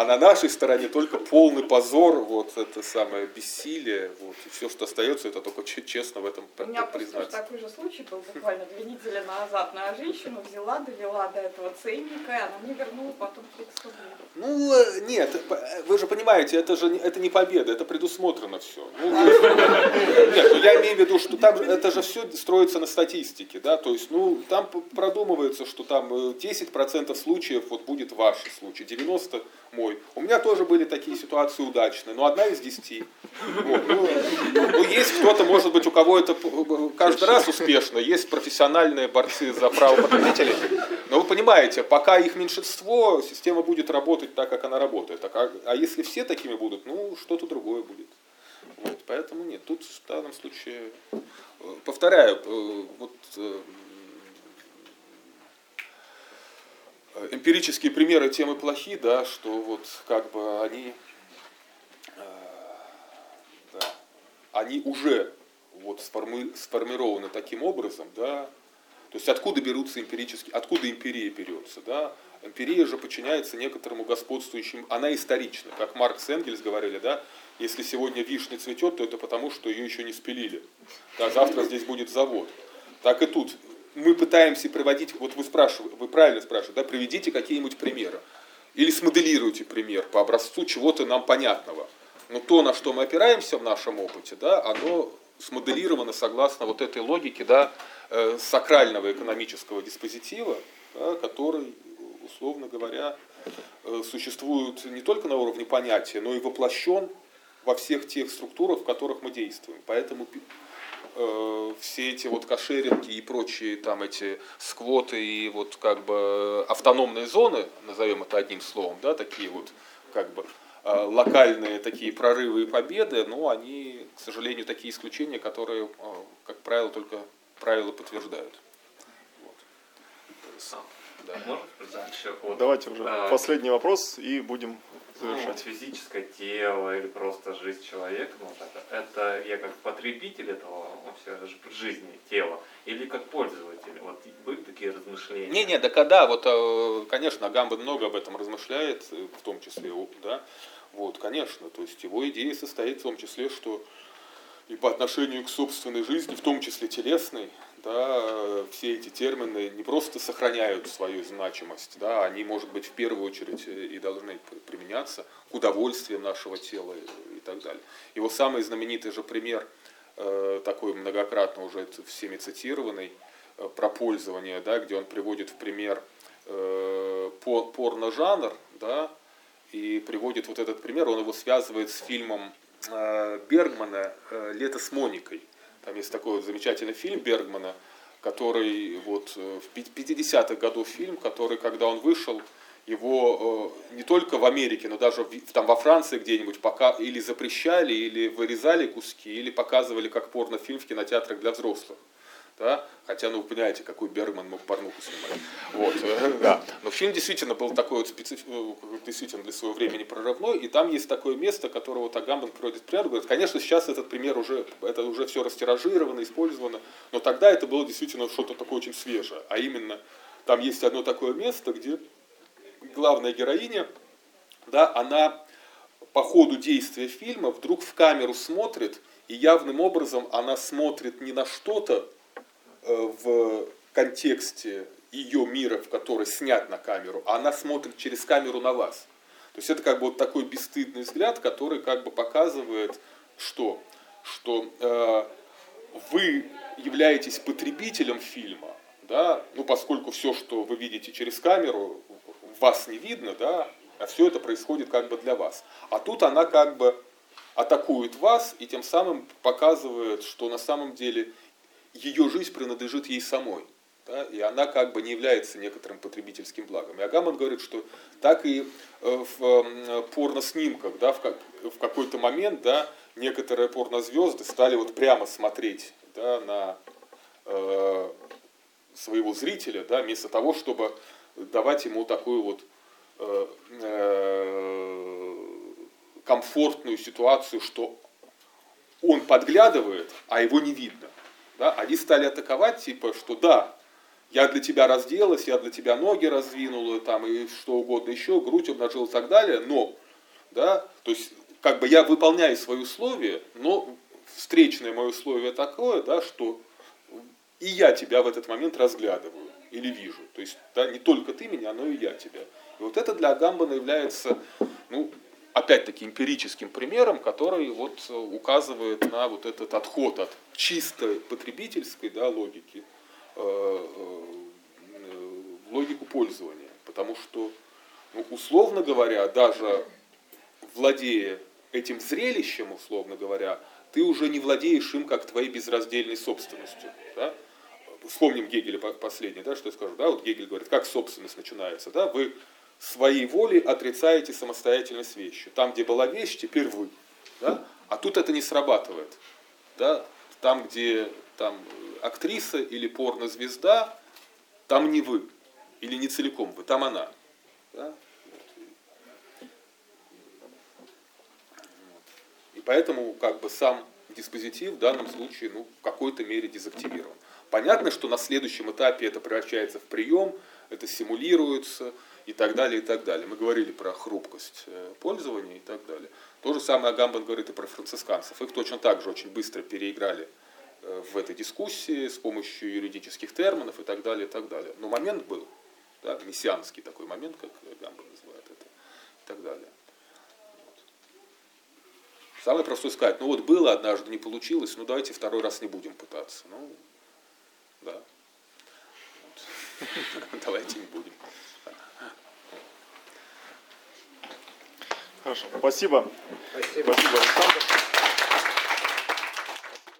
Speaker 2: А на нашей стороне только полный позор, вот это самое бессилие, вот, и все, что остается, это только честно в этом
Speaker 11: признаться. У меня признаться. такой же случай был буквально две недели назад. На женщину взяла, довела до этого ценника, и она мне вернула потом 30 рублей.
Speaker 2: Ну, э, нет, э, вы же понимаете, это же это не победа, это предусмотрено все. Ну, нет, ну, я имею в виду, что там это же все строится на статистике, да, то есть, ну, там продумывается, что там 10% э, случаев вот будет ваш случай, 90% мой. У меня тоже были такие ситуации удачные, но одна из десяти. Вот. Ну, ну, есть кто-то, может быть, у кого это каждый раз успешно, есть профессиональные борцы за право потребителей, но вы понимаете, пока их меньшинство, система будет работать так, как она работает. А, а если все такими будут, ну, что-то другое будет. Вот, поэтому нет, тут в данном случае, э, повторяю, э, вот э, эмпирические примеры темы плохи, да, что вот как бы они, да, они уже вот сформи, сформированы таким образом, да, то есть откуда берутся эмпирические, откуда империя берется, да, Эмпирия же подчиняется некоторому господствующему, она исторична, как Маркс и Энгельс говорили, да, если сегодня вишня цветет, то это потому, что ее еще не спилили. Да, завтра здесь будет завод. Так и тут. Мы пытаемся приводить, вот вы спрашиваете, вы правильно спрашиваете, да, приведите какие-нибудь примеры. Или смоделируйте пример по образцу чего-то нам понятного. Но то, на что мы опираемся в нашем опыте, да, оно смоделировано согласно вот этой логике да, э, сакрального экономического диспозитива, да, который, условно говоря, э, существует не только на уровне понятия, но и воплощен во всех тех структурах, в которых мы действуем. Поэтому э, все эти вот кошеринги и прочие там эти сквоты и вот как бы автономные зоны, назовем это одним словом, да, такие вот как бы э, локальные такие прорывы и победы, но они, к сожалению, такие исключения, которые, э, как правило, только правила подтверждают. Вот.
Speaker 1: Да. Вот, Давайте уже а, последний вопрос и будем
Speaker 10: завершать. Ну, физическое тело или просто жизнь человека, ну, это, это я как потребитель этого ну, жизни, тела, или как пользователь? Вот были такие размышления?
Speaker 2: Не, не, да когда, вот, э, конечно, Агамбен много об этом размышляет, э, в том числе, да, вот, конечно, то есть его идея состоит в том числе, что и по отношению к собственной жизни, в том числе телесной, да, все эти термины не просто сохраняют свою значимость, да, они, может быть, в первую очередь и должны применяться к удовольствию нашего тела и так далее. Его самый знаменитый же пример, э, такой многократно уже всеми цитированный, э, про пользование, да, где он приводит в пример э, порно-жанр, да, и приводит вот этот пример, он его связывает с фильмом Бергмана «Лето с Моникой». Там есть такой вот замечательный фильм Бергмана, который вот э, в 50-х годов фильм, который, когда он вышел, его э, не только в Америке, но даже в, там во Франции где-нибудь пока или запрещали, или вырезали куски, или показывали как порнофильм в кинотеатрах для взрослых. Да? Хотя, ну, вы понимаете, какой Бергман мог порнуху снимать. Вот, да. Но фильм действительно был такой вот специф... э, действительно для своего времени прорывной, и там есть такое место, которое вот Агамбан приводит пример, говорит, конечно, сейчас этот пример уже, это уже все растиражировано, использовано, но тогда это было действительно что-то такое очень свежее, а именно там есть одно такое место, где главная героиня, да, она по ходу действия фильма вдруг в камеру смотрит, и явным образом она смотрит не на что-то в контексте ее мира, в который снят на камеру, а она смотрит через камеру на вас. То есть это как бы вот такой бесстыдный взгляд, который как бы показывает, что, что э, вы являетесь потребителем фильма, да, ну поскольку все, что вы видите через камеру, вас не видно, да, а все это происходит как бы для вас. А тут она как бы атакует вас и тем самым показывает, что на самом деле ее жизнь принадлежит ей самой. Да, и она как бы не является некоторым потребительским благом. И Агамон говорит, что так и э, в э, порноснимках, да, в, как, в какой-то момент да, некоторые порнозвезды стали вот прямо смотреть да, на э, своего зрителя, да, вместо того, чтобы давать ему такую вот э, э, комфортную ситуацию, что он подглядывает, а его не видно. Да? Они стали атаковать, типа, что да, я для тебя разделась, я для тебя ноги раздвинула, там, и что угодно еще, грудь обнажила и так далее, но, да, то есть, как бы я выполняю свои условия, но встречное мое условие такое, да, что и я тебя в этот момент разглядываю или вижу. То есть да, не только ты меня, но и я тебя. И вот это для Агамбана является, ну, опять-таки, эмпирическим примером, который вот указывает на вот этот отход от чистой потребительской да, логики э, э, в логику пользования. Потому что, ну, условно говоря, даже владея этим зрелищем, условно говоря, ты уже не владеешь им как твоей безраздельной собственностью. Да? Вспомним Гегеля последний, да, что я скажу. Да? Вот Гегель говорит, как собственность начинается. Да? Вы своей волей отрицаете самостоятельность вещи. Там, где была вещь, теперь вы. Да? А тут это не срабатывает. Да? Там, где там, актриса или порнозвезда, там не вы. Или не целиком вы, там она. Да? И поэтому как бы сам диспозитив в данном случае ну, в какой-то мере дезактивирован. Понятно, что на следующем этапе это превращается в прием, это симулируется и так далее, и так далее. Мы говорили про хрупкость э, пользования и так далее. То же самое Агамбан говорит и про францисканцев. Их точно так же очень быстро переиграли э, в этой дискуссии с помощью юридических терминов и так далее, и так далее. Но момент был, да, мессианский такой момент, как Агамбан называет это, и так далее. Самое простое сказать, ну вот было однажды, не получилось, ну давайте второй раз не будем пытаться. Ну, да. Вот. Давайте не будем.
Speaker 1: Хорошо, спасибо.
Speaker 9: Спасибо.
Speaker 1: Спасибо, Александр.